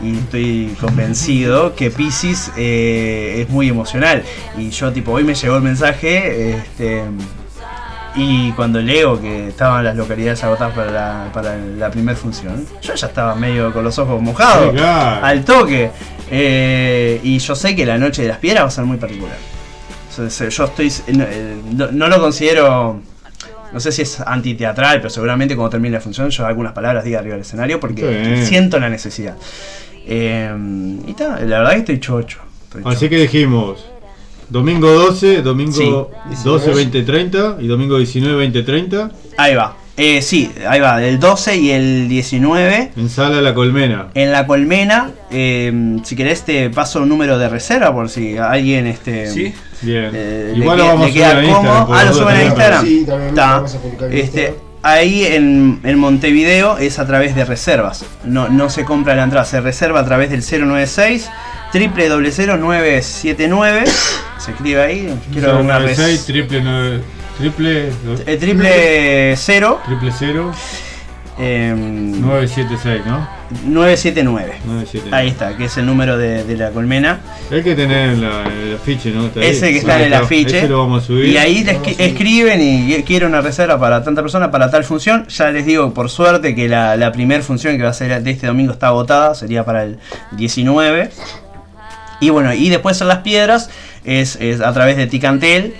y estoy convencido que Pisces eh, es muy emocional y yo tipo hoy me llegó el mensaje este y cuando leo que estaban las localidades agotadas para la, para la primera función yo ya estaba medio con los ojos mojados al toque Eh, y yo sé que la noche de las piedras va a ser muy particular yo estoy no, eh, no- lo considero no sé si es antiteatral, pero seguramente cuando termine la función yo algunas palabras diga arriba del escenario porque Está siento la necesidad. Eh, y ta, la verdad que estoy chocho. estoy Así chocho. que dijimos, domingo 12, domingo Sí. 12, 20, 30 y domingo 19, 20, 30 Ahí va. Eh, sí, ahí va, el 12 y el 19 en Sala La Colmena. en la colmena. eh, si querés te paso un número de reserva por si alguien este Sí. Bien. eh, Igual le, lo queda- vamos le a subir a Instagram. Ah, lo suben a Instagram. Sí, también lo vamos a publicar en Este, Instagram. Ahí en, en Montevideo es a través de reservas. No, no se compra la entrada, se reserva a través del 096 979 Se escribe ahí. Quiero una 096, triple 9, triple, eh, triple 0 triple 0, em, 976, ¿no? 979. 979. Ahí está, que es el número de, de la colmena. Hay que tener en la, en el afiche, ¿no? Está ahí. Ese que está Ahí en el afiche. Ese lo vamos a subir. Y ahí escriben y quiero una reserva para tanta persona, para tal función. Ya les digo, por suerte, que la, la primera función que va a ser de este domingo está agotada, sería para el 19. Y bueno, y después en las piedras es, es a través de Ticantel,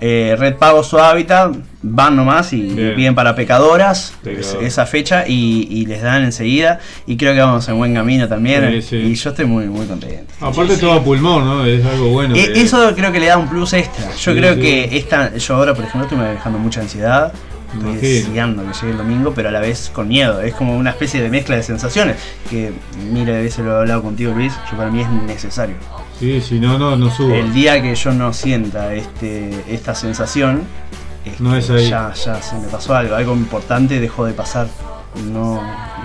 eh, Red Pago su hábitat, van nomás y Bien. piden para pecadoras Pecador. es- esa fecha y, y les dan enseguida. Y creo que vamos en buen camino también. Sí, sí. Y yo estoy muy, muy contento. Aparte todo a pulmón, ¿no? Es algo bueno. E- que- Eso creo que le da un plus extra. Yo Sí, creo sí. que esta, yo ahora por ejemplo estoy manejando mucha ansiedad. Estoy deseando que llegue el domingo, pero a la vez con miedo. Es como una especie de mezcla de sensaciones. Que, mira, a veces lo he hablado contigo, Luis, yo para mí es necesario. Sí, si no, no, no subo. El día que yo no sienta este, esta sensación, este, No es ahí. ya, ya se me pasó algo, algo importante dejó de pasar. No,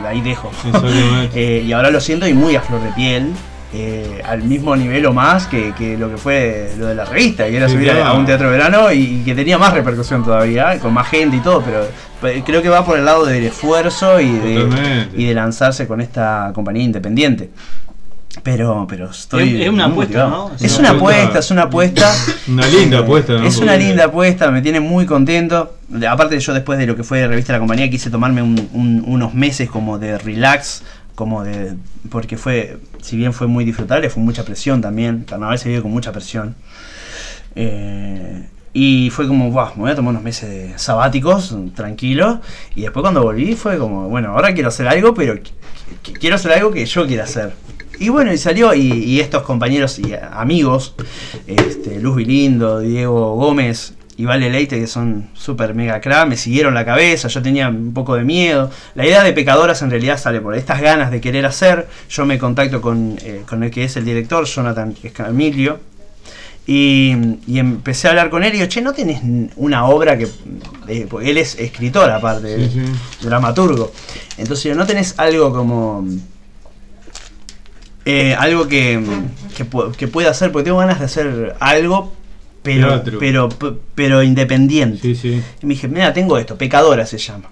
ahí dejo. Eh, y ahora lo siento y muy a flor de piel. eh, al mismo nivel o más que, que lo que fue lo de la revista, que era Sí, subir a- claro. a un teatro de verano y, y que tenía más repercusión todavía, con más gente y todo, pero pe- creo que va por el lado del esfuerzo y de, y de lanzarse con esta compañía independiente. Pero, pero estoy. Es- una apuesta. ¿no? Es Es una una apuesta. apuesta, es una apuesta. Una linda apuesta, ¿no? Es una linda apuesta, me tiene muy contento. Aparte, yo después de lo que fue revista de la compañía, quise tomarme un- un- unos meses como de relax, como de. Porque fue, si bien fue muy disfrutable, fue mucha presión también. Carnaval se vive con mucha presión. Eh, y fue como, "Buah, me voy a tomar unos meses de sabáticos, tranquilos. Y después cuando volví fue como, bueno, ahora quiero hacer algo, pero qu- qu- quiero hacer algo que yo quiera hacer. Y bueno, y salió, y, y estos compañeros y amigos, este, Luz Vilindo, Diego Gómez y Vale Leite, que son súper mega crack, me siguieron la cabeza, yo tenía un poco de miedo. La idea de Pecadoras en realidad sale por estas ganas de querer hacer. Yo me contacto con, eh, con el que es el director, Jonathan Escamilio, y, y empecé a hablar con él y digo, che, ¿no tenés una obra que... eh, porque él es escritor aparte, Sí, sí. dramaturgo. Entonces, ¿no tenés algo como... eh, algo que, que, que pueda hacer? Porque tengo ganas de hacer algo, pero, pero, pero independiente. Sí, sí. Y me dije, mira, tengo esto, Pecadora se llama.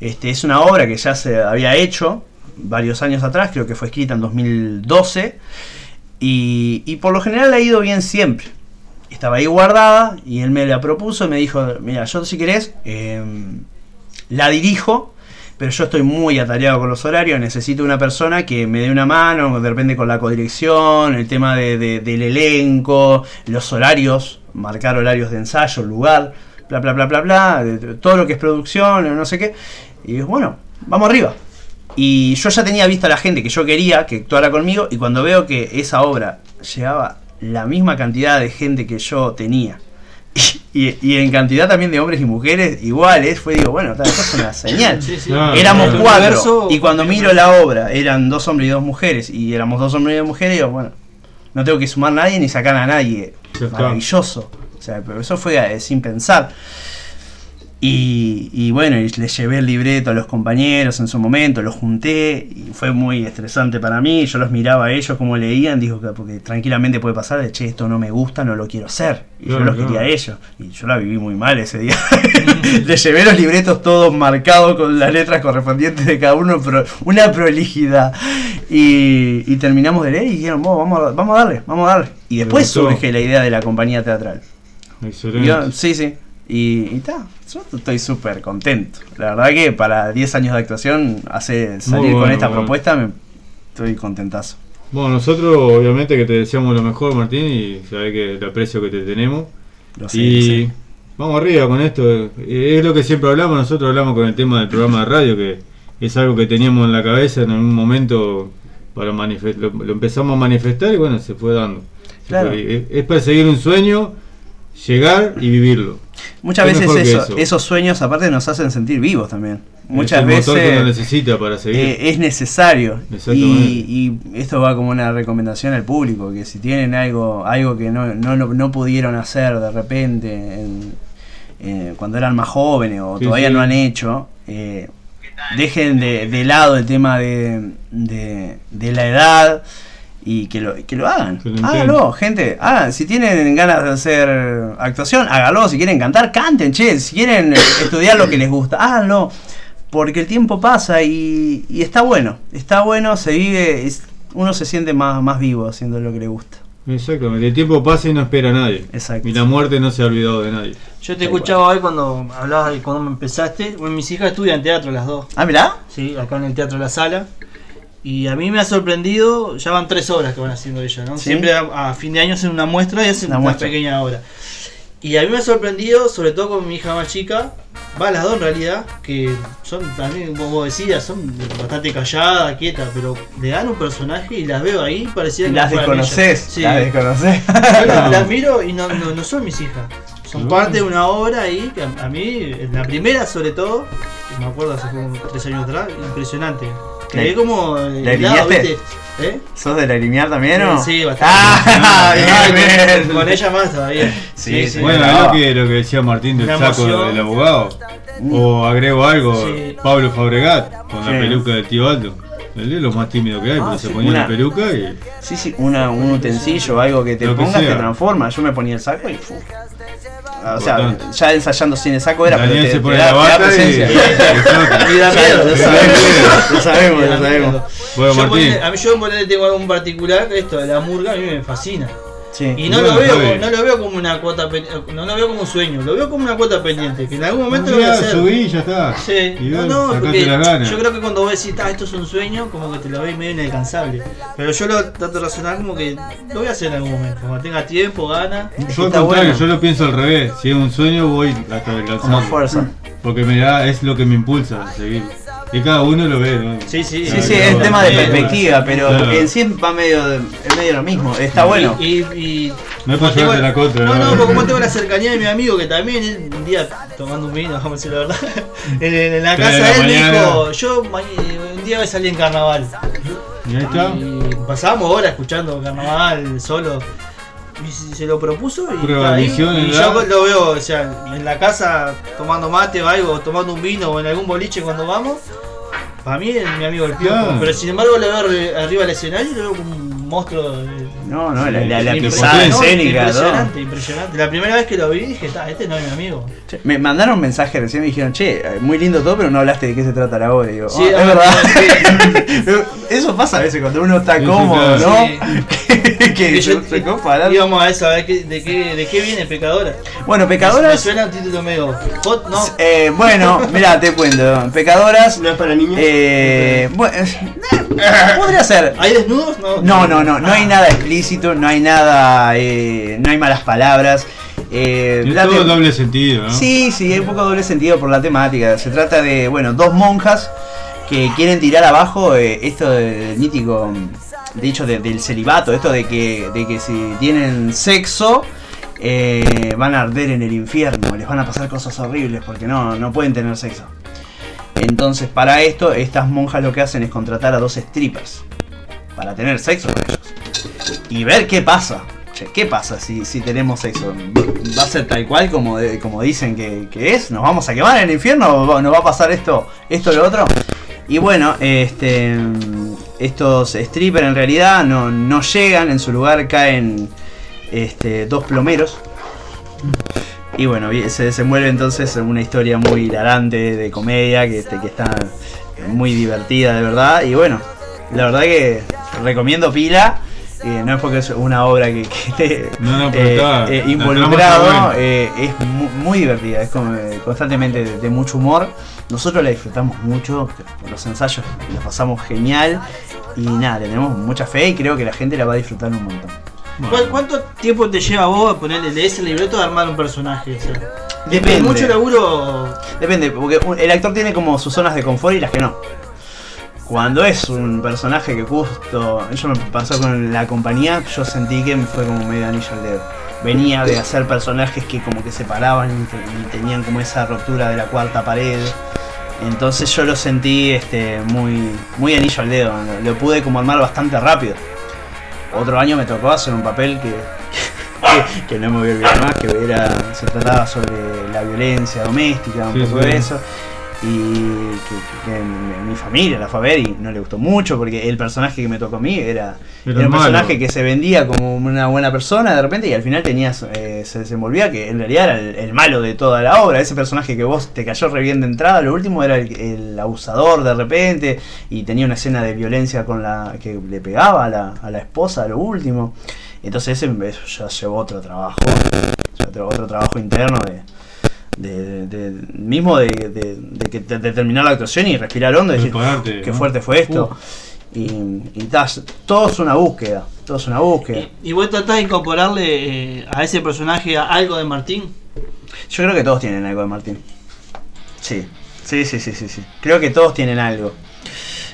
Este, es una obra que ya se había hecho varios años atrás, creo que fue escrita en 2012, y, y por lo general ha ido bien siempre. Estaba ahí guardada y él me la propuso y me dijo, mira, yo si querés, em, la dirijo pero yo estoy muy atareado con los horarios, necesito una persona que me dé una mano, de repente con la codirección, el tema de- de- del elenco, los horarios, marcar horarios de ensayo, lugar, bla, bla, bla, bla, bla, todo lo que es producción, no sé qué. Y bueno, vamos arriba. Y yo ya tenía visto a la gente que yo quería que actuara conmigo y cuando veo que esa obra llevaba la misma cantidad de gente que yo tenía y, y en cantidad también de hombres y mujeres iguales, fue digo, bueno, esto es una señal. Sí, sí. Ah, éramos claro. cuatro Universo- y cuando miro la obra eran dos hombres y dos mujeres y éramos dos hombres y dos mujeres, digo, bueno, no tengo que sumar a nadie ni sacar a nadie. Maravilloso. O sea, pero eso fue eh, sin pensar. Y, y bueno, y le llevé el libreto a los compañeros en su momento, los junté y fue muy estresante para mí. Yo los miraba a ellos como leían, digo que porque tranquilamente puede pasar de che, esto no me gusta, no lo quiero hacer. Y yo los claro. quería a ellos. Y yo la viví muy mal ese día. le llevé los libretos todos marcados con las letras correspondientes de cada uno, pero una prolijidad. Y, y terminamos de leer y dijeron, "Vos, vamos, a- vamos a darle, vamos a darle. Y después surge la idea de la compañía teatral. Excelente. Yo- sí, sí. Y está, yo estoy súper contento. La verdad que para 10 años de actuación, hacer salir Muy con bueno, esta bueno. propuesta, me, estoy contentazo. Bueno, nosotros obviamente que te deseamos lo mejor, Martín, y sabés que el aprecio que te tenemos. Lo sé, y lo sé. vamos arriba con esto. Eh, Es lo que siempre hablamos, nosotros hablamos con el tema del programa de radio, que es algo que teníamos en la cabeza en algún momento para lo, lo empezamos a manifestar y bueno, se fue dando. Se Claro. fue. Es, es perseguir un sueño, llegar y vivirlo. Muchas ¿Qué veces eso- eso? esos sueños aparte nos hacen sentir vivos también. Muchas es el veces motor que necesita para seguir. eh, es necesario. Y, y esto va como una recomendación al público, que si tienen algo, algo que no, no, no, no pudieron hacer de repente en- eh, cuando eran más jóvenes o Sí, todavía sí. no han hecho, eh, dejen de, de lado el tema de, de, de la edad y que lo, que lo hagan. Háganlo, gente. Hagan. Si tienen ganas de hacer actuación, háganlo. Si quieren cantar, canten, che. Si quieren estudiar lo que les gusta, háganlo. Porque el tiempo pasa y, y está bueno. Está bueno, se vive, es- uno se siente más, más vivo haciendo lo que le gusta. Exactamente, el tiempo pasa y no espera a nadie. Exacto. Y la muerte no se ha olvidado de nadie. Yo te escuchaba hoy cuando hablabas de cuando me empezaste. Bueno, mis hijas estudian teatro las dos. Ah, mirá. Sí, acá en el Teatro La Sala. Y a mí me ha sorprendido, ya van tres obras que van haciendo ellas, ¿no? Sí. Siempre a, a fin de año hacen una muestra y hacen Una una, pequeña obra. Y a mí me ha sorprendido, sobre todo con mi hija más chica, va las dos en realidad, que son también, como vos decías, son bastante calladas, quietas, pero le dan un personaje y las veo ahí, parecía que Las desconoces. Sí. Las desconoces. Las, miro y no, no, no son mis hijas. Son parte de una obra ahí que a, a mí, en la primera sobre todo, que me acuerdo hace como tres años atrás, impresionante. Quedé ¿La- como la helado? ¿viste? ¿Eh? ¿Sos de lagrimear también o? Sí, bastante. Ah, bien, con- bien. Con ella más todavía. Sí, sí. Bueno, no. es lo que, lo que decía Martín del saco emoción. del abogado. O agrego algo, Sí. Pablo Fabregat, con la Sí. peluca del tío Aldo. Él es lo más tímido que hay, Ah, pero sí. se ponía Una- la peluca y. Sí, sí, una, un utensilio, algo que te Lo que pongas te sea. transforma. Yo me ponía el saco y fu. O sea, Importante. ya ensayando sin el saco era, pero Daniel te, se te pone da- la te da bata y. presencia. y- Y da miedo, Lo sabemos, lo sabemos, lo. Bueno, Yo Martín. a mí yo ponele, tengo algo en particular, esto de la murga a mí me fascina. Sí. Y no Bueno, lo veo, no lo veo como una cuota no lo veo como un sueño, lo veo como una cuota pendiente, que en algún momento lo voy a hacer. subí y ya está. Sí, Y no, no, porque yo creo que cuando vos decís, ah, esto es un sueño, como que te lo ves medio inalcanzable. Pero yo lo trato de razonar como que lo voy a hacer en algún momento, cuando tenga tiempo, ganas. Yo al contrario, bueno. yo lo pienso al revés. Si es un sueño, voy hasta alcanzarlo. Como fuerza. Porque me da, es lo que me impulsa a seguir. Y cada uno lo ve, ¿no? Sí, sí, Sí, sí, es tema de perspectiva, pero Claro. en sí va medio, de- es medio lo mismo. Está bueno. Y, y- No es para tengo- llevarte la contra, No, ¿no? no, porque como tengo la cercanía de mi amigo que también un día tomando un vino, vamos a decir la verdad, en, en la casa de él me mañana. dijo, yo un día voy a salir en carnaval. Y ahí está. Y pasábamos horas escuchando carnaval solo. Y se lo propuso y, está ahí. y yo lo veo, o sea, en la casa tomando mate o algo, tomando un vino o en algún boliche cuando vamos. Para mí es mi amigo el. Claro. Pero sin embargo lo veo arri- arriba del escenario y lo veo como un monstruo. de- No, no, la, la, la Impre- pisada no, escénica. Impresionante, impresionante. La primera vez que lo vi dije, "Ta, este no es mi amigo. Che, Me mandaron un mensaje recién, me dijeron, che, muy lindo todo, pero no hablaste de qué se trata la obra. Y digo, Sí, "Oh, es ah, verdad. Eso pasa a veces cuando uno está cómodo. ¿no? Sí. que Y yo- se, copa hablar. Íbamos a qué, de, qué, de qué viene Pecadora. Bueno, Me pecadoras. suena un título medio hot, ¿no? Eh, bueno, mira, te cuento. Pecadoras. ¿No es para niños? Eh, bueno, podría ser. ¿Hay desnudos? No, No, no, no, no hay nada explícito, no hay nada, eh, no hay malas palabras. Eh, Tiene la todo doble sentido, ¿no? Sí, sí, hay un poco doble sentido por la temática. Se trata de, bueno, dos monjas que quieren tirar abajo eh, esto del mítico dicho de- del celibato, esto de que, de que si tienen sexo eh, van a arder en el infierno, les van a pasar cosas horribles porque no, no pueden tener sexo. Entonces, para esto, estas monjas lo que hacen es contratar a dos strippers para tener sexo con ellos y ver qué pasa. ¿Qué pasa si, si tenemos sexo? ¿Va a ser tal cual como, como dicen que, es? ¿Nos vamos a quemar en el infierno? ¿O va- ¿Nos va a pasar esto, esto, lo otro? Y bueno, este, estos strippers en realidad no, no llegan, en su lugar caen este, dos plomeros. Y bueno, se desenvuelve entonces en una historia muy hilarante de comedia que, este, que está muy divertida de verdad. Y bueno, la verdad que recomiendo pila. eh, no es porque es una obra que, que esté No, eh, eh, involucrado, eh, es mu- muy divertida, es como, eh, constantemente de, de mucho humor. Nosotros la disfrutamos mucho, los ensayos los pasamos genial y nada, tenemos mucha fe y creo que la gente la va a disfrutar un montón. ¿Cuál- ¿Cuánto tiempo te lleva a vos a ponerle lees el libreto de armar un personaje? O sea, Depende. mucho laburo. Depende, porque el actor tiene como sus zonas de confort y las que no. Cuando es un personaje que justo, eso me pasó con la compañía, yo sentí que me fue como medio anillo al dedo. Venía de hacer personajes que como que se paraban y, te- y tenían como esa ruptura de la cuarta pared. Entonces yo lo sentí este, muy, muy anillo al dedo. Lo, lo pude como armar bastante rápido. Otro año me tocó hacer un papel que, que, que no me voy a olvidar más, que era, se trataba sobre la violencia doméstica, un Sí, poco sí. de eso. Y que, que mi, mi familia la fue a ver y no le gustó mucho porque el personaje que me tocó a mí era, Era era un malo. personaje que se vendía como una buena persona de repente y al final tenías eh, se desenvolvía que en realidad era el, el malo de toda la obra. Ese personaje que vos te cayó re bien de entrada, lo último era el, el abusador de repente y tenía una escena de violencia con la que le pegaba a la, a la esposa, a lo último. Entonces ese eso ya llevó otro trabajo, ya otro, otro trabajo interno de, de, de- de- mismo de, de- de que de, de terminar la actuación y respirar hondo y decir qué ¿no? fuerte fue esto. Y, y ta, todo es una búsqueda, todo es una búsqueda. ¿Y vos tratás de incorporarle eh, a ese personaje algo de Martín? Yo creo que todos tienen algo de Martín. Sí, sí, sí, sí, sí. sí. Creo que todos tienen algo.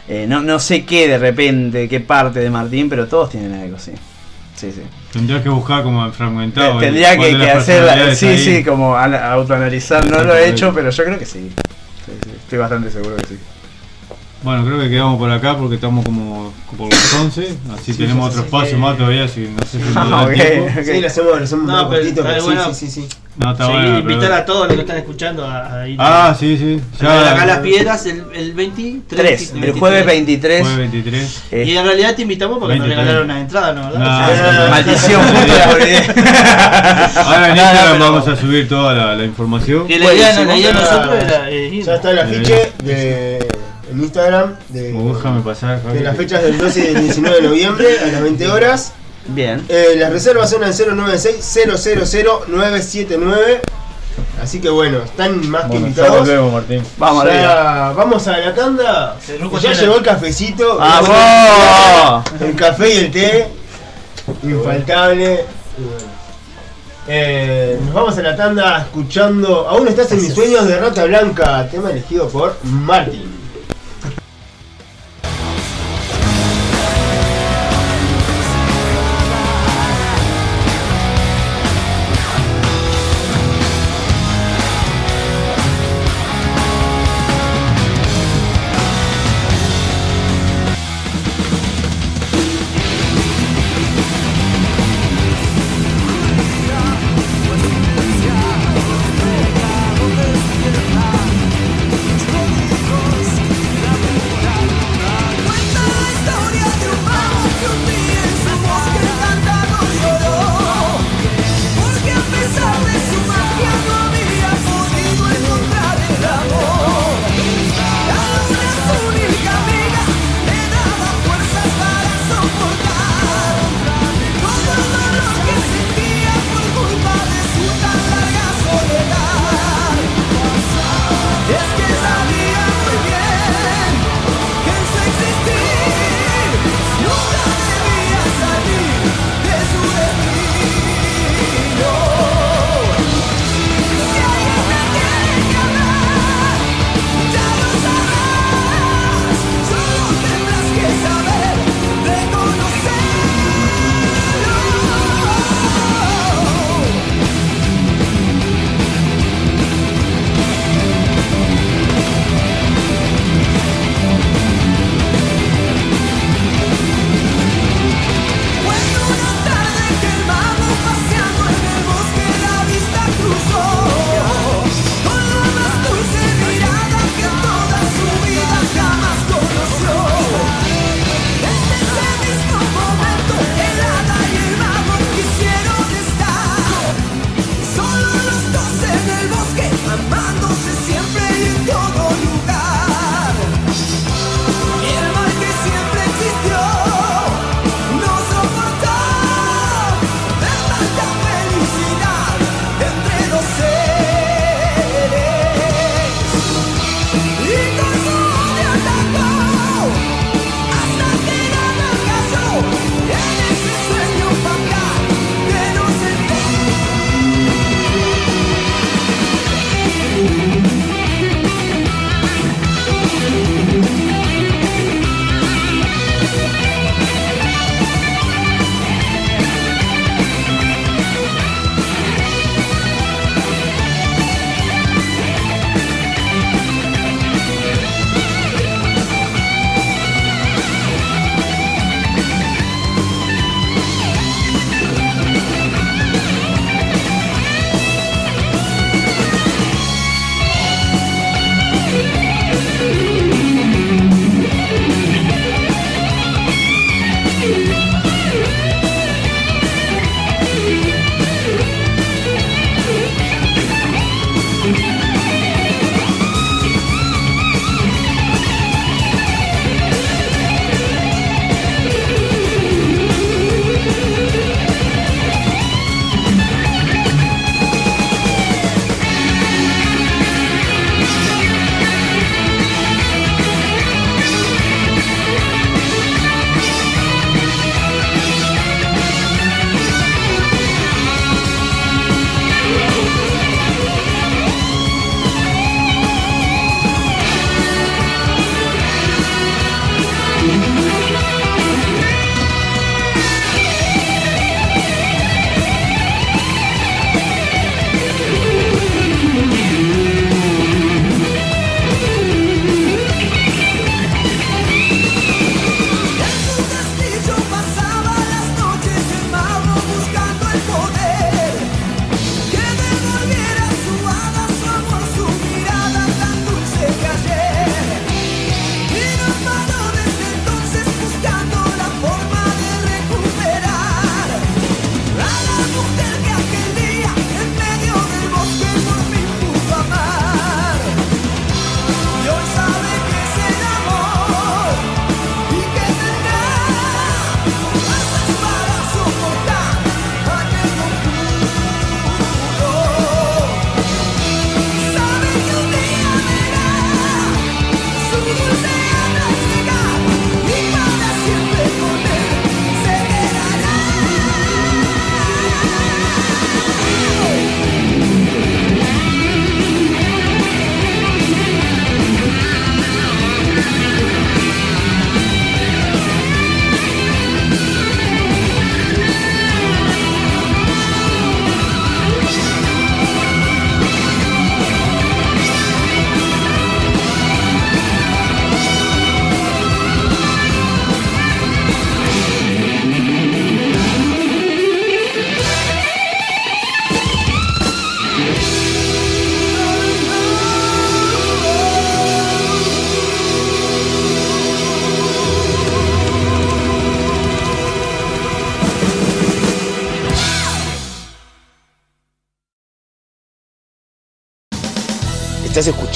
Eh, no, no sé qué de repente, qué parte de Martín, pero todos tienen algo, sí. Sí, sí. Tendrías que buscar como fragmentado. el- Tendría que, que hacer, sí, ahí. sí, como an- autoanalizar. No lo he hecho, pero yo creo que sí. Sí, sí, Estoy bastante seguro que sí. Bueno, creo que quedamos por acá porque estamos como por las 11, así tenemos sí, otro sí, espacio sí. más todavía, si no sé si nos da ok. tiempo. Sí, lo hacemos, lo hacemos No, un pero poquito, está pero sí, bueno. sí, sí, sí. No, está Sí, bueno. invitar pero- a todos los que están escuchando a, a ir Ah, sí, sí. a acá las piedras el, el 23. Tres, el 23. jueves 23. Jueves 23. eh, Y en realidad te invitamos porque nos 23. regalaron una entrada, ¿no? ¿verdad? No, Maldición, justo la olvidé. Ahora en No, no, Instagram vamos a subir toda la, la información. Que la idea, la idea de Ya- nosotros era eh, ir. Ya está el afiche de, en Instagram de, Oh, déjame pasar, Javi. de las fechas del 12 y del 19 de noviembre a las 20 horas. Bien. Eh, las reservas son al 096-000-979. Así que bueno, están más que Bueno, invitados. volvemos, Martín. Vamos. Ya, vamos a la tanda. Ya llegó el cafecito. ¡Vamos! El café y el té. Infaltable. Eh, nos vamos a la tanda escuchando Aún estás en mis sueños de Rata Blanca, tema elegido por Martin.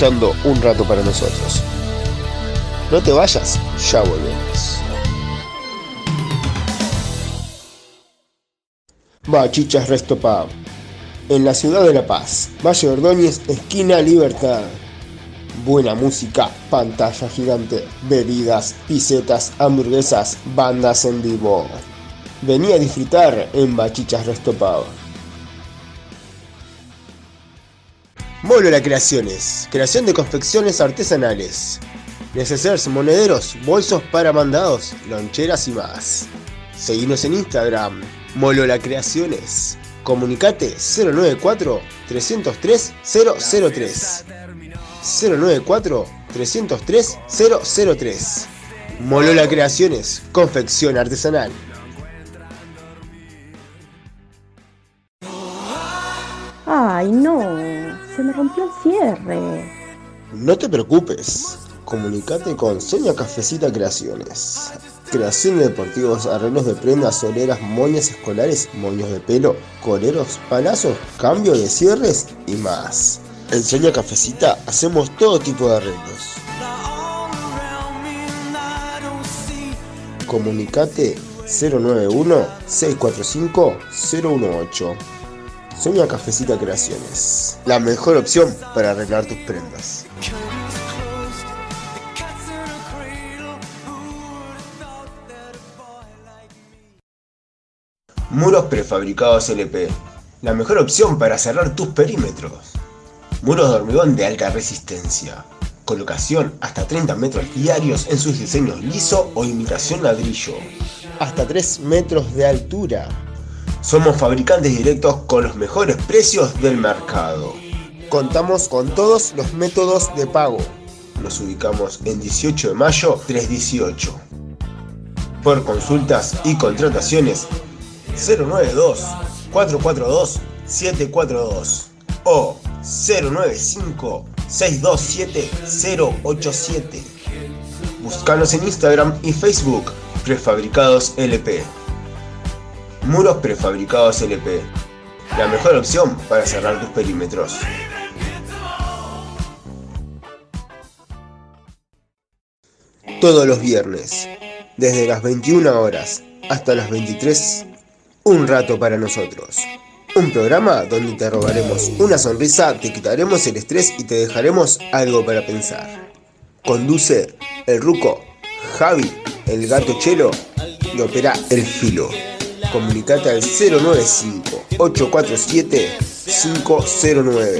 Un Rato para nosotros. No te vayas, ya volvemos. Bachichas Resto. En la ciudad de La Paz, Valle Ordóñez, esquina Libertad. Buena música, pantalla gigante, bebidas, pisetas, hamburguesas, bandas en vivo. Vení a disfrutar en Bachichas Resto. Molola Creaciones, creación de confecciones artesanales. Necesarios monederos, bolsos para mandados, loncheras y más. Seguinos en Instagram, Molola Creaciones. Comunicate 094 303 003. 094 303 003. Molola Creaciones, confección artesanal. Ay, no, se me rompió el cierre. No te preocupes, comunicate con Sonia Cafecita Creaciones. Creación de deportivos, arreglos de prendas, soleras, moñas escolares, moños de pelo, coleros, palazos, cambio de cierres y más. En Sonia Cafecita hacemos todo tipo de arreglos. Comunicate 091-645-018. Sonia Cafecita Creaciones. La mejor opción para arreglar tus prendas. Muros prefabricados LP. La mejor opción para cerrar tus perímetros. Muros de hormigón de alta resistencia. Colocación hasta 30 metros diarios en sus diseños liso o imitación ladrillo. Hasta 3 metros de altura. Somos fabricantes directos con los mejores precios del mercado. Contamos con todos los métodos de pago. Nos ubicamos en 18 de mayo 318. Por consultas y contrataciones 092 442 742 o 095 627 087. Búscanos en Instagram y Facebook Prefabricados LP. Muros prefabricados LP. La mejor opción para cerrar tus perímetros. Todos los viernes, desde las 21 horas hasta las 23, un rato para nosotros. Un programa donde te robaremos una sonrisa, te quitaremos el estrés y te dejaremos algo para pensar. Conduce el ruco, Javi, el gato chelo y opera el filo. Comunicate al 095-847-509.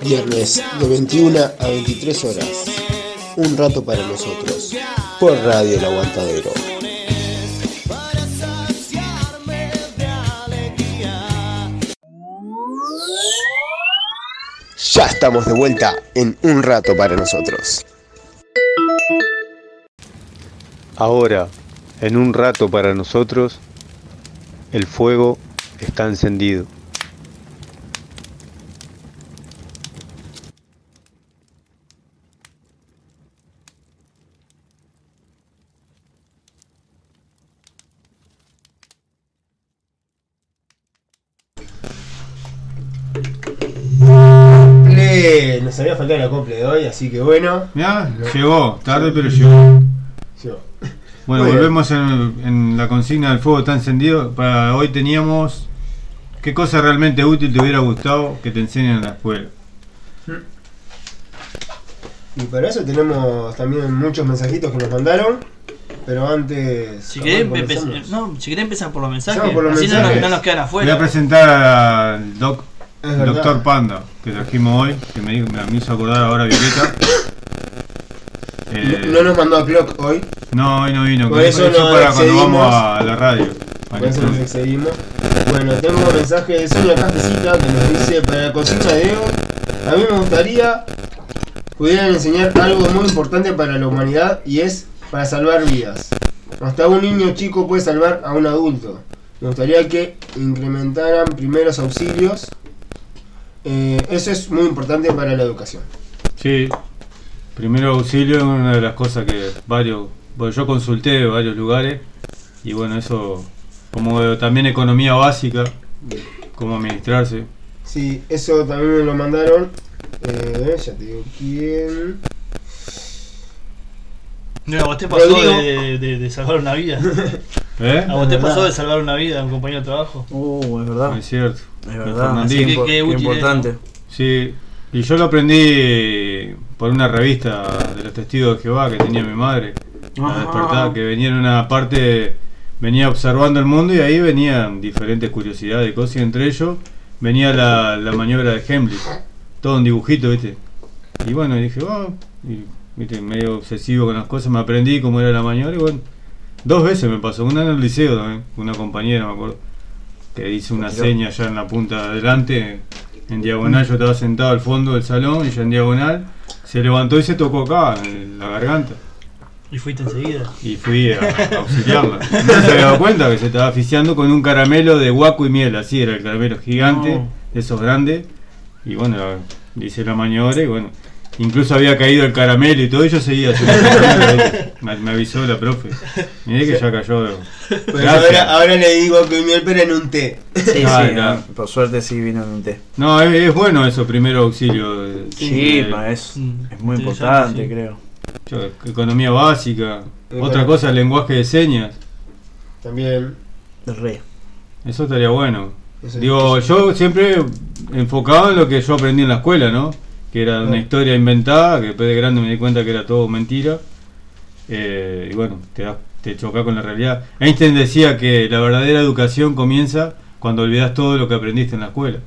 Viernes de 21 a 23 horas. Un rato para nosotros. Por Radio El Aguantadero. Ya estamos de vuelta en un rato para nosotros. Ahora, en un rato para nosotros, el fuego está encendido. Le- Nos había faltado la cumple de hoy, así que bueno. Mirá, llegó, tarde pero llegó. Llegó. Bueno, Muy volvemos en, en la consigna del fuego está encendido. Para hoy teníamos qué cosa realmente útil te hubiera gustado que te enseñen en la escuela. Y para eso tenemos también muchos mensajitos que nos mandaron. Pero antes. Si ¿cómo querés, no, si querés empezar por los mensajes, por los así no mensajes. No, nos quedan Voy a afuera. presentar al doc, doctor Panda que trajimos hoy, que me hizo acordar ahora Violeta. Eh, No, no nos mandó a Clock hoy. no, hoy no vino. Por eso no para cuando vamos a la radio. Por eso nos excedimos. Bueno, tengo un mensaje de Sonia Cafecita que nos dice: Para la cosecha de hoy, a mí me gustaría pudieran enseñar algo muy importante para la humanidad y es para salvar vidas. Hasta un niño chico puede salvar a un adulto. Me gustaría que incrementaran primeros auxilios. Eh, eso es muy importante para la educación. Sí, primero auxilio es una de las cosas que varios, bueno, yo consulté varios lugares y bueno, eso como también economía básica, cómo administrarse. Sí, eso también me lo mandaron. Eh, ya te digo quién. No, a vos te pasó de, de- de salvar una vida. ¿Eh? A vos te pasó de salvar una vida a un compañero de trabajo. Uh, es verdad. Es cierto. Es verdad. Así que qué qué útil es, importante. Sí, y yo lo aprendí por una revista de los testigos de Jehová que tenía mi madre. La despertada, que venía en una parte, venía observando el mundo y ahí venían diferentes curiosidades y cosas, y entre ellos venía la, la maniobra de Hemlich, todo un dibujito, ¿viste? Y bueno, dije, oh, y, ¿viste? medio obsesivo con las cosas, me aprendí cómo era la maniobra y bueno, dos veces me pasó, una en el liceo también, una compañera, me acuerdo, que hizo una seña allá en la punta de adelante, en diagonal, yo estaba sentado al fondo del salón y ella en diagonal, se levantó y se tocó acá, en la garganta. Y fuiste enseguida. Y fui a, a auxiliarla. No se había dado cuenta que se estaba asfixiando con un caramelo de guaco y miel, así era el caramelo gigante, No. de esos grandes. Y bueno, hice la maniobra y bueno, incluso había caído el caramelo y todo, y yo seguía el me, me avisó la profe. Miré que ya cayó. Pues Gracias. ahora, ahora le digo que miel pero en un té. Sí, Ah, sí, no, por suerte sí vino en un té. No, es, es bueno eso, primero auxilio. Sí, eh, ma, es, es muy importante, sí. creo. yo- economía básica. Otra bueno. cosa, lenguaje de señas. También. Re. Eso estaría bueno. Digo, yo siempre enfocado en lo que yo aprendí en la escuela, ¿no? Que era una Ah. historia inventada, que después de grande me di cuenta que era todo mentira. Eh, y bueno, te, te choca con la realidad. Einstein decía que la verdadera educación comienza cuando olvidas todo lo que aprendiste en la escuela.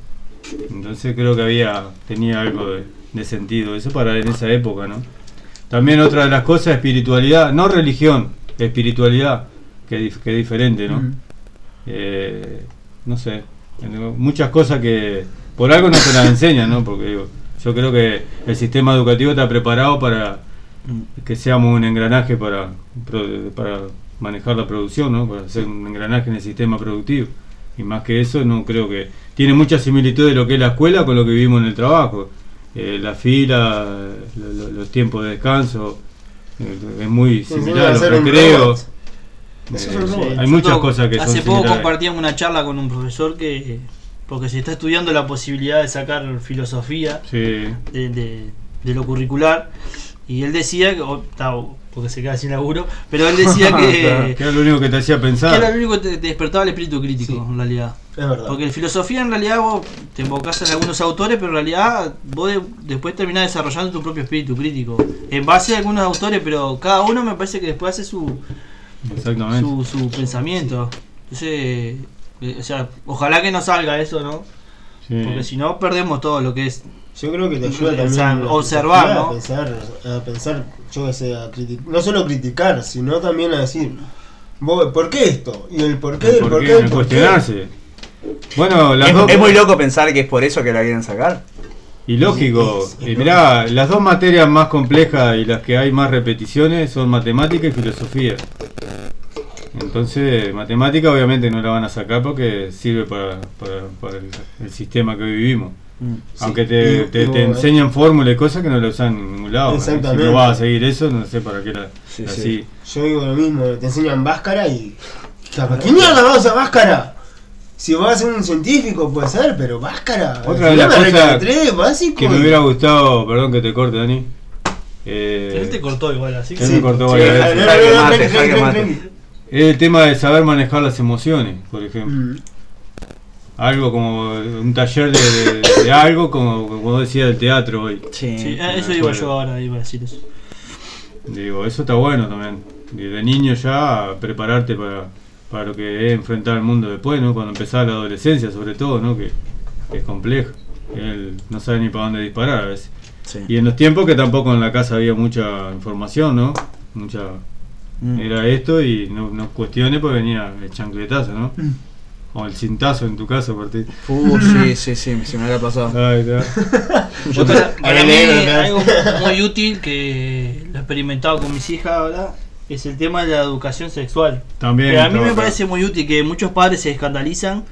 Entonces creo que había tenía algo de, de sentido eso para en esa época, ¿no? También otra de las cosas, espiritualidad, no religión, espiritualidad, que, que es diferente, ¿no? Eh, no sé, muchas cosas que por algo no te las enseñan, ¿no? Porque digo, yo creo que el sistema educativo está preparado para que seamos un engranaje para, para manejar la producción, ¿no? Para ser un engranaje en el sistema productivo. Y más que eso, no creo que... Tiene mucha similitud de lo que es la escuela con lo que vivimos en el trabajo. Eh, la fila, lo- lo- los tiempos de descanso, eh, es muy similar, los hacer un recreos. Eh, hay muchas cosas que Hace son poco compartíamos una charla con un profesor que. Porque se está estudiando la posibilidad de sacar filosofía Sí. de, de- de lo curricular. Y él decía que. porque se queda sin laburo. Pero él decía que. Que era lo único que te hacía que pensar. era lo único que te, te despertaba el espíritu crítico, en realidad. Es verdad. Porque en filosofía, en realidad, vos te invocás en algunos autores, pero en realidad vos de- después terminás desarrollando tu propio espíritu crítico. En base a algunos autores, pero cada uno me parece que después hace su, Exactamente. su, su pensamiento. Entonces, o sea, ojalá que no salga eso, ¿no? Sí. Porque si no, perdemos todo lo que es. Yo creo que te ayuda también la observar, ¿no? A pensar, a pensar, yo que sé, a criti- no solo criticar, sino también a decir, vos, ¿por qué esto? Y el por qué del ¿Por por qué? por qué. cuestionarse. Bueno, las Es, dos. es muy loco pensar que es por eso que la quieren sacar. Y lógico. Y mirá, las dos materias más complejas y las que hay más repeticiones son matemática y filosofía. Entonces, matemática obviamente no la van a sacar porque sirve para, para- para el, el sistema que hoy vivimos. Aunque te, te- enseñan fórmulas y cosas que no la usan en ningún lado. ¿no? Si Exactamente. no vas a seguir eso, no sé para qué la, Sí, la sí. sigue. Yo digo lo mismo, te enseñan máscara y. ¿Para qué mierda vas a usar máscara? Si vas a ser un científico puede ser, pero máscara. Otra de las cosas. Que me hubiera gustado, perdón que te corte, Dani. Eh, Él te cortó igual, así que. Él me cortó Sí, varias no, veces. Es el tema de saber manejar las emociones, por ejemplo. Mm. Algo como un taller de, de- de algo, como, como vos decías del teatro hoy. Sí. Sí, eh, eso acuerdo. yo ahora, iba a decir eso. Digo, eso está bueno también. Desde niño ya prepararte para, para lo que es enfrentar el mundo después, ¿no? Cuando empezás la adolescencia, sobre todo, ¿no? Que, que es complejo. Él no sabe ni para dónde disparar a veces. Sí. Y en los tiempos que tampoco en la casa había mucha información, ¿no? Mucha Mm. era esto y no, no cuestiones pues venía el chancletazo, ¿no? Mm. O el cintazo en tu caso, aparte. Uh, sí, sí, sí, se me había pasado. Ay, está. Otra- para Ahí mí, algo muy útil que lo he experimentado con mis hijas ahora es el tema de la educación sexual. También. Que a mí me parece muy útil que muchos padres se escandalizan,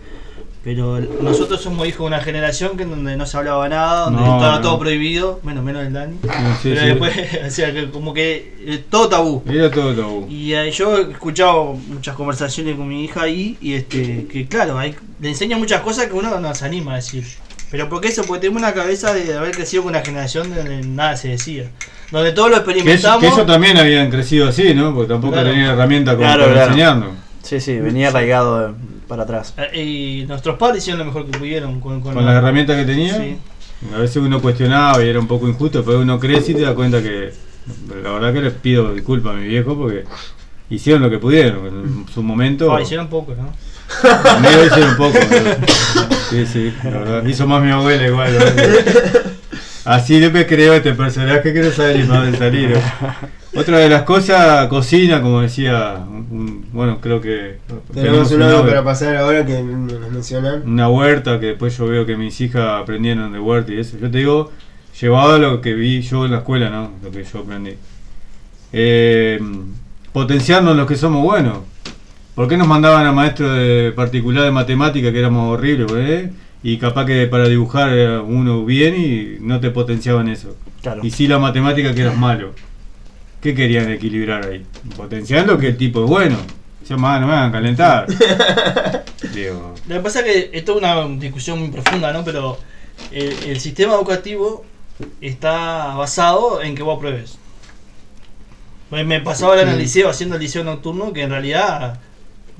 pero nosotros somos hijos de una generación que en donde no se hablaba nada, donde No, estaba no. todo prohibido, bueno, menos el Dani. Sí, pero sí. después, o sea, que como que eh, todo tabú. Era todo tabú. Y eh, yo he escuchado muchas conversaciones con mi hija ahí y este que claro, hay, le enseñan muchas cosas que uno no se anima a decir. Pero ¿por qué eso? Porque tengo una cabeza de haber crecido con una generación donde nada se decía. Donde todo lo Que, ellos- experimentamos. que ellos también habían crecido así, ¿no? Porque tampoco Claro. tenían herramientas como Claro, para claro. enseñarnos. Sí, sí, venía arraigado de- para atrás. Eh, Y nuestros padres hicieron lo mejor que pudieron con, con, Con las herramientas que tenían. Sí. A veces uno cuestionaba y era un poco injusto, pero uno crece y te da cuenta que la verdad que les pido disculpas a mi viejo porque hicieron lo que pudieron en su momento. Ah, hicieron poco, ¿no? Conmigo hicieron un poco. pero- Sí, sí, la verdad. Hizo más mi abuela igual. Así yo me creo este personaje que no sabe ni más del salir. Otra de las cosas, cocina, como decía, un- bueno, creo que Tenemos un audio. para pasar ahora que nos mencionan. una huerta que después yo veo que mis hijas aprendieron de huerta y eso. Yo te digo, llevado a lo que vi yo en la escuela, ¿no? Lo que yo aprendí. Eh, potenciarnos los que somos buenos. ¿Por qué nos mandaban a maestros de particular de matemática que éramos horribles, eh? Y capaz que para dibujar era uno bien y no te potenciaban eso. Claro. Y sí la matemática que eras malo. ¿Qué querían equilibrar ahí? Potenciando que el tipo es bueno. Se llama, no me hagan calentar. Digo, Lo que pasa es que esto es una discusión muy profunda, ¿no? Pero el, el sistema educativo está basado en que vos apruebes. Pues me pasaba ahora en el liceo, haciendo el liceo nocturno, que en realidad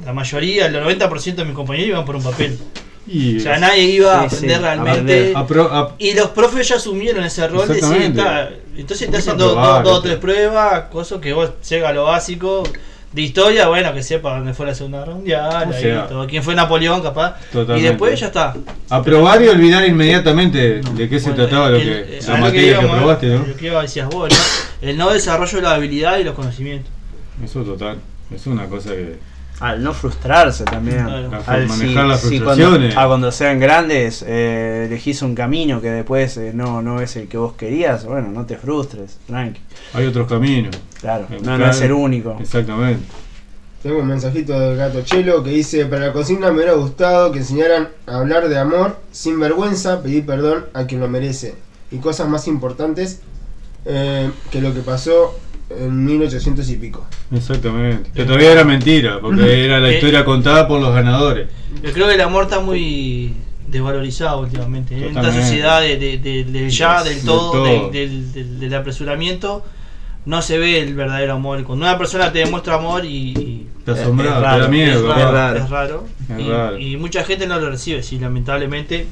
la mayoría, el 90% de mis compañeros iban por un papel. Y O sea, nadie iba a aprender sí, realmente. Apro- ap- Y los profes ya asumieron ese rol de decir. "Ta", entonces te hacen dos, o tres pruebas, cosas que vos llega a lo básico. De historia, bueno, que sepa dónde fue la Segunda Guerra Mundial, O sea, todo, quién fue Napoleón, capaz. Totalmente. Y después ya está. aprobar y olvidar inmediatamente de qué se Bueno, trataba lo el- que, el- la a lo que materia que aprobaste, ¿no? Lo que iba, decías vos, ¿no? El no desarrollo de la habilidad y los conocimientos. Eso total. Es una cosa que. Al no frustrarse también. Claro. Al Manejar las cuando, frustraciones. a cuando sean grandes eh, elegís un camino que después eh, no, no es el que vos querías, bueno, no te frustres, tranqui. Hay otros caminos. Claro, no, no es el único. Exactamente. Tengo un mensajito del gato Chelo que dice, para la consigna me hubiera gustado que enseñaran a hablar de amor sin vergüenza, pedir perdón a quien lo merece. Y cosas más importantes eh, que lo que pasó en 1800 y pico. Exactamente. Que todavía era mentira, porque era la Eh, historia contada por los ganadores. Yo creo que el amor está muy desvalorizado últimamente. En esta sociedad de- de- de- del ya, del Del todo, del, del- del- del apresuramiento, no se ve el verdadero amor. Cuando una persona te demuestra amor y... y- Te asombraba, es te raro, da miedo. es, raro, Es es raro. Es y, raro. y mucha gente no lo recibe, sí, lamentablemente.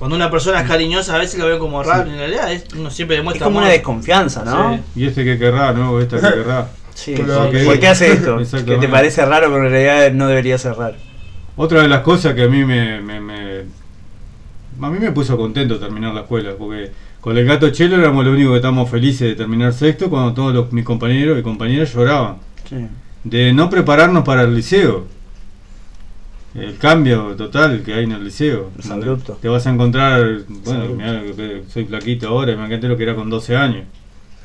Cuando una persona es cariñosa a veces lo ven como raro, en realidad es- uno siempre Es demuestra como amor. una desconfianza, ¿no? Sí. Y este que querrá, ¿no? O esta que querrá. Sí, Pero- ¿por qué- Ok. ¿por qué hace esto? Que te parece raro, pero en realidad no debería ser raro. Otra de las cosas que a mí me, me, me- a mí me puso contento terminar la escuela, porque con el gato Chelo éramos los únicos que estábamos felices de terminar sexto cuando todos los- mis compañeros y compañeras lloraban. Sí. De no prepararnos para el liceo. El cambio total que hay en el liceo. Te vas a encontrar, bueno, mirá soy flaquito ahora, imagínate lo que era con 12 años.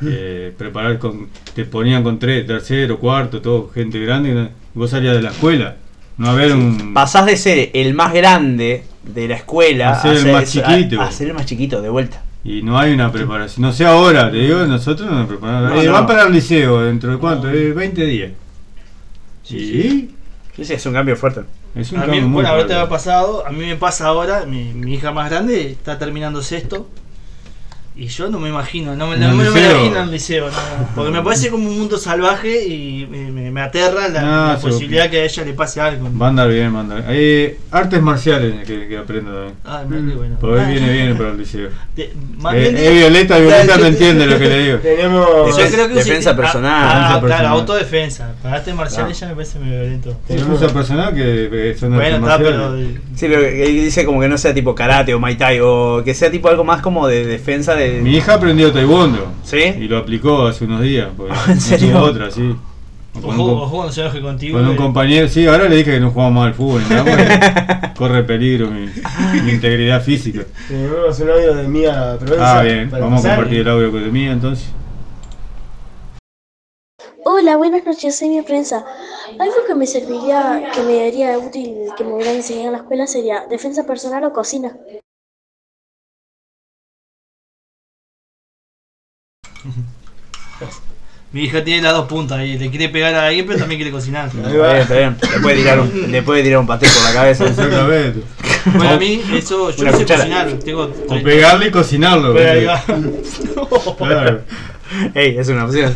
Eh, preparar con, te ponían con tres, tercero, cuarto, todo, gente grande, y vos salías de la escuela. No haber un. Pasás de ser el más grande de la escuela A ser el más chiquito. A, a ser el más chiquito, de vuelta. Y no hay una preparación. No sé ahora, te digo, nosotros no nos preparamos. No, Eh, no. Van para el liceo dentro de cuánto, Eh, 20 días. Sí, Sí, Sí, sí, es un cambio fuerte. Es un A mí, bueno, ahora te fuerte. ha pasado, a mí me pasa ahora, mi, mi hija más grande está terminando sexto. Y yo no me imagino, no me, ¿En no no me imagino en el liceo, no, porque me parece como un mundo salvaje y me, me- me aterra la, No, la posibilidad que a ella le pase algo. Va a andar bien, va a andar bien. Eh, artes marciales que, que aprenda también. Ay, mira qué bueno. Porque Ah, viene bien para el liceo. de- más Eh, bien de- Violeta, Violeta no entiende lo que le digo. Tenemos, Yo creo que Defensa sí- personal. ah, ah, Defensa claro, personal. autodefensa. Para artes marciales ya me parece medio violento. Una personal que, que son Bueno, artes está, pero. Sí, pero que dice como que no sea tipo karate o muay thai, o que sea tipo algo más como de defensa de... Mi hija aprendió taekwondo. ¿Sí? Y lo aplicó hace unos días. ¿En no serio? tuvo otra, sí. Con un, cuando se enoje contigo. con un eh. compañero, sí, ahora le dije que no jugamos más al fútbol, nada, porque corre peligro mi, mi integridad física. tenemos un audio de Mía Provenza. Ah, bien, vamos a compartir el audio de mí entonces. Hola, buenas noches, soy mi prensa. Algo que me serviría, que me daría útil, que me hubiera enseñado en la escuela sería defensa personal o cocina. Mi hija tiene las dos puntas y le quiere pegar a alguien, pero también quiere cocinar. Está bien, está bien. Le puede tirar un, le puede tirar un pastel por la cabeza. Exactamente. Bueno, a mí eso, yo Una no sé cuchara. cocinar, tengo O 30. pegarle y cocinarlo. Pero ahí ¿viste? va. Claro. Ey, es una opción.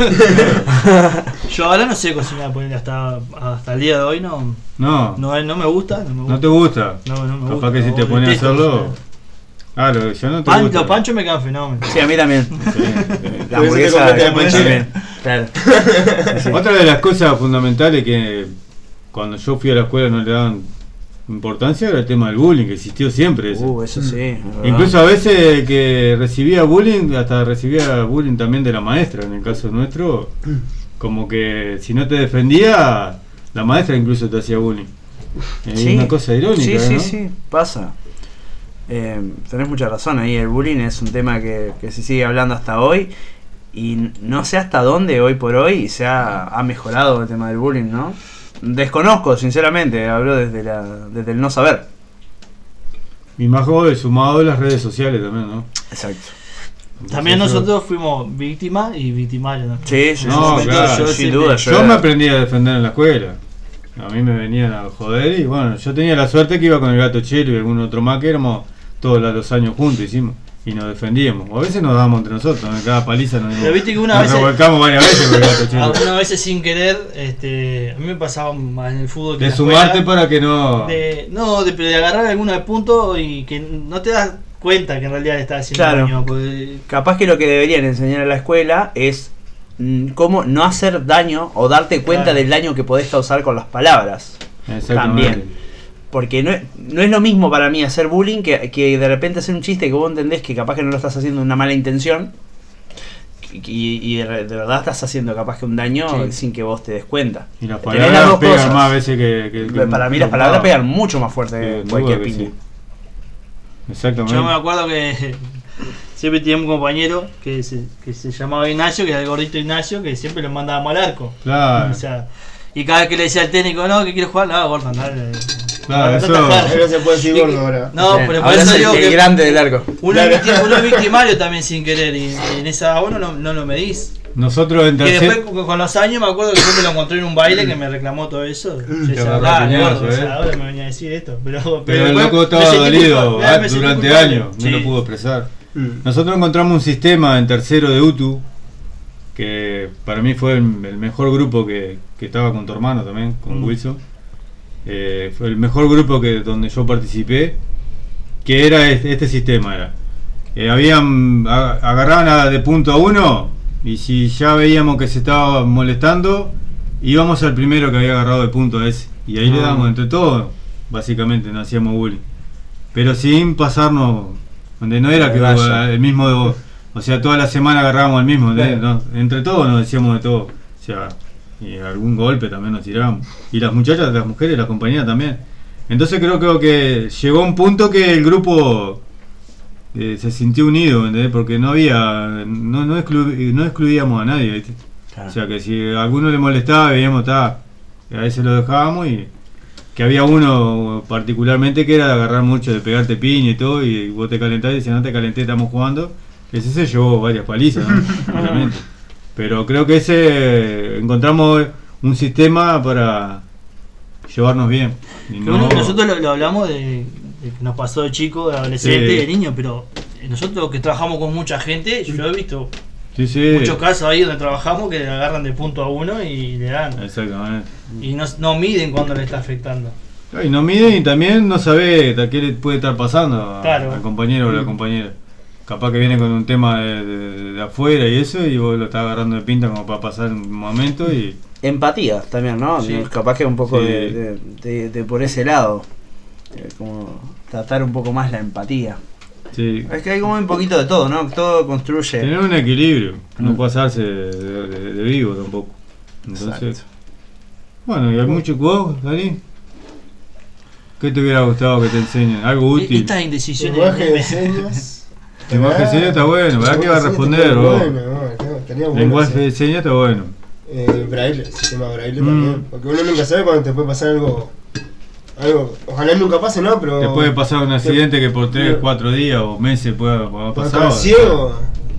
Yo ahora no sé cocinar, ponerle hasta, hasta el día de hoy no, No, no, no me gusta. No, me gusta. no te gusta. No, no me Capaz gusta, que si no, te pones a detesto hacerlo. cocinar. Claro, yo no te Pan- gusta. los panchos me quedan fenómenos. Sí, a mí también. La Por eso te hamburguesa compraste la también. Claro. Sí. Otra de las cosas fundamentales que cuando yo fui a la escuela no le daban importancia era el tema del bullying, que existió siempre. Eso. Uh, eso sí. es verdad. Incluso a veces que recibía bullying, hasta recibía bullying también de la maestra, en el caso nuestro, como que si no te defendía, la maestra incluso te hacía bullying. Es Sí. una cosa irónica, Sí, sí, ¿no? sí, pasa. Eh, tenés mucha razón ahí, el bullying es un tema que, que se sigue hablando hasta hoy y no sé hasta dónde hoy por hoy se ha, ha mejorado el tema del bullying, ¿no? Desconozco, sinceramente, hablo desde, la, desde el no saber. Y más joven, sumado a las redes sociales también, ¿no? Exacto. También nosotros fuimos víctimas y victimarios. ¿no? Sí, sí, No, claro. yo, Yo sin duda. Yo me aprendí a defender en la escuela. A mí me venían a joder y bueno, yo tenía la suerte que iba con el gato chelo y algún otro más que éramos todos los años juntos hicimos y nos defendíamos. O a veces nos dábamos entre nosotros, en cada paliza nos, Pero viste que una nos vez- revolcamos varias veces con el gato chelo. Algunas veces sin querer, este, a mí me pasaba más en el fútbol que De sumarte escuela, para que no... de, no, de, de agarrar algunos puntos y que no te das cuenta que en realidad le estás haciendo Claro. daño. porque- Capaz que lo que deberían enseñar en la escuela es mm, cómo no hacer daño o darte cuenta Claro. del daño que podés causar con las palabras. Exactamente. También. Porque no es, no es lo mismo para mí hacer bullying que, que de repente hacer un chiste que vos entendés que capaz que no lo estás haciendo de una mala intención y, y de, de verdad estás haciendo capaz que un daño Sí. sin que vos te des cuenta. Y las las palabras pegan cosas. más veces que... que- que- para mí las palabras pegan mucho más fuerte que cualquier piña. sí. Exactamente. Yo me acuerdo que siempre tenía un compañero que se, que se llamaba Ignacio, que era el gordito Ignacio, que siempre lo mandábamos al arco. Claro. O sea, y cada vez que le decía al técnico, no, que quiere jugar, no, gordo, eh, Claro, andá a eso- atajar". Ahí no se puede decir gordo ahora. No, pero por ahora eso es digo el que grande del arco. uno, es victim- uno es victimario también sin querer y, y en esa uno no, no lo medís. Nosotros en Que tercer... después con, con los años me acuerdo que yo me lo encontré en un baile que me reclamó todo eso. Yo decía, "Ah, gordo, o sea, eh". ahora me venía a decir esto. Pero, pero, Pero el loco estaba dolido culpable, ah, durante años, no lo pudo expresar. Mm. Nosotros encontramos un sistema en tercero de UTU que para mí fue el, el mejor grupo que, que estaba con tu hermano también, con Mm. Wilson. Eh, fue el mejor grupo que donde yo participé, que era este, este sistema. Era. Eh, habían agarraban a- de punto a uno y si ya veíamos que se estaba molestando, íbamos al primero que había agarrado de punto a ese. Y ahí le Ah. damos entre todos, básicamente, no hacíamos bullying. Pero sin pasarnos, donde no era que el mismo, o sea, toda la semana agarrábamos el mismo, entre todos nos decíamos de todo. O sea, y algún golpe también nos tirábamos. Y las muchachas, las mujeres, las compañeras también. Entonces creo, creo que llegó un punto que el grupo eh, se sintió unido, ¿entendés? Porque no había, no, no, exclu- no excluíamos a nadie, ¿viste? Claro. O sea que si a alguno le molestaba, veíamos, está, a veces lo dejábamos y que había uno particularmente que era de agarrar mucho, de pegarte piña y todo, y vos te calentás y decías, no te calenté, estamos jugando. Ese se llevó varias palizas, ¿no? Pero creo que ese encontramos un sistema para llevarnos bien. Y no- nosotros lo, lo hablamos de, de que nos pasó de chico, de adolescente, Sí. de niño, pero nosotros que trabajamos con mucha gente, yo he visto Sí, sí. muchos casos ahí donde trabajamos que agarran de punto a uno y le dan. Exactamente. Y no, no miden cuando le está afectando. Y no miden y también no sabe qué le puede estar pasando Claro. al compañero o la compañera. Capaz que viene con un tema de, de- de afuera y eso, y vos lo estás agarrando de pinta como para pasar un momento y. Empatía también, ¿no? Sí. Capaz que un poco Sí. de, de- de- de por ese lado. Eh, como tratar un poco más la empatía. Sí. Es que hay como un poquito de todo, ¿no? Todo construye. Tener un equilibrio, no Mm. pasarse de, de- de vivo tampoco. Entonces. Exacto. Bueno, y hay mucho vos, Dani. ¿Qué te hubiera gustado que te enseñen? Algo útil. Estas indecisiones. Lenguaje de señas. Está bueno, ¿verdad que va a responder vos? Bueno, no, Lenguaje de señas está bueno. Eh, braille, el sistema braille Mm. también. Porque uno nunca sabe cuando te puede pasar algo. algo ojalá nunca pase, ¿no? Pero. Te puede pasar un accidente que por 3, Pero- 4 días o meses pueda, pasar. ciego.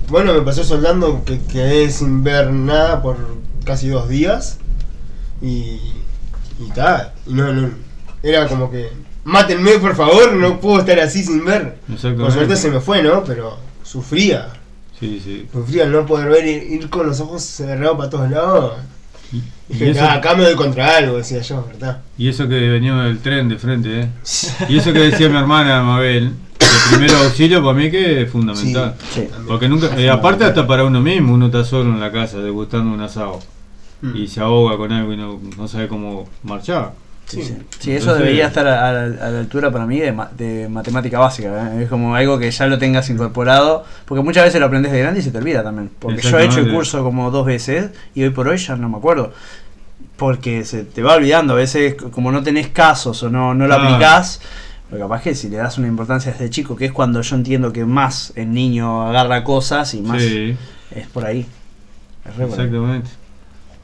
Bueno, me pasó soldando que quedé sin ver nada por casi dos días. Y. Y tal. Y no, no. Era como que. Mátenme por favor, no puedo estar así sin ver. Por suerte se me fue, ¿no? Pero sufría. Sí, sí. Sufría no poder ver ir, ir con los ojos cerrados para todos lados. Y Dije, eso, "Ah, acá me doy contra algo, decía yo, ¿verdad? y eso que venía del tren de frente, ¿eh? Y eso que decía mi hermana Mabel, el primer auxilio para mí que es fundamental. Sí. Porque nunca, eh, aparte hasta para uno mismo, uno está solo en la casa degustando un asado Mm. y se ahoga con algo y no, no sabe cómo marchar. Sí, sí. Sí, eso Entonces- debería estar a, a la, a la altura para mí de, ma- de matemática básica. ¿eh? Es como algo que ya lo tengas incorporado. Porque muchas veces lo aprendes de grande y se te olvida también. Porque yo he hecho el Exactamente. curso como dos veces y hoy por hoy ya no me acuerdo. Porque se te va olvidando. A veces, como no tenés casos o no, no lo Ah. aplicás. Pero capaz que si le das una importancia desde chico, que es cuando yo entiendo que más el niño agarra cosas y más Sí, es por ahí. Es re por ahí.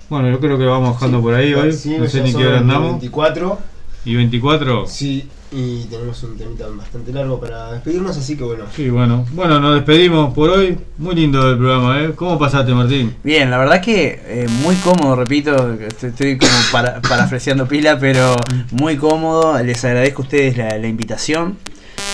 Bueno, yo creo que vamos bajando por ahí hoy. Sí, no sé ni qué hora andamos. 24. Y 24. Sí, y tenemos un temita bastante largo para despedirnos, así que bueno. Sí, bueno. Bueno, nos despedimos por hoy. Muy lindo el programa, ¿eh? ¿Cómo pasaste, Martín? Bien, la verdad que eh, muy cómodo, repito, estoy, estoy como para, parafraseando pila, pero muy cómodo. Les agradezco a ustedes la, la invitación.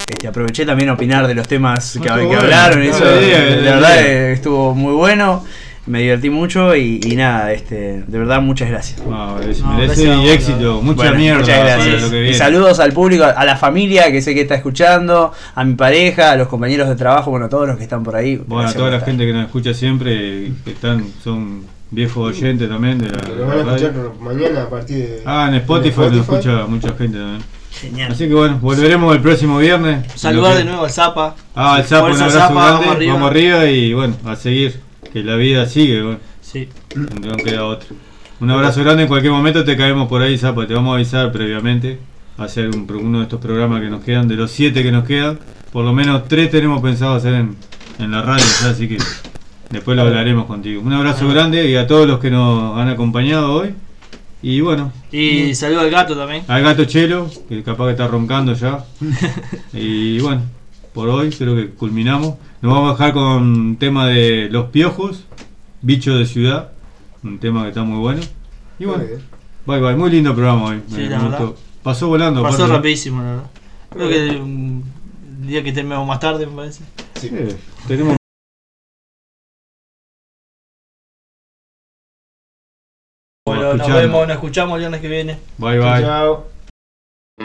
Este, aproveché también a opinar de los temas que, Ah, que bueno. hablaron. Ah, Eso, la verdad estuvo muy bueno. Me divertí mucho y, y nada, este, de verdad muchas gracias. Merece, No, merece gracias a y éxito. Mucha Bueno, mierda muchas gracias. lo que Y saludos al público, a la familia que sé que está escuchando, a mi pareja, a los compañeros de trabajo, bueno, a todos los que están por ahí. Bueno, a toda la estar. gente que nos escucha siempre, que están, son viejos oyentes también de la, Lo van a escuchar nos partir de. Ah, en Spotify, en nos escucha mucha gente también. Genial. Así que bueno, volveremos el próximo viernes. Saludar Lo de que- nuevo al Zapa. Ah, el sapo, un abrazo Zapa, grande. vamos Vamos arriba. arriba. y bueno, a seguir. Que la vida sigue. Sí. No queda otro. Un abrazo grande, en cualquier momento te caemos por ahí, Zapa, te vamos a avisar previamente. a Hacer un, uno de estos programas que nos quedan, de los siete que nos quedan, por lo menos tres tenemos pensado hacer en, en la radio, así que después lo hablaremos contigo. Un abrazo grande y a todos los que nos han acompañado hoy. Y bueno, Y saludo al gato también. al gato Chelo, que capaz que está roncando ya. y bueno, por hoy creo que culminamos. Nos vamos a dejar con tema de Los Piojos, Bicho de Ciudad, un tema que está muy bueno. Y bueno, bye bye, muy lindo programa hoy. Sí, me- la me verdad. gustó. Pasó volando. Pasó aparte. rapidísimo, la verdad. Creo que un día que terminamos más tarde, me parece. Sí, tenemos Bueno, nos vemos, nos escuchamos el viernes que viene. Bye bye. Chao. ¿Qué